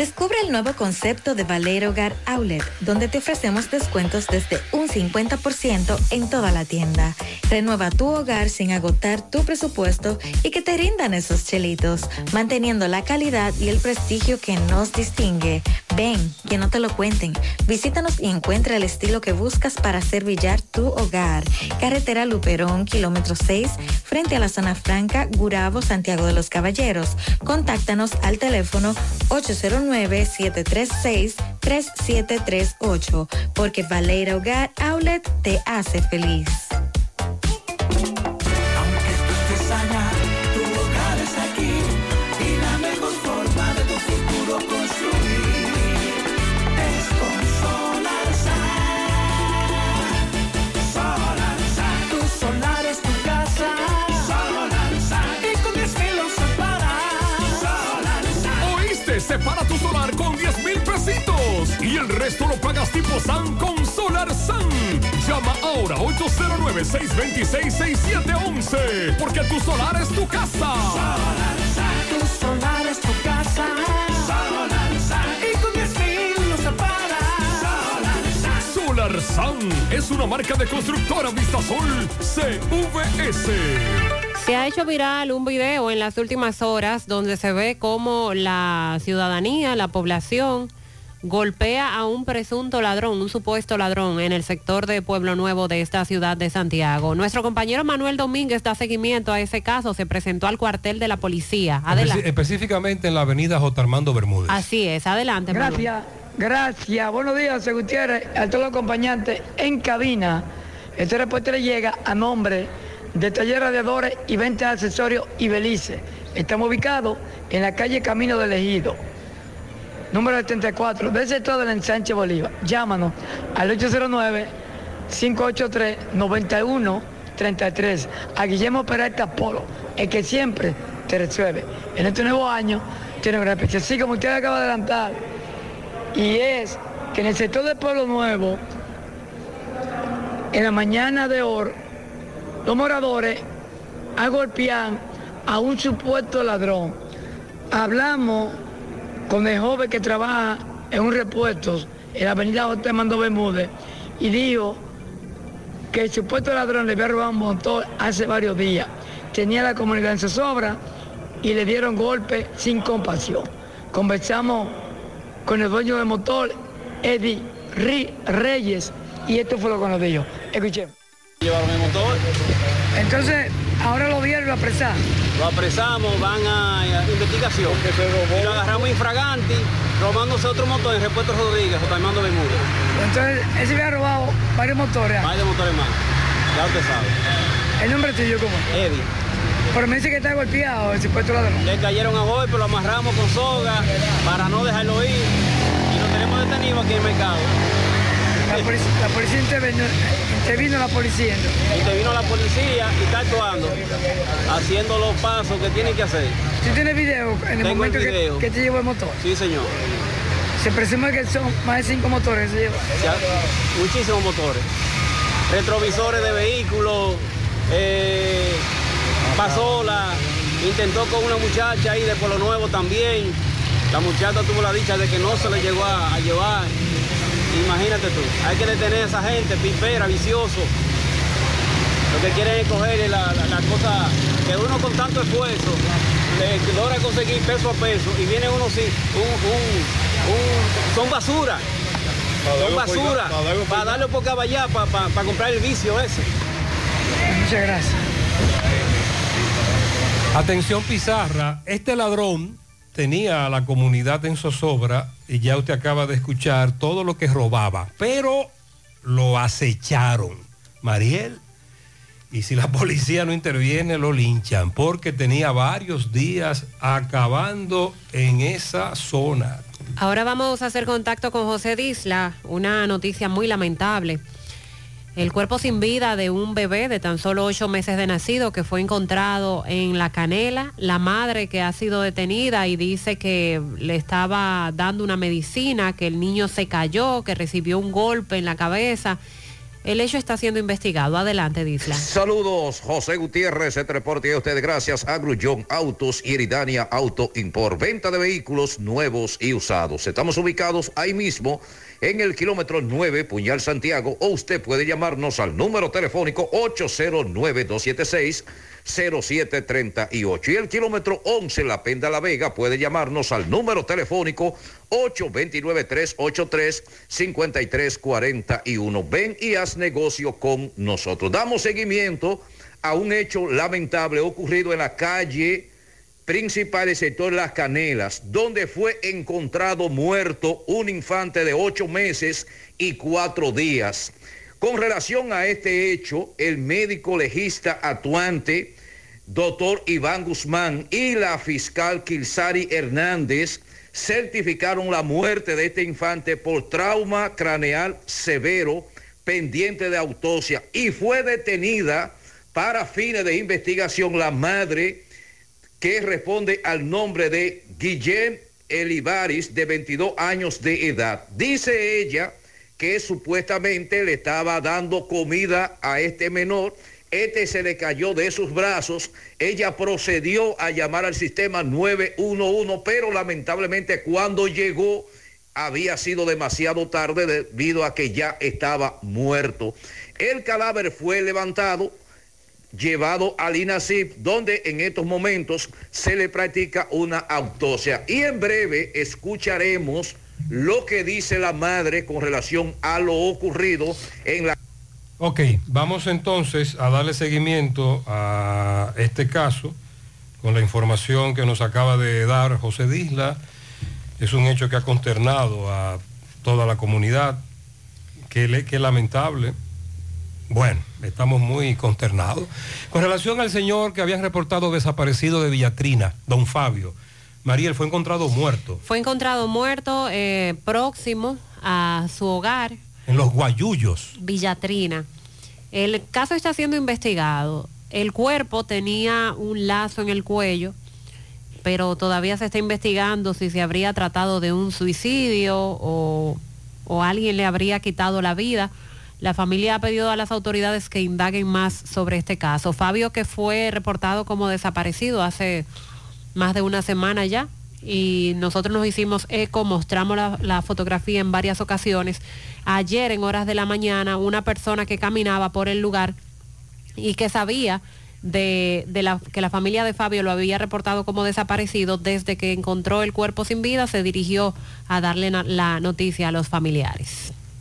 Descubre el nuevo concepto de Valero Hogar Outlet, donde te ofrecemos descuentos desde un 50% en toda la tienda. Renueva tu hogar sin agotar tu presupuesto y que te rindan esos chelitos, manteniendo la calidad y el prestigio que nos distingue. Ven, que no te lo cuenten. Visítanos y encuentra el estilo que buscas para hacer brillar tu hogar. Carretera Luperón, kilómetro 6, frente a la zona franca, Gurabo, Santiago de los Caballeros. Contáctanos al teléfono 809-736-3738, porque Valera Hogar Outlet te hace feliz. Resto lo pagas tipo SAN con Solar SAN. Llama ahora 809-626-6711 porque tu solar es tu casa. Tu solar es tu casa. Solar Y con 10 mil lo separas. Solar SAN es una marca de constructora Vistasol CVS. Se ha hecho viral un video en las últimas horas donde se ve cómo la ciudadanía, la población, golpea a un presunto ladrón, un supuesto ladrón en el sector de Pueblo Nuevo de esta ciudad de Santiago. Nuestro compañero Manuel Domínguez da seguimiento a ese caso, se presentó al cuartel de la policía. Adelante. específicamente en la avenida J. Armando Bermúdez. Así es, adelante. Manuel. Gracias, gracias. Buenos días, Gutiérrez, a todos los acompañantes en cabina. Este reporte le llega a nombre de Taller Radiadores y Venta de Accesorios y Belice. Estamos ubicados en la calle Camino del Ejido, número 74, del sector del ensanche Bolívar. Llámanos al 809-583-9133 a Guillermo Peralta Polo, el que siempre te resuelve. En este nuevo año tiene una especie, así como usted acaba de adelantar, y es que en el sector de Pueblo Nuevo, en la mañana de hoy, los moradores a golpear a un supuesto ladrón. Hablamos con el joven que trabaja en un repuesto en la avenida J. Mando Bermúdez y dijo que el supuesto ladrón le había robado un motor hace varios días. Tenía la comunidad en zozobra y le dieron golpe sin compasión. Conversamos con el dueño del motor, Eddie Reyes, y esto fue lo que nos dijo. Escuchemos. Llevaron el motor. Entonces, ahora lo vieron y lo apresaron. Lo apresamos, van a, a investigación. Y lo agarramos infraganti, robándose otro motor en Repuesto Rodríguez, J. Armando Bermúdez. Entonces, él se había robado varios motores. Varios motores más. Ya usted sabe. ¿El nombre tuyo cómo? Eddie. Pero me dice que está golpeado el supuesto ladrón. Le cayeron a golpe, lo amarramos con soga para no dejarlo ir. Y lo tenemos detenido aquí en el mercado. La policía, la policía intervino, intervino la policía. Intervino la policía y está actuando, haciendo los pasos que tienen que hacer. ¿Tú tienes video en el Tengo momento el que, video. que te llevó el motor? Sí, señor. Se presume que son más de cinco motores que se llevan. Muchísimos motores. Retrovisores de vehículos, eh, pasola, intentó con una muchacha ahí de Pueblo Nuevo también. La muchacha tuvo la dicha de que no se le llegó a, a llevar. Imagínate tú, hay que detener a esa gente, pipera, vicioso. Lo que quieren es coger la, la, la cosa que uno con tanto esfuerzo le logra conseguir peso a peso y viene uno sin un, un- un- son basura. Son basura. Para darle por caballar, para comprar el vicio ese. Muchas gracias. Atención Pizarra, este ladrón tenía a la comunidad en zozobra y ya usted acaba de escuchar todo lo que robaba, pero lo acecharon. Mariel, y si la policía no interviene lo linchan porque tenía varios días acabando en esa zona. Ahora vamos a hacer contacto con José Disla, una noticia muy lamentable. El cuerpo sin vida de un bebé de tan solo ocho meses de nacido que fue encontrado en La Canela, la madre que ha sido detenida y dice que le estaba dando una medicina, que el niño se cayó, que recibió un golpe en la cabeza. El hecho está siendo investigado. Adelante, Disla. Saludos, José Gutiérrez, este reporte a usted gracias a Grullón Autos y Eridania Auto Import. Venta de vehículos nuevos y usados. Estamos ubicados ahí mismo en el kilómetro 9, Puñal Santiago, o usted puede llamarnos al número telefónico 809-276-0738. Y el kilómetro 11, La Penda La Vega, puede llamarnos al número telefónico 829-383-5341. Ven y haz negocio con nosotros. Damos seguimiento a un hecho lamentable ocurrido en la calle principal del sector Las Canelas, donde fue encontrado muerto un infante de ocho meses y cuatro días. Con relación a este hecho, el médico legista actuante, doctor Iván Guzmán, y la fiscal Kilsari Hernández certificaron la muerte de este infante por trauma craneal severo pendiente de autopsia y fue detenida para fines de investigación la madre que responde al nombre de Guillem Elivaris, de 22 años de edad. Dice ella que supuestamente le estaba dando comida a este menor. Este se le cayó de sus brazos. Ella procedió a llamar al sistema 911, pero lamentablemente cuando llegó había sido demasiado tarde debido a que ya estaba muerto. El cadáver fue levantado, llevado al INASIP, donde en estos momentos se le practica una autopsia. Y en breve escucharemos lo que dice la madre con relación a lo ocurrido en la... Ok, vamos entonces a darle seguimiento a este caso con la información que nos acaba de dar José Disla. Es un hecho que ha consternado a toda la comunidad. Qué, qué lamentable. Bueno, estamos muy consternados. Con relación al señor que habían reportado desaparecido de Villatrina, don Fabio, Mariel fue encontrado muerto Fue encontrado muerto eh, próximo a su hogar, en los Guayullos. Villatrina. El caso está siendo investigado. El cuerpo tenía un lazo en el cuello, pero todavía se está investigando si se habría tratado de un suicidio o, o alguien le habría quitado la vida. La familia ha pedido a las autoridades que indaguen más sobre este caso. Fabio, que fue reportado como desaparecido hace más de una semana ya, y nosotros nos hicimos eco, mostramos la, fotografía en varias ocasiones. Ayer en horas de la mañana, una persona que caminaba por el lugar y que sabía de, de la, que la familia de Fabio lo había reportado como desaparecido, desde que encontró el cuerpo sin vida, se dirigió a darle la noticia a los familiares.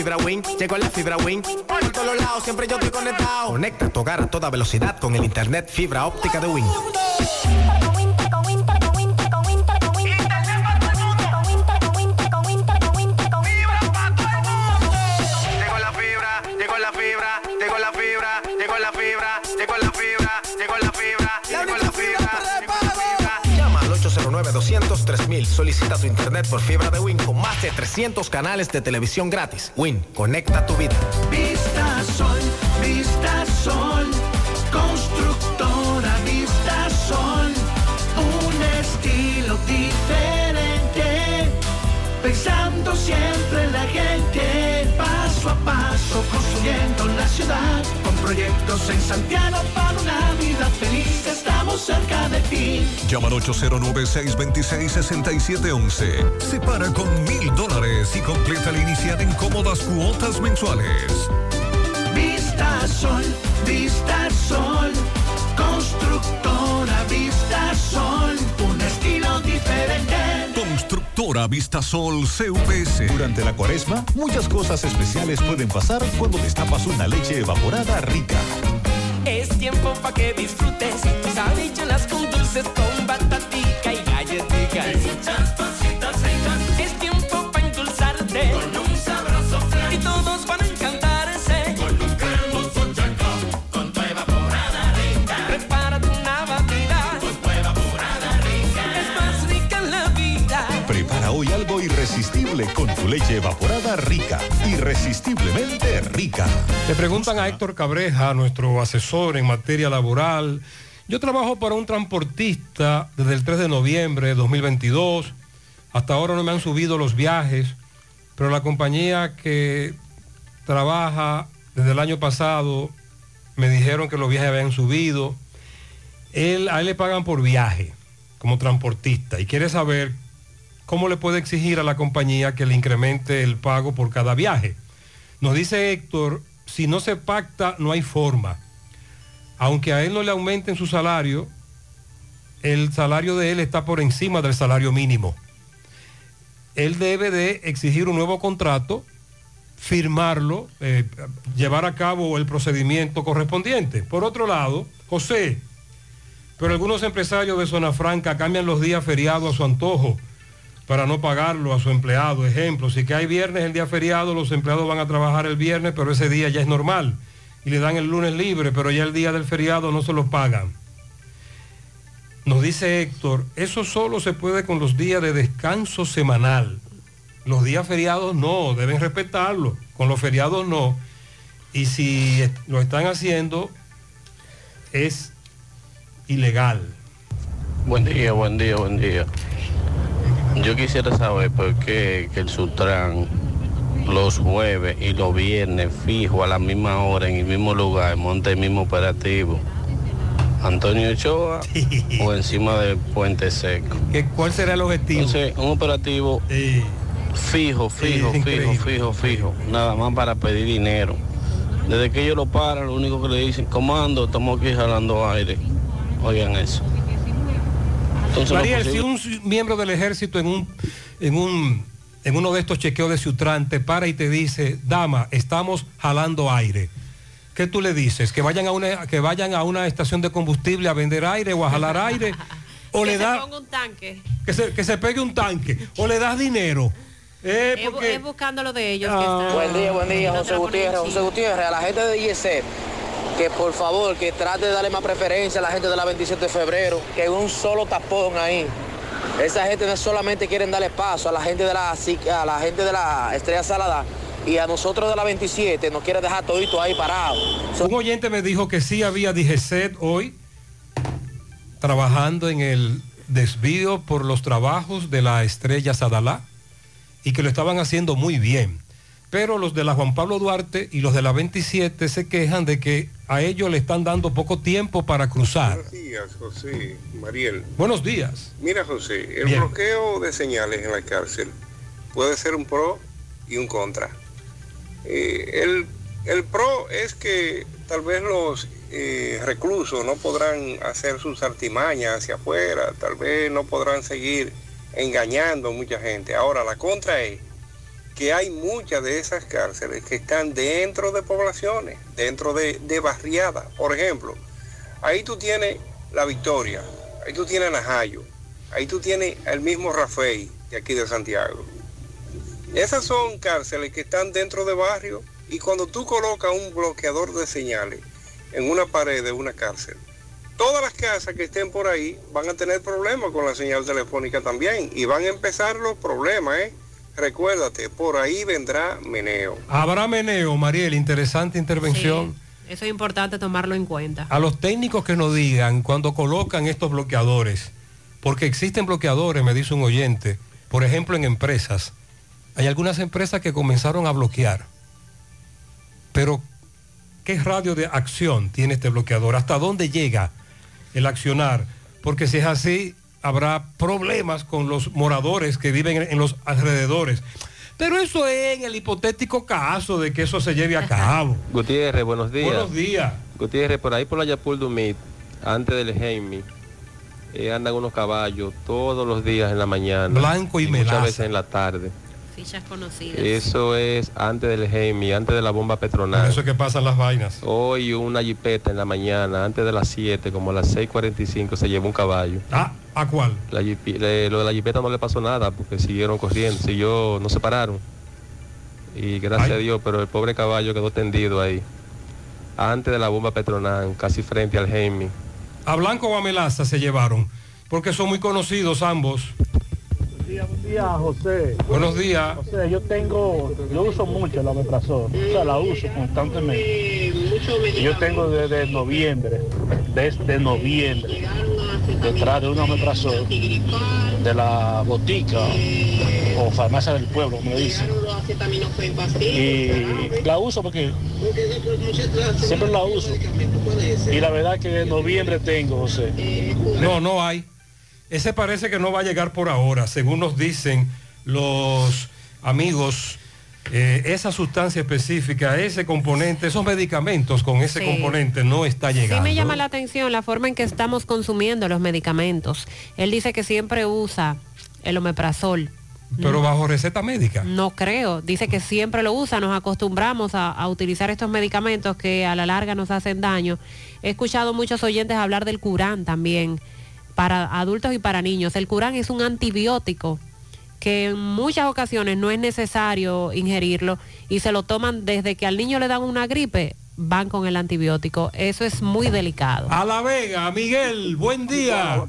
Fibra Wings, llegó la fibra Wings. Por todos lados, siempre yo estoy conectado. Conecta tu hogar a toda velocidad con el internet fibra óptica de Wings. 809-200-3000. Solicita tu internet por fibra de Win con más de 300 canales de televisión gratis. Win, conecta tu vida. Vista Sol, Vista Sol, constructora Vista Sol, un estilo diferente, pensando siempre en la gente, paso a paso construyendo la ciudad, con proyectos en Santiago estamos cerca de ti. Llama al 809-626-6711. Separa con mil dólares y completa la inicial en cómodas cuotas mensuales. Vista Sol, Vista Sol, constructora Vista Sol, un estilo diferente. Constructora Vistasol CVS. Durante la cuaresma, muchas cosas especiales pueden pasar cuando destapas una leche evaporada rica. Tiempo para que disfrutes. Sabichuelas con dulces con batatica y galletica cositas ricas. Es tiempo para endulzarte. Con un sabroso flan. Y todos van a encantarse. Con un cremoso chancón Con tu evaporada rica. Prepárate una batida. Con tu evaporada rica. Es más rica en la vida. Prepara hoy algo irresistible con tu leche evaporada rica. Irresistiblemente rica. Le preguntan a Héctor Cabreja, nuestro asesor en materia laboral. Yo trabajo para un transportista desde el 3 de noviembre de 2022. Hasta ahora no me han subido los viajes, pero la compañía que trabaja desde el año pasado me dijeron que los viajes habían subido. Él, a él le pagan por viaje como transportista y quiere saber cómo le puede exigir a la compañía que le incremente el pago por cada viaje. Nos dice Héctor, si no se pacta no hay forma. Aunque a él no le aumenten su salario, el salario de él está por encima del salario mínimo. Él debe de exigir un nuevo contrato, firmarlo, eh, llevar a cabo el procedimiento correspondiente. Por otro lado, José, pero algunos empresarios de Zona Franca cambian los días feriados a su antojo para no pagarlo a su empleado. Ejemplo, si que hay viernes el día feriado, los empleados van a trabajar el viernes, pero ese día ya es normal. Y le dan el lunes libre, pero ya el día del feriado no se lo pagan. Nos dice Héctor, eso solo se puede con los días de descanso semanal. Los días feriados no, deben respetarlo. Con los feriados no. Y si lo están haciendo, es ilegal. Buen día, buen día, buen día. Yo quisiera saber por qué que el Sutran los jueves y los viernes fijo a la misma hora en el mismo lugar monta el mismo operativo. Antonio Ochoa o encima del puente seco. ¿Qué, ¿Cuál será el objetivo? Entonces, un operativo fijo, fijo, fijo, fijo, fijo, nada más para pedir dinero. Desde que ellos lo paran, lo único que le dicen, comando, estamos aquí jalando aire. Oigan eso. Entonces, Mariel, si posible- un miembro del ejército en un, en un en uno de estos chequeos de Ciutrán te para y te dice, dama, estamos jalando aire. ¿Qué tú le dices? ¿Que vayan a una, que vayan a una estación de combustible a vender aire o a jalar aire? ¿O que le se da ponga un tanque. que se, que se pegue un tanque? ¿O le das dinero? Eh, Es, porque- es buscando lo de ellos. Ah. que están- Buen día, buen día, no José Gutiérrez. José. Gutiérrez, a la gente de IESEP, que por favor, que trate de darle más preferencia a la gente de la 27 de febrero, que un solo tapón ahí. Esa gente no solamente quieren darle paso a la gente de la, a la gente de la Estrella Salada y a nosotros de la 27 nos quiere dejar todito ahí parado. Un oyente me dijo que sí había DGCET hoy trabajando en el desvío por los trabajos de la estrella Sadalá y que lo estaban haciendo muy bien. Pero los de la Juan Pablo Duarte y los de la 27 se quejan de que a ellos le están dando poco tiempo para cruzar. Buenos días, José, Mariel. Buenos días. Mira, José, el Bien. bloqueo de señales en la cárcel puede ser un pro y un contra. Eh, el, el pro es que tal vez los eh, reclusos no podrán hacer sus artimañas hacia afuera, tal vez no podrán seguir engañando a mucha gente. Ahora, la contra es que hay muchas de esas cárceles que están dentro de poblaciones, dentro de, de barriadas. Por ejemplo, ahí tú tienes La Victoria, ahí tú tienes Najayo, ahí tú tienes el mismo Rafael de aquí de Santiago. Esas son cárceles que están dentro de barrios y cuando tú colocas un bloqueador de señales en una pared de una cárcel, todas las casas que estén por ahí van a tener problemas con la señal telefónica también y van a empezar los problemas, ¿eh? Recuérdate, por ahí vendrá meneo. Habrá meneo, Mariel, interesante intervención. Eso es importante tomarlo en cuenta. A los técnicos que nos digan cuando colocan estos bloqueadores, porque existen bloqueadores, me dice un oyente, por ejemplo en empresas. Hay algunas empresas que comenzaron a bloquear. Pero, ¿qué radio de acción tiene este bloqueador? ¿Hasta dónde llega el accionar? Porque si es así, habrá problemas con los moradores que viven en los alrededores. Pero eso es en el hipotético caso de que eso se lleve a cabo. Gutiérrez, buenos días. Buenos días. Gutiérrez, por ahí por la Yapul Dumit, antes del Jaime, eh, andan unos caballos todos los días en la mañana. Blanco y muchas melaza. veces en la tarde. Fichas conocidas. Eso es antes del Jaime, antes de la bomba Por Petronal. eso es que pasan las vainas. Hoy una jipeta en la mañana, antes de las 7, como a las 6.45, se llevó un caballo. Ah, ¿a cuál? La le- lo de la jipeta no le pasó nada porque siguieron corriendo, siguió, no se pararon. Y gracias a Dios, pero el pobre caballo quedó tendido ahí. Antes de la bomba Petronal, casi frente al Jaime. A Blanco o a Melaza se llevaron, porque son muy conocidos ambos. Día, buen día, José. Buenos días. José, yo tengo, yo uso mucho la omeprazol, o sea, la uso constantemente. Yo tengo desde noviembre, desde noviembre, detrás de una omeprazol de la botica o farmacia del pueblo, le dicen. Y la uso porque siempre la uso. Y la verdad que de noviembre tengo, José. No, no hay. Ese parece que no va a llegar por ahora, según nos dicen los amigos. eh, esa sustancia específica, ese componente, esos medicamentos con ese Sí. componente no está llegando. Sí me llama la atención la forma en que estamos consumiendo los medicamentos. Él dice que siempre usa el omeprazol. Pero bajo receta médica. No creo. Dice que siempre lo usa. Nos acostumbramos a, a utilizar estos medicamentos que a la larga nos hacen daño. He escuchado muchos oyentes hablar del Curán también para adultos y para niños. El Curán es un antibiótico que en muchas ocasiones no es necesario ingerirlo y se lo toman desde que al niño le dan una gripe, van con el antibiótico. Eso es muy delicado. A La Vega, Miguel, buen día.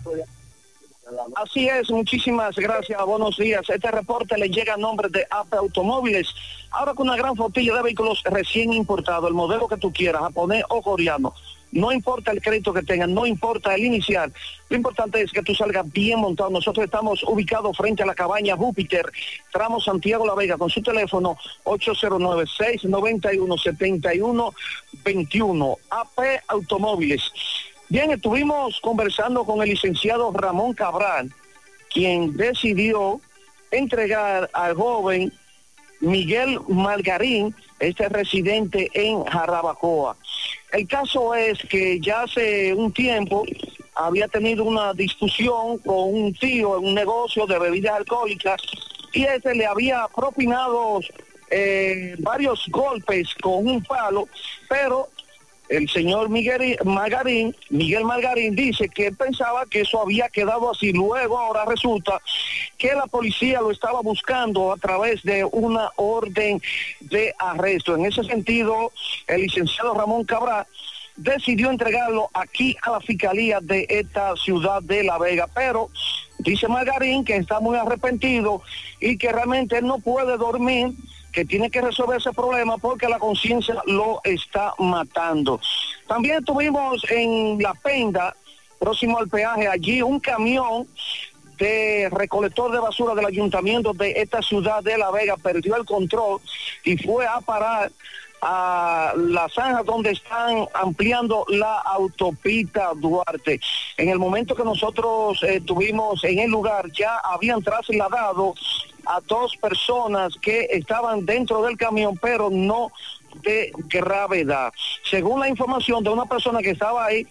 Así es, muchísimas gracias, buenos días. Este reporte le llega a nombre de AP Automóviles. Ahora con una gran flotilla de vehículos recién importados, el modelo que tú quieras, japonés o coreano. No importa el crédito que tengan, no importa el inicial. Lo importante es que tú salgas bien montado. Nosotros estamos ubicados frente a la cabaña Júpiter, tramo Santiago La Vega, con su teléfono 809-691-7121. AP Automóviles. Bien, estuvimos conversando con el licenciado Ramón Cabral, quien decidió entregar al joven Miguel Margarín, este residente en Jarabacoa. El caso es que ya hace un tiempo había tenido una discusión con un tío en un negocio de bebidas alcohólicas y ese le había propinado eh, varios golpes con un palo, pero el señor Miguel Margarín, Miguel Margarín dice que él pensaba que eso había quedado así. Luego ahora resulta que la policía lo estaba buscando a través de una orden de arresto. En ese sentido, el licenciado Ramón Cabral decidió entregarlo aquí a la fiscalía de esta ciudad de La Vega, pero dice Margarín que está muy arrepentido y que realmente él no puede dormir que tiene que resolver ese problema porque la conciencia lo está matando. También tuvimos en La Penda, próximo al peaje, allí un camión de recolector de basura del ayuntamiento de esta ciudad de La Vega perdió el control y fue a parar a la zanja donde están ampliando la autopista Duarte. En el momento que nosotros eh, estuvimos en el lugar ya habían trasladado a dos personas que estaban dentro del camión, pero no de gravedad. Según la información de una persona que estaba ahí,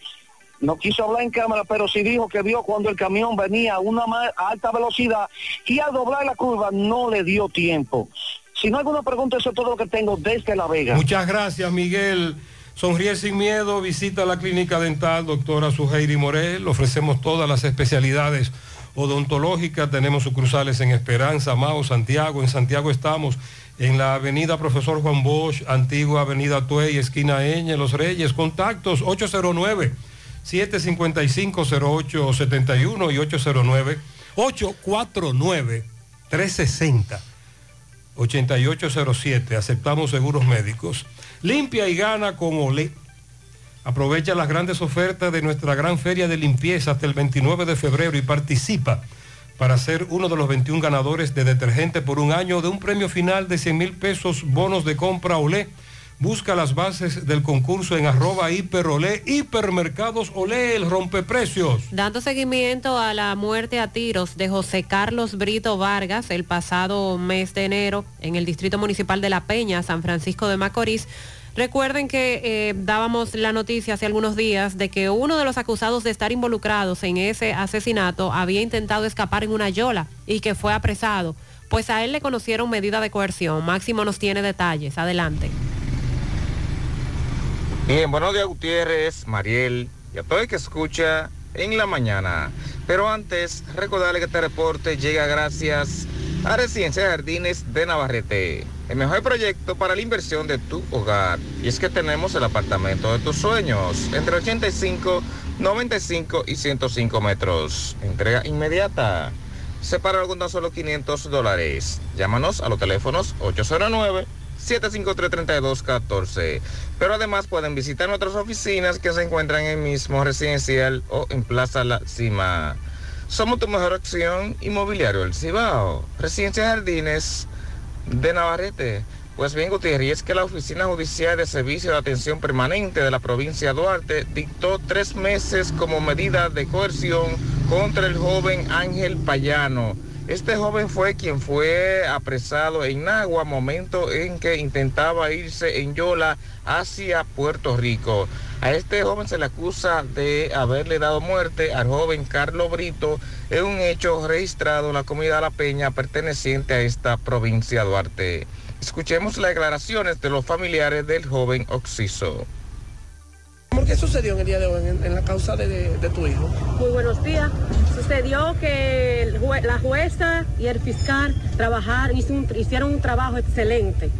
no quiso hablar en cámara, pero sí dijo que vio cuando el camión venía a una alta velocidad y al doblar la curva no le dio tiempo. Si no hay alguna pregunta, eso es todo lo que tengo desde La Vega. Muchas gracias, Miguel. Sonríe sin miedo, visita la clínica dental doctora Suheiri Morel. Ofrecemos todas las especialidades odontológicas. Tenemos sucursales en Esperanza, Mao, Santiago. En Santiago estamos en la avenida Profesor Juan Bosch, antigua avenida Tuey, esquina Eñe, Los Reyes. Contactos 809 755-0871 y 809-849-360-8807. Aceptamos seguros médicos. Limpia y gana con Olé. Aprovecha las grandes ofertas de nuestra gran feria de limpieza hasta el 29 de febrero y participa para ser uno de los 21 ganadores de detergente por un año de un premio final de 100 mil pesos bonos de compra Olé. Busca las bases del concurso en arroba hiperolé, hipermercados Olé, el rompeprecios. Dando seguimiento a la muerte a tiros de José Carlos Brito Vargas el pasado mes de enero en el Distrito Municipal de La Peña, San Francisco de Macorís. Recuerden que eh, dábamos la noticia hace algunos días de que uno de los acusados de estar involucrados en ese asesinato había intentado escapar en una yola y que fue apresado. Pues a él le conocieron medida de coerción. Máximo nos tiene detalles. Adelante. Bien, buenos días Gutiérrez, Mariel y a todo el que escucha en la mañana. Pero antes, recordarle que este reporte llega gracias a Residencia de Jardines de Navarrete, el mejor proyecto para la inversión de tu hogar. Y es que tenemos el apartamento de tus sueños, entre 85, 95 y 105 metros. Entrega inmediata. Separado con tan solo 500 dólares. Llámanos a los teléfonos 809 753-3214. Pero además pueden visitar nuestras oficinas que se encuentran en mismo residencial o en Plaza La Cima. Somos tu mejor opción inmobiliario El Cibao. Residencia Jardines de Navarrete. Pues bien, Gutiérrez, que la Oficina Judicial de Servicio de Atención Permanente de la provincia de Duarte dictó tres meses como medida de coerción contra el joven Ángel Payano. Este joven fue quien fue apresado en Nagua, momento en que intentaba irse en Yola hacia Puerto Rico. A este joven se le acusa de haberle dado muerte al joven Carlos Brito en un hecho registrado en la comunidad La Peña perteneciente a esta provincia de Duarte. Escuchemos las declaraciones de los familiares del joven Oxiso. ¿Por qué sucedió en el día de hoy en, en la causa de, de- de tu hijo? Muy buenos días. Sucedió que el jue- la jueza y el fiscal trabajaron, hizo un- hicieron un trabajo excelente.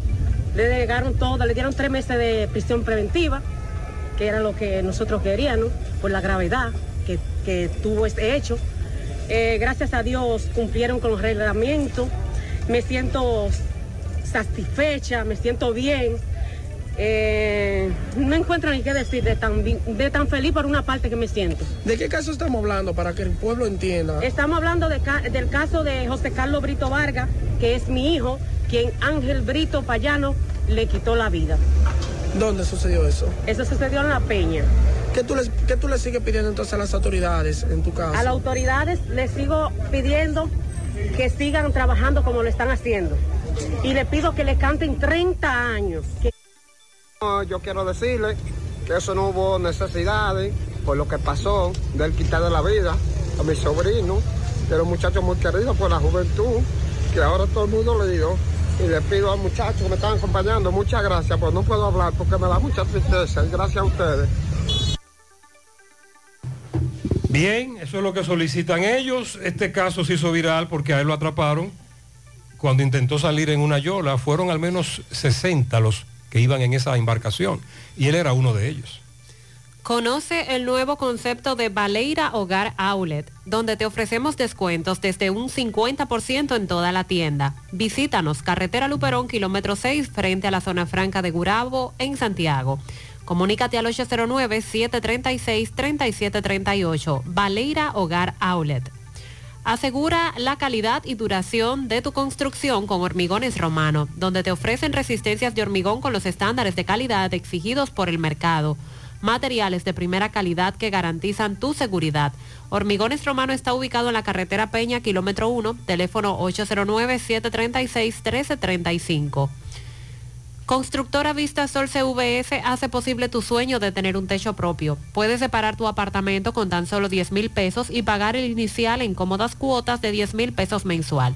Le delegaron todo, le dieron tres meses de prisión preventiva, que era lo que nosotros queríamos, por la gravedad que, que tuvo este hecho. Eh, gracias a Dios cumplieron con los reglamentos. Me siento satisfecha, me siento bien. Eh, no encuentro ni qué decir de tan, de tan feliz por una parte que me siento. ¿De qué caso estamos hablando para que el pueblo entienda? Estamos hablando de del caso de José Carlos Brito Vargas, que es mi hijo, quien Ángel Brito Payano le quitó la vida. ¿Dónde sucedió eso? Eso sucedió en La Peña. ¿Qué tú, les, ¿Qué tú le sigues pidiendo entonces a las autoridades en tu caso? A las autoridades les sigo pidiendo que sigan trabajando como lo están haciendo. Y le pido que le canten 30 años. Que- No, yo quiero decirle que eso no hubo necesidades por lo que pasó del quitarle la vida a mi sobrino, que era un muchacho muy querido por la juventud, que ahora todo el mundo le dio. Y le pido al muchacho que me están acompañando, muchas gracias, pues no puedo hablar porque me da mucha tristeza gracias a ustedes. Bien, eso es lo que solicitan ellos. Este caso se hizo viral porque a él lo atraparon cuando intentó salir en una yola. Fueron al menos 60 los que iban en esa embarcación y él era uno de ellos. Conoce el nuevo concepto de Baleira Hogar Outlet, donde te ofrecemos descuentos desde un 50% en toda la tienda. Visítanos, carretera Luperón, kilómetro 6, frente a la zona franca de Gurabo, en Santiago. Comunícate al 809-736-3738. Baleira Hogar Outlet. Asegura la calidad y duración de tu construcción con Hormigones Romano, donde te ofrecen resistencias de hormigón con los estándares de calidad exigidos por el mercado. Materiales de primera calidad que garantizan tu seguridad. Hormigones Romano está ubicado en la carretera Peña, kilómetro 1, teléfono 809-736-1335. Constructora Vista Sol CVS hace posible tu sueño de tener un techo propio. Puedes separar tu apartamento con tan solo 10 mil pesos y pagar el inicial en cómodas cuotas de 10 mil pesos mensual.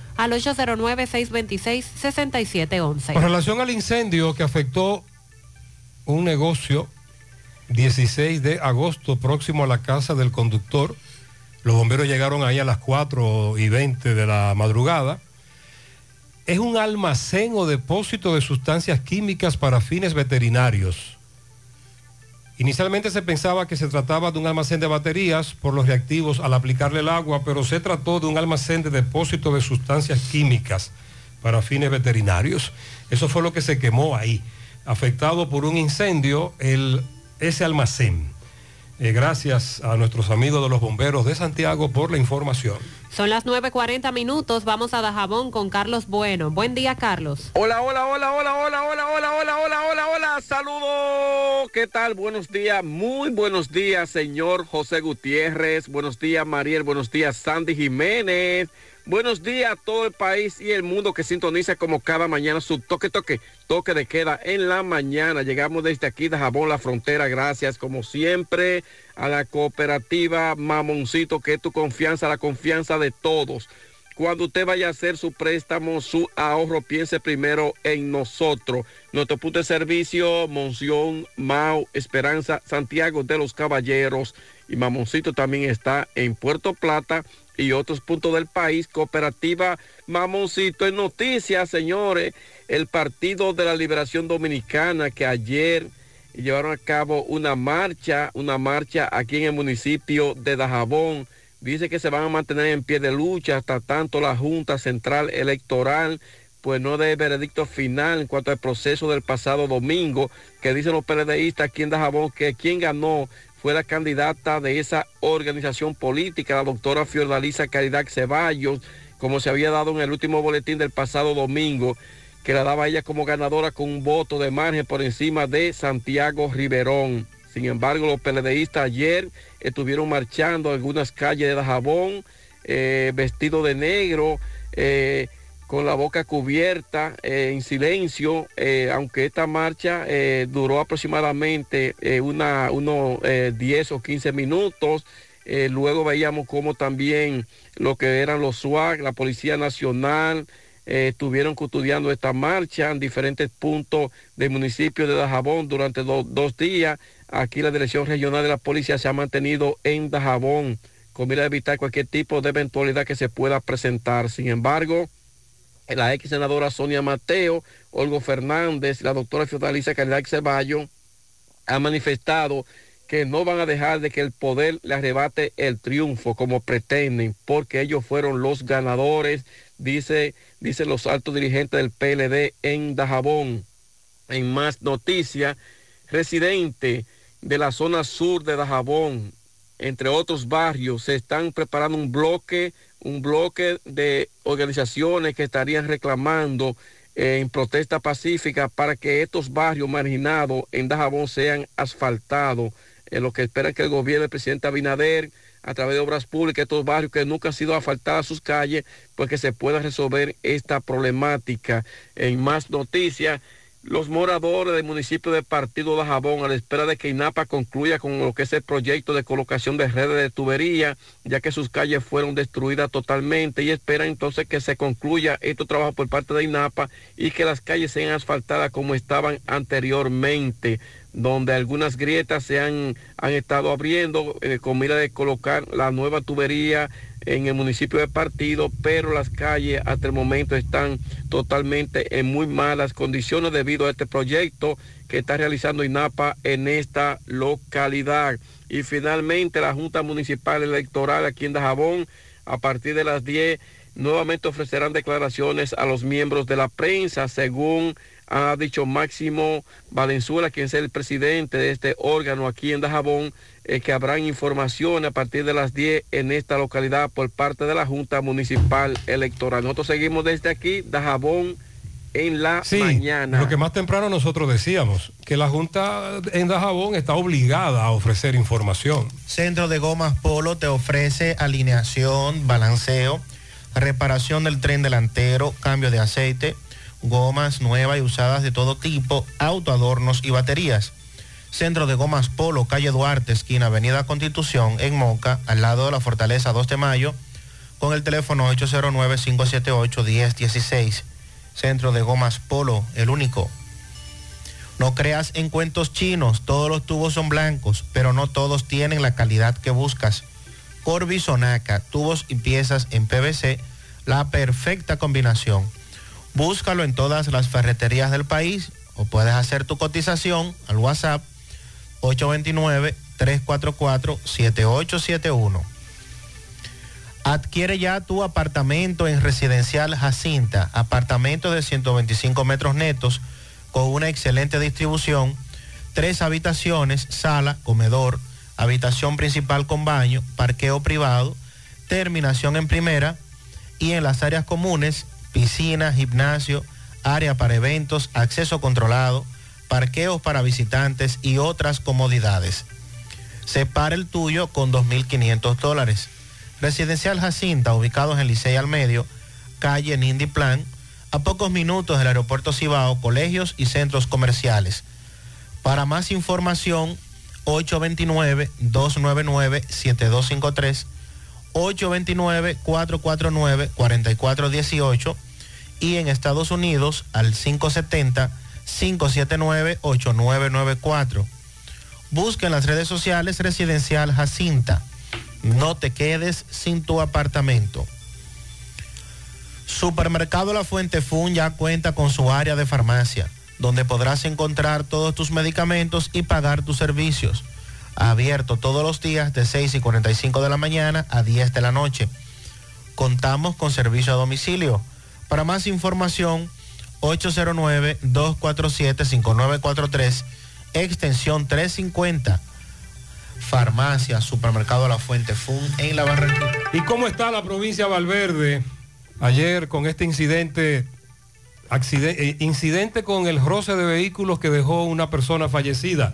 al 809-626-6711. Con relación al incendio que afectó un negocio 16 de agosto próximo a la casa del conductor, los bomberos llegaron ahí a las 4 y 20 de la madrugada. Es un almacén o depósito de sustancias químicas para fines veterinarios. Inicialmente se pensaba que se trataba de un almacén de baterías por los reactivos al aplicarle el agua, pero se trató de un almacén de depósito de sustancias químicas para fines veterinarios. Eso fue lo que se quemó ahí, afectado por un incendio el, ese almacén. Eh, gracias a nuestros amigos de los bomberos de Santiago por la información. Son las 9.40 minutos, vamos a Dajabón con Carlos Bueno. Buen día, Carlos. Hola, hola, hola, hola, hola, hola, hola, hola, hola, hola, hola, saludos. ¿Qué tal? Buenos días, muy buenos días, señor José Gutiérrez. Buenos días, Mariel. Buenos días, Sandy Jiménez. Buenos días a todo el país y el mundo que sintoniza como cada mañana su toque, toque, toque de queda en la mañana. Llegamos desde aquí de Jabón, la frontera. Gracias, como siempre, a la cooperativa Mamoncito, que es tu confianza, la confianza de todos. Cuando usted vaya a hacer su préstamo, su ahorro, piense primero en nosotros. Nuestro punto de servicio, Monción, Mau, Esperanza, Santiago de los Caballeros. Y Mamoncito también está en Puerto Plata y otros puntos del país. Cooperativa Mamoncito en noticias, señores. El Partido de la Liberación Dominicana que ayer llevaron a cabo una marcha, una marcha aquí en el municipio de Dajabón. Dice que se van a mantener en pie de lucha hasta tanto la Junta Central Electoral pues no dé veredicto final en cuanto al proceso del pasado domingo, que dicen los PLDistas aquí en Dajabón que quien ganó fue la candidata de esa organización política, la doctora Fiordalisa Caridad Ceballos, como se había dado en el último boletín del pasado domingo, que la daba ella como ganadora con un voto de margen por encima de Santiago Riverón. Sin embargo, los PLDistas ayer estuvieron marchando algunas calles de Dajabón, eh, vestidos de negro, eh, con la boca cubierta, eh, en silencio, eh, aunque esta marcha eh, duró aproximadamente una, unos eh, 10 o 15 minutos. Luego veíamos como también lo que eran los SWAT, la Policía Nacional, estuvieron custodiando esta marcha en diferentes puntos del municipio de Dajabón durante do- dos días. Aquí la Dirección Regional de la Policía se ha mantenido en Dajabón con mira a evitar cualquier tipo de eventualidad que se pueda presentar. Sin embargo, la ex senadora Sonia Mateo, Olgo Fernández la doctora Fiordalisa Caridad Ceballo han manifestado que no van a dejar de que el poder le arrebate el triunfo como pretenden, porque ellos fueron los ganadores, dice, dicen los altos dirigentes del PLD en Dajabón. En más noticias, residente de la zona sur de Dajabón, entre otros barrios, se están preparando un bloque, un bloque de organizaciones que estarían reclamando eh, en protesta pacífica para que estos barrios marginados en Dajabón sean asfaltados. En lo que esperan que el gobierno del presidente Abinader, a través de obras públicas, estos barrios que nunca han sido asfaltadas sus calles, pues que se pueda resolver esta problemática. En más noticias, los moradores del municipio de Partido de Jabón a la espera de que INAPA concluya con lo que es el proyecto de colocación de redes de tubería, ya que sus calles fueron destruidas totalmente y esperan entonces que se concluya este trabajo por parte de INAPA y que las calles sean asfaltadas como estaban anteriormente donde algunas grietas se han, han estado abriendo eh, con mira de colocar la nueva tubería en el municipio de Partido, pero las calles hasta el momento están totalmente en muy malas condiciones debido a este proyecto que está realizando INAPA en esta localidad. Y finalmente la Junta Municipal Electoral aquí en Dajabón, a partir de las 10 nuevamente ofrecerán declaraciones a los miembros de la prensa, según ha dicho Máximo Valenzuela, quien es el presidente de este órgano aquí en Dajabón, eh, que habrán información a partir de las 10 en esta localidad por parte de la Junta Municipal Electoral. Nosotros seguimos desde aquí, Dajabón, en la Sí, mañana. lo que más temprano nosotros decíamos, que la Junta en Dajabón está obligada a ofrecer información. Centro de Gomas Polo te ofrece alineación, balanceo, reparación del tren delantero, cambio de aceite, gomas nuevas y usadas de todo tipo, autoadornos y baterías. Centro de Gomas Polo, calle Duarte, esquina Avenida Constitución, en Moca, al lado de la Fortaleza 2 de Mayo, con el teléfono 809-578-1016. Centro de Gomas Polo, el único. No creas en cuentos chinos, todos los tubos son blancos, pero no todos tienen la calidad que buscas. Corby Sonaca, tubos y piezas en PVC, la perfecta combinación. Búscalo en todas las ferreterías del país o puedes hacer tu cotización al WhatsApp 829-344-7871. Adquiere ya tu apartamento en Residencial Jacinta, apartamento de 125 metros netos con una excelente distribución, tres habitaciones, sala, comedor, habitación principal con baño, parqueo privado, terminación en primera y en las áreas comunes, piscina, gimnasio, área para eventos, acceso controlado, parqueos para visitantes y otras comodidades. Separa el tuyo con 2.500 dólares. Residencial Jacinta, ubicados en Licey al Medio, calle Nindy Plan, a pocos minutos del aeropuerto Cibao, colegios y centros comerciales. Para más información, 829-299-7253, 829-449-4418 y en Estados Unidos al 570-579-8994. Busca en las redes sociales Residencial Jacinta. No te quedes sin tu apartamento. Supermercado La Fuente Fun ya cuenta con su área de farmacia, donde podrás encontrar todos tus medicamentos y pagar tus servicios. Abierto todos los días de 6 y 45 de la mañana a 10 de la noche. Contamos con servicio a domicilio. Para más información, 809-247-5943, extensión 350. Farmacia, Supermercado La Fuente Fun en La Barranquilla. ¿Y cómo está la provincia de Valverde ayer con este incidente, acciden- eh, incidente con el roce de vehículos que dejó una persona fallecida?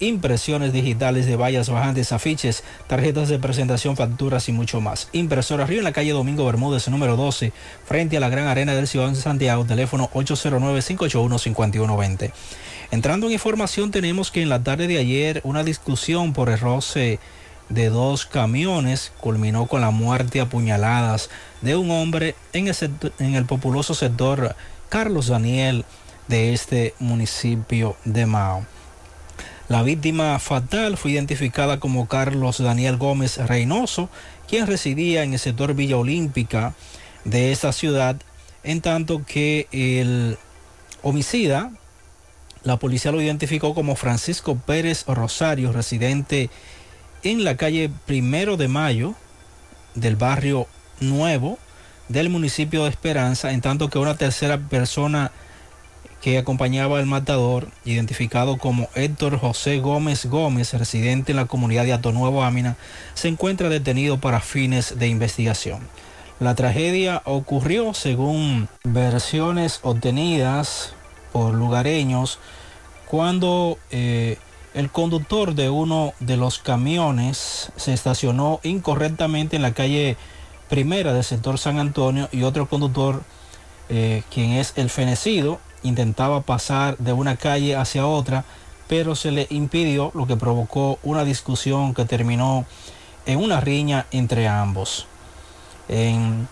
impresiones digitales de vallas bajantes, afiches, tarjetas de presentación, facturas y mucho más. Impresora Río en la calle Domingo Bermúdez, número 12, frente a la Gran Arena del Ciudad de Santiago, teléfono 809-581-5120. Entrando en información, tenemos que en la tarde de ayer una discusión por el roce de dos camiones culminó con la muerte a puñaladas de un hombre en el, en el populoso sector Carlos Daniel de este municipio de Mao. La víctima fatal fue identificada como Carlos Daniel Gómez Reynoso, quien residía en el sector Villa Olímpica de esta ciudad, en tanto que el homicida, la policía lo identificó como Francisco Pérez Rosario, residente en la calle Primero de Mayo del barrio Nuevo del municipio de Esperanza, en tanto que una tercera persona que acompañaba al matador, identificado como Héctor José Gómez Gómez, residente en la comunidad de Atonuevo Ámina, se encuentra detenido para fines de investigación. La tragedia ocurrió según versiones obtenidas por lugareños cuando eh, el conductor de uno de los camiones se estacionó incorrectamente en la calle primera del sector San Antonio y otro conductor, eh, quien es el fenecido, intentaba pasar de una calle hacia otra, pero se le impidió, lo que provocó una discusión que terminó en una riña entre ambos. En,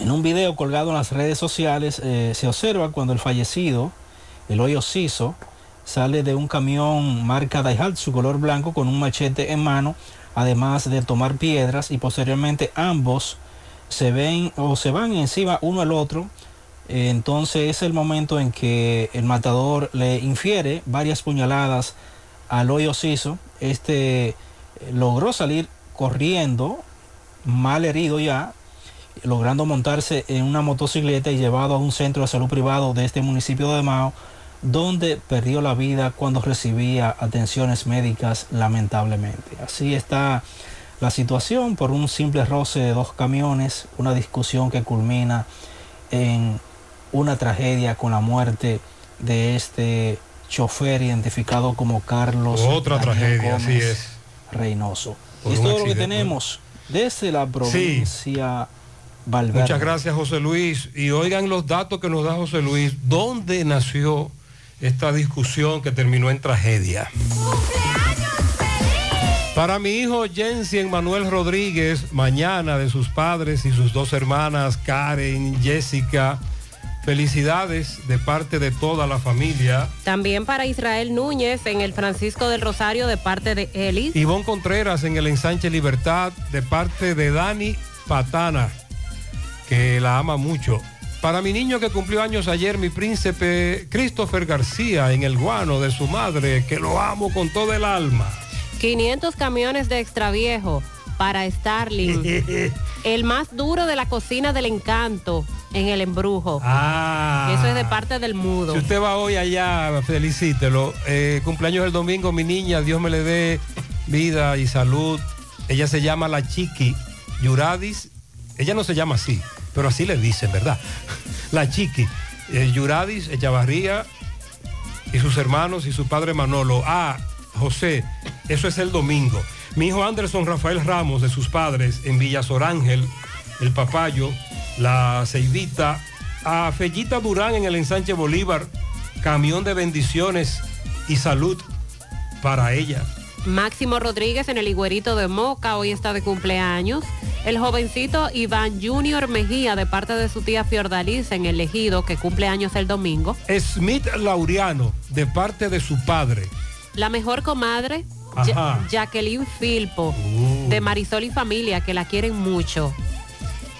un video colgado en las redes sociales eh, se observa cuando el fallecido, el hoyo Ciso, sale de un camión marca Daihatsu color blanco con un machete en mano, además de tomar piedras y posteriormente ambos se ven o se van encima uno al otro. Entonces es el momento en que el matador le infiere varias puñaladas al hoyo Ciso. Este eh, logró salir corriendo, mal herido ya, logrando montarse en una motocicleta y llevado a un centro de salud privado de este municipio de Mao, donde perdió la vida cuando recibía atenciones médicas lamentablemente. Así está la situación por un simple roce de dos camiones, una discusión que culmina en una tragedia con la muerte de este chofer identificado como Carlos. Otra Daniel tragedia, así Gómez es. Reynoso. Por Y es todo lo que tenemos desde la provincia Valverde. Muchas gracias, José Luis. Y oigan los datos que nos da José Luis. ¿Dónde nació esta discusión que terminó en tragedia? Para mi hijo Jensen Manuel Rodríguez, mañana de sus padres y sus dos hermanas, Karen, Jessica, felicidades de parte de toda la familia. También para Israel Núñez en el Francisco del Rosario de parte de Elis. Ivonne Contreras en el ensanche Libertad de parte de Dani Patana, que la ama mucho. Para mi niño que cumplió años ayer, mi príncipe Christopher García en el guano de su madre, que lo amo con todo el alma. 500 camiones de extraviejo para Starling. el más duro de la cocina del encanto en el embrujo. Ah. Eso es de parte del mudo. Si usted va hoy allá, felicítelo. Eh, cumpleaños el domingo, mi niña, Dios me le dé vida y salud. Ella se llama la Chiqui Yuradis. Ella no se llama así, pero así le dicen, ¿verdad? La Chiqui. Eh, Yuradis Echavarría y sus hermanos y su padre Manolo. Ah, José, eso es el domingo. Mi hijo Anderson Rafael Ramos de sus padres en Villa Sorángel, el papayo, la ceibita, a Fellita Durán en el ensanche Bolívar, camión de bendiciones y salud para ella. Máximo Rodríguez en el Higuerito de Moca, hoy está de cumpleaños. El jovencito Iván Junior Mejía de parte de su tía Fiordaliza en el Ejido, que cumple años el domingo. Smith Laureano de parte de su padre. La mejor comadre. Ja- Jacqueline Filpo, de Marisol y familia, que la quieren mucho.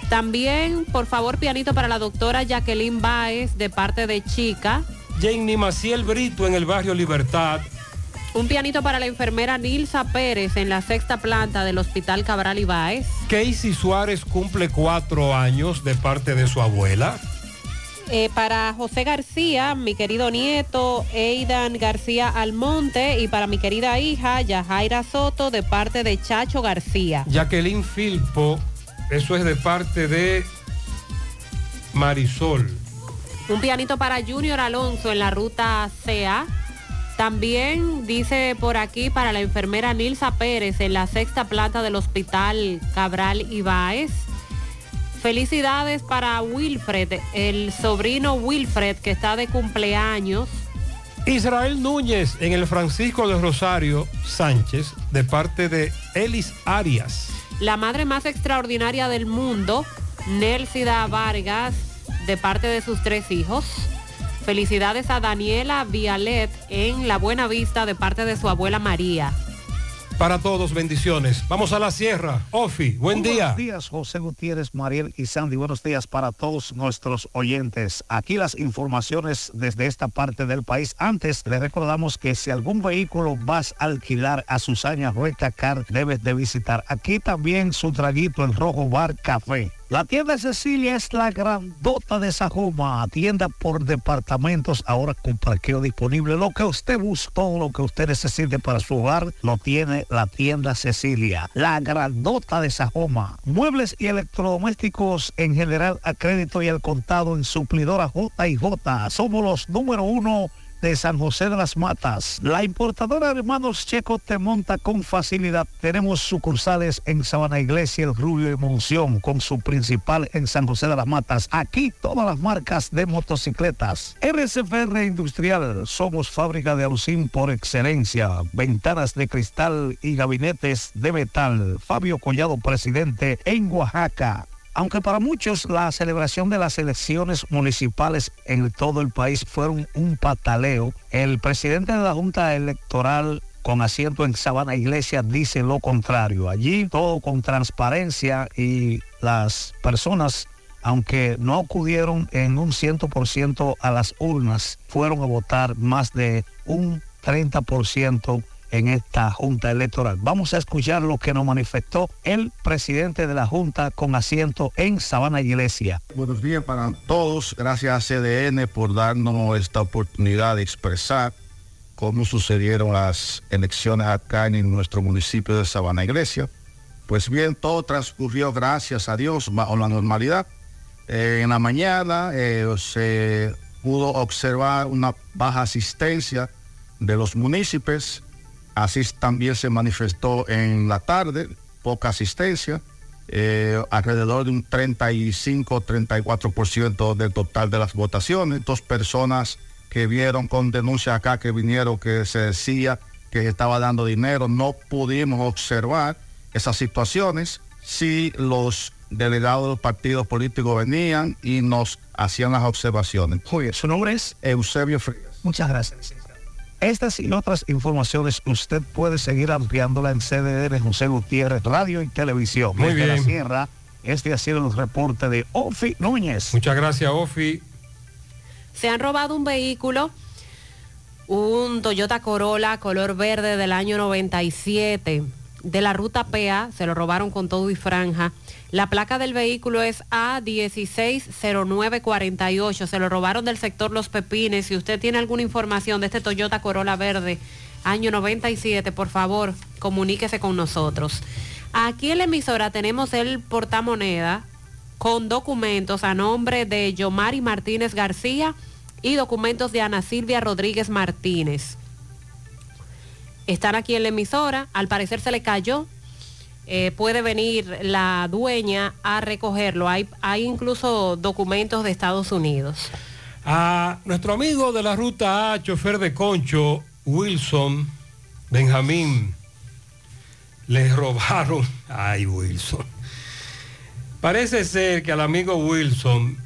También, por favor, pianito para la doctora Jacqueline Baez, de parte de Chica. Jenny Maciel Brito en el barrio Libertad. Un pianito para la enfermera Nilsa Pérez en la sexta planta del Hospital Cabral Ibáez. Casey Suárez cumple cuatro años de parte de su abuela. Eh, para José García, mi querido nieto, Eidan García Almonte, y para mi querida hija, Yajaira Soto, de parte de Chacho García. Jacqueline Filpo, eso es de parte de Marisol. Un pianito para Junior Alonso en la ruta CA. También dice por aquí para la enfermera Nilsa Pérez en la sexta planta del Hospital Cabral Ibáez. Felicidades para Wilfred, el sobrino Wilfred que está de cumpleaños. Israel Núñez en el Francisco de Rosario Sánchez de parte de Elis Arias. La madre más extraordinaria del mundo, Nelsida Vargas, de parte de sus tres hijos. Felicidades a Daniela Vialet en La Buena Vista de parte de su abuela María. Para todos, bendiciones. Vamos a la sierra. Ofi, buen día. Buenos días, José Gutiérrez, Mariel y Sandy. Buenos días para todos nuestros oyentes. Aquí las informaciones desde esta parte del país. Antes, les recordamos que si algún vehículo vas a alquilar a Susana Rueca Car, debes de visitar. Aquí también su traguito, el Rojo Bar Café. La tienda Cecilia es la grandota de Sajoma, tienda por departamentos, ahora con parqueo disponible. Lo que usted buscó, lo que usted necesite para su hogar, lo tiene la tienda Cecilia, la grandota de Sajoma. Muebles y electrodomésticos en general a crédito y al contado en suplidora J J. Somos los número uno de San José de las Matas. La importadora Hermanos Checo te monta con facilidad. Tenemos sucursales en Sabana Iglesia, El Rubio y Monción, con su principal en San José de las Matas. Aquí todas las marcas de motocicletas. RCFR Industrial, somos fábrica de alucín por excelencia. Ventanas de cristal y gabinetes de metal. Fabio Collado, presidente en Oaxaca. Aunque para muchos la celebración de las elecciones municipales en todo el país fueron un pataleo, el presidente de la Junta Electoral con asiento en Sabana Iglesia dice lo contrario. Allí todo con transparencia y las personas, aunque no acudieron en un 100% a las urnas, fueron a votar más de un 30% en esta Junta Electoral. Vamos a escuchar lo que nos manifestó el presidente de la Junta con asiento en Sabana Iglesia. Buenos días para todos. Gracias a CDN por darnos esta oportunidad de expresar cómo sucedieron las elecciones acá en nuestro municipio de Sabana Iglesia. Pues bien, todo transcurrió, gracias a Dios, bajo la normalidad. Eh, en la mañana eh, se pudo observar una baja asistencia de los municipios Así también se manifestó en la tarde, poca asistencia, eh, alrededor de un 35-34% del total de las votaciones. Dos personas que vieron con denuncia acá, que vinieron, que se decía que estaba dando dinero, no pudimos observar esas situaciones. Si los delegados de los partidos políticos venían y nos hacían las observaciones. Oye, su nombre es Eusebio Frías. Muchas gracias. Estas y otras informaciones usted puede seguir ampliándola en CDR José Gutiérrez, Radio y Televisión. Muy Desde bien. la Sierra, este ha sido el reporte de Ofi Núñez. Muchas gracias, Ofi. Se han robado un vehículo, un Toyota Corolla color verde del año 97 de la ruta PA, se lo robaron con todo y franja. La placa del vehículo es A160948, se lo robaron del sector Los Pepines. Si usted tiene alguna información de este Toyota Corolla verde año 97, por favor, comuníquese con nosotros. Aquí en la emisora tenemos el portamoneda con documentos a nombre de Yomari Martínez García y documentos de Ana Silvia Rodríguez Martínez. Están aquí en la emisora, al parecer se le cayó. Eh, puede venir la dueña a recogerlo. Hay, hay incluso documentos de Estados Unidos. A nuestro amigo de la ruta A, chofer de concho, Wilson Benjamín, le robaron. Ay, Wilson. Parece ser que al amigo Wilson,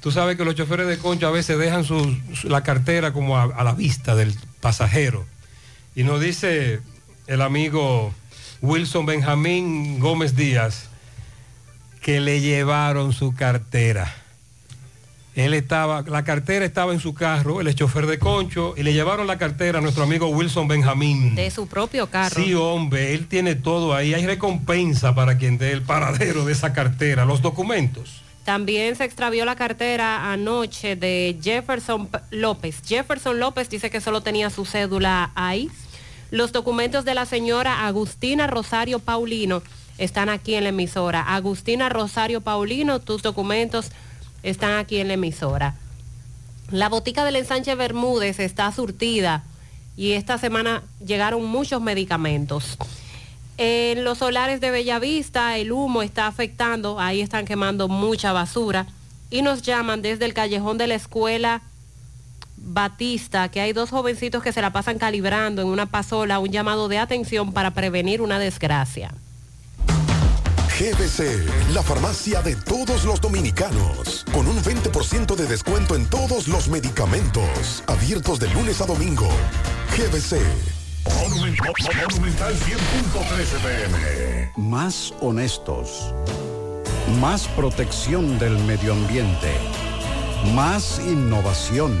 tú sabes que los choferes de concho a veces dejan su- la cartera como a, a la vista del pasajero. Y nos dice el amigo Wilson Benjamín Gómez Díaz que le llevaron su cartera. Él estaba, la cartera estaba en su carro, es chofer de concho, y le llevaron la cartera a nuestro amigo Wilson Benjamín. De su propio carro. Sí, hombre, él tiene todo ahí. Hay recompensa para quien dé el paradero de esa cartera, los documentos. También se extravió la cartera anoche de Jefferson López. Jefferson López dice que solo tenía su cédula ahí. Los documentos de la señora Agustina Rosario Paulino están aquí en la emisora. Agustina Rosario Paulino, tus documentos están aquí en la emisora. La botica del ensanche Bermúdez está surtida y esta semana llegaron muchos medicamentos. En los solares de Bellavista el humo está afectando, ahí están quemando mucha basura y nos llaman desde el callejón de la escuela Batista que hay dos jovencitos que se la pasan calibrando en una pasola, un llamado de atención para prevenir una desgracia. GBC, la farmacia de todos los dominicanos, con un 20% de descuento en todos los medicamentos, abiertos de lunes a domingo. GBC. Monumental 100.13 pm. Más honestos. Más protección del medio ambiente. Más innovación.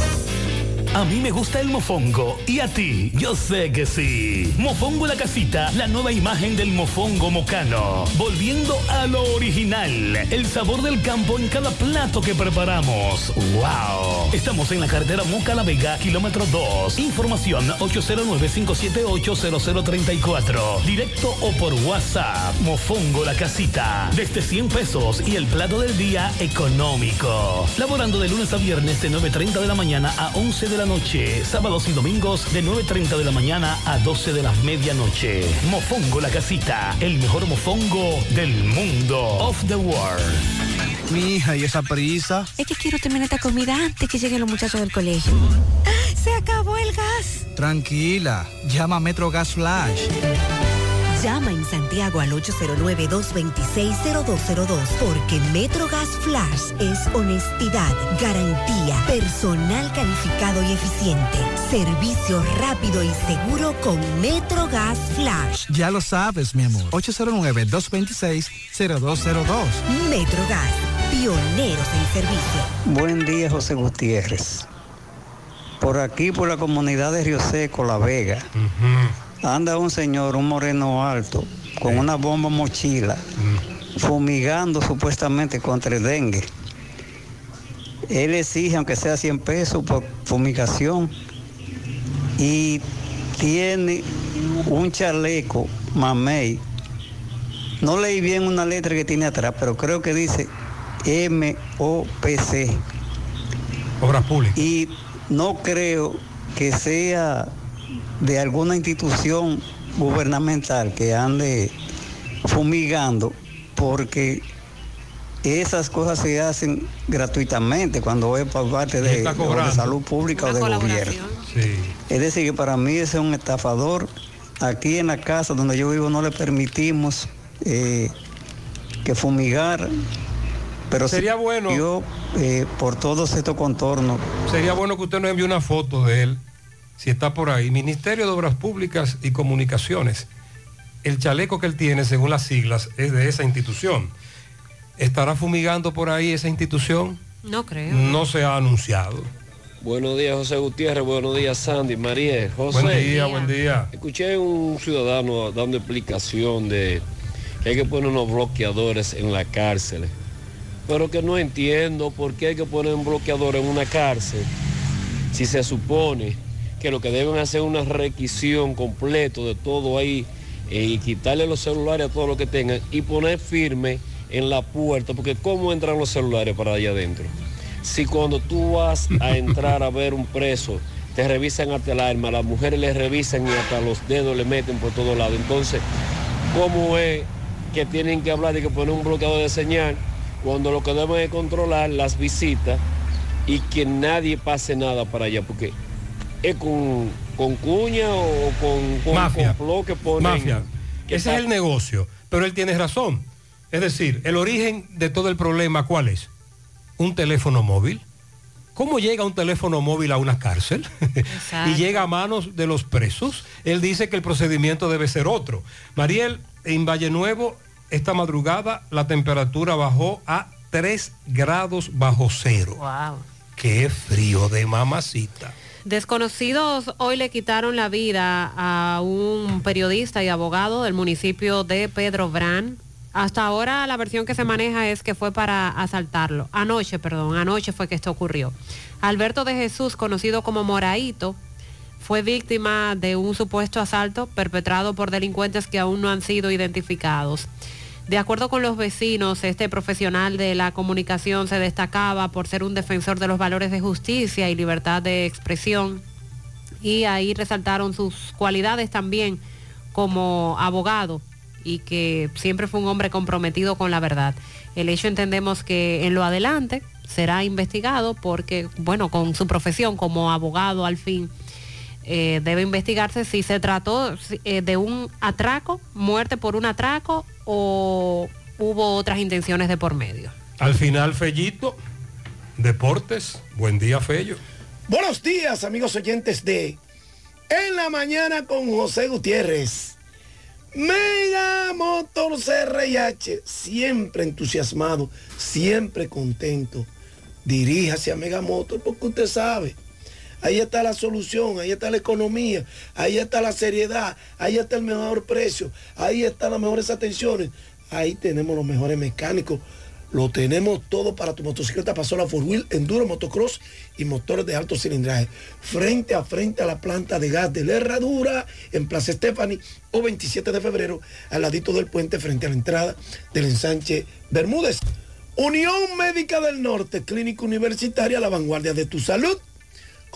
A mí me gusta el mofongo. ¿Y a ti? Yo sé que sí. Mofongo la casita, la nueva imagen del mofongo mocano. Volviendo a lo original. El sabor del campo en cada plato que preparamos. ¡Wow! Estamos en la carretera Moca La Vega, kilómetro 2. Información 809-578-0034. Directo o por WhatsApp. Mofongo la casita. Desde 100 pesos y el plato del día económico. Laborando de lunes a viernes de 9.30 de la mañana a 11 de la noche. Sábados y domingos de 9.30 de la mañana a 12 de la medianoche. Mofongo la casita. El mejor mofongo del mundo. Of the world. Mi hija, ¿y esa prisa? Es que quiero terminar esta comida antes que lleguen los muchachos del colegio. ¡Se acabó el gas! Tranquila, llama a Metro Gas Flash. Llama en Santiago al 809-226-0202 porque Metrogas Flash es honestidad, garantía, personal calificado y eficiente, servicio rápido y seguro con Metrogas Flash. Ya lo sabes, mi amor. 809-226-0202. Metrogas, pioneros en servicio. Buen día, José Gutiérrez. Por aquí, por la comunidad de Río Seco, La Vega, anda un señor, un moreno alto, con una bomba mochila, fumigando supuestamente contra el dengue. Él exige, aunque sea 100 pesos por fumigación, y tiene un chaleco mamey. No leí bien una letra que tiene atrás, pero creo que dice M-O-P-C. Obras públicas. Y no creo que sea de alguna institución gubernamental que ande fumigando, porque esas cosas se hacen gratuitamente cuando es por parte de, salud pública o de gobierno. Es decir, que para mí ese es un estafador. Aquí en la casa donde yo vivo no le permitimos eh, que fumigar, pero sí Sería bueno. yo eh, por todos estos contornos Sería bueno que usted nos envíe una foto de él, si está por ahí. Ministerio de Obras Públicas y Comunicaciones. El chaleco que él tiene, según las siglas, es de esa institución. ¿Estará fumigando por ahí esa institución? No creo. No se ha anunciado. Buenos días, José Gutiérrez. Buenos días, Sandy, María, José. Buen día, buen día. Escuché un ciudadano dando explicación de que hay que poner unos bloqueadores en la cárcel. Pero que no entiendo por qué hay que poner un bloqueador en una cárcel si se supone que lo que deben hacer es una requisición completo de todo ahí eh, y quitarle los celulares a todo lo que tengan y poner firme en la puerta, porque ¿cómo entran los celulares para allá adentro? Si cuando tú vas a entrar a ver un preso, te revisan hasta el arma, las mujeres le revisan y hasta los dedos le meten por todos lados. Entonces, ¿cómo es que tienen que hablar de que poner un bloqueador de señal cuando lo que deben es controlar las visitas y que nadie pase nada para allá? Porque es con, con cuña o con, con Mafia. complot que ponen. Mafia. que Ese es el negocio. Pero él tiene razón. Es decir, el origen de todo el problema, ¿cuál es? Un teléfono móvil. ¿Cómo llega un teléfono móvil a una cárcel? y llega a manos de los presos. Él dice que el procedimiento debe ser otro. Mariel, en Valle Nuevo, esta madrugada la temperatura bajó a 3 grados bajo cero. Wow. Qué frío de mamacita. Desconocidos hoy le quitaron la vida a un periodista y abogado del municipio de Pedro Brán. Hasta ahora la versión que se maneja es que fue para asaltarlo. Anoche, perdón, anoche fue que esto ocurrió. Alberto de Jesús, conocido como Moraito, fue víctima de un supuesto asalto perpetrado por delincuentes que aún no han sido identificados. De acuerdo con los vecinos, este profesional de la comunicación se destacaba por ser un defensor de los valores de justicia y libertad de expresión y ahí resaltaron sus cualidades también como abogado y que siempre fue un hombre comprometido con la verdad. El hecho entendemos que en lo adelante será investigado porque, bueno, con su profesión como abogado al fin, eh, debe investigarse si se trató eh, de un atraco, muerte por un atraco o hubo otras intenciones de por medio. Al final, Fellito, Deportes, buen día, Fello. Buenos días, amigos oyentes de En la Mañana con José Gutiérrez. Mega Motor CRIH, siempre entusiasmado, siempre contento. Diríjase a Mega Motor porque usted sabe. Ahí está la solución, ahí está la economía, ahí está la seriedad, ahí está el mejor precio, ahí están las mejores atenciones, ahí tenemos los mejores mecánicos, lo tenemos todo para tu motocicleta pasola four wheel, enduro, motocross y motores de alto cilindraje. Frente a frente a la planta de gas de la Herradura en Plaza Stephanie o 27 de febrero al ladito del puente frente a la entrada del ensanche Bermúdez. Unión Médica del Norte, Clínica Universitaria, la vanguardia de tu salud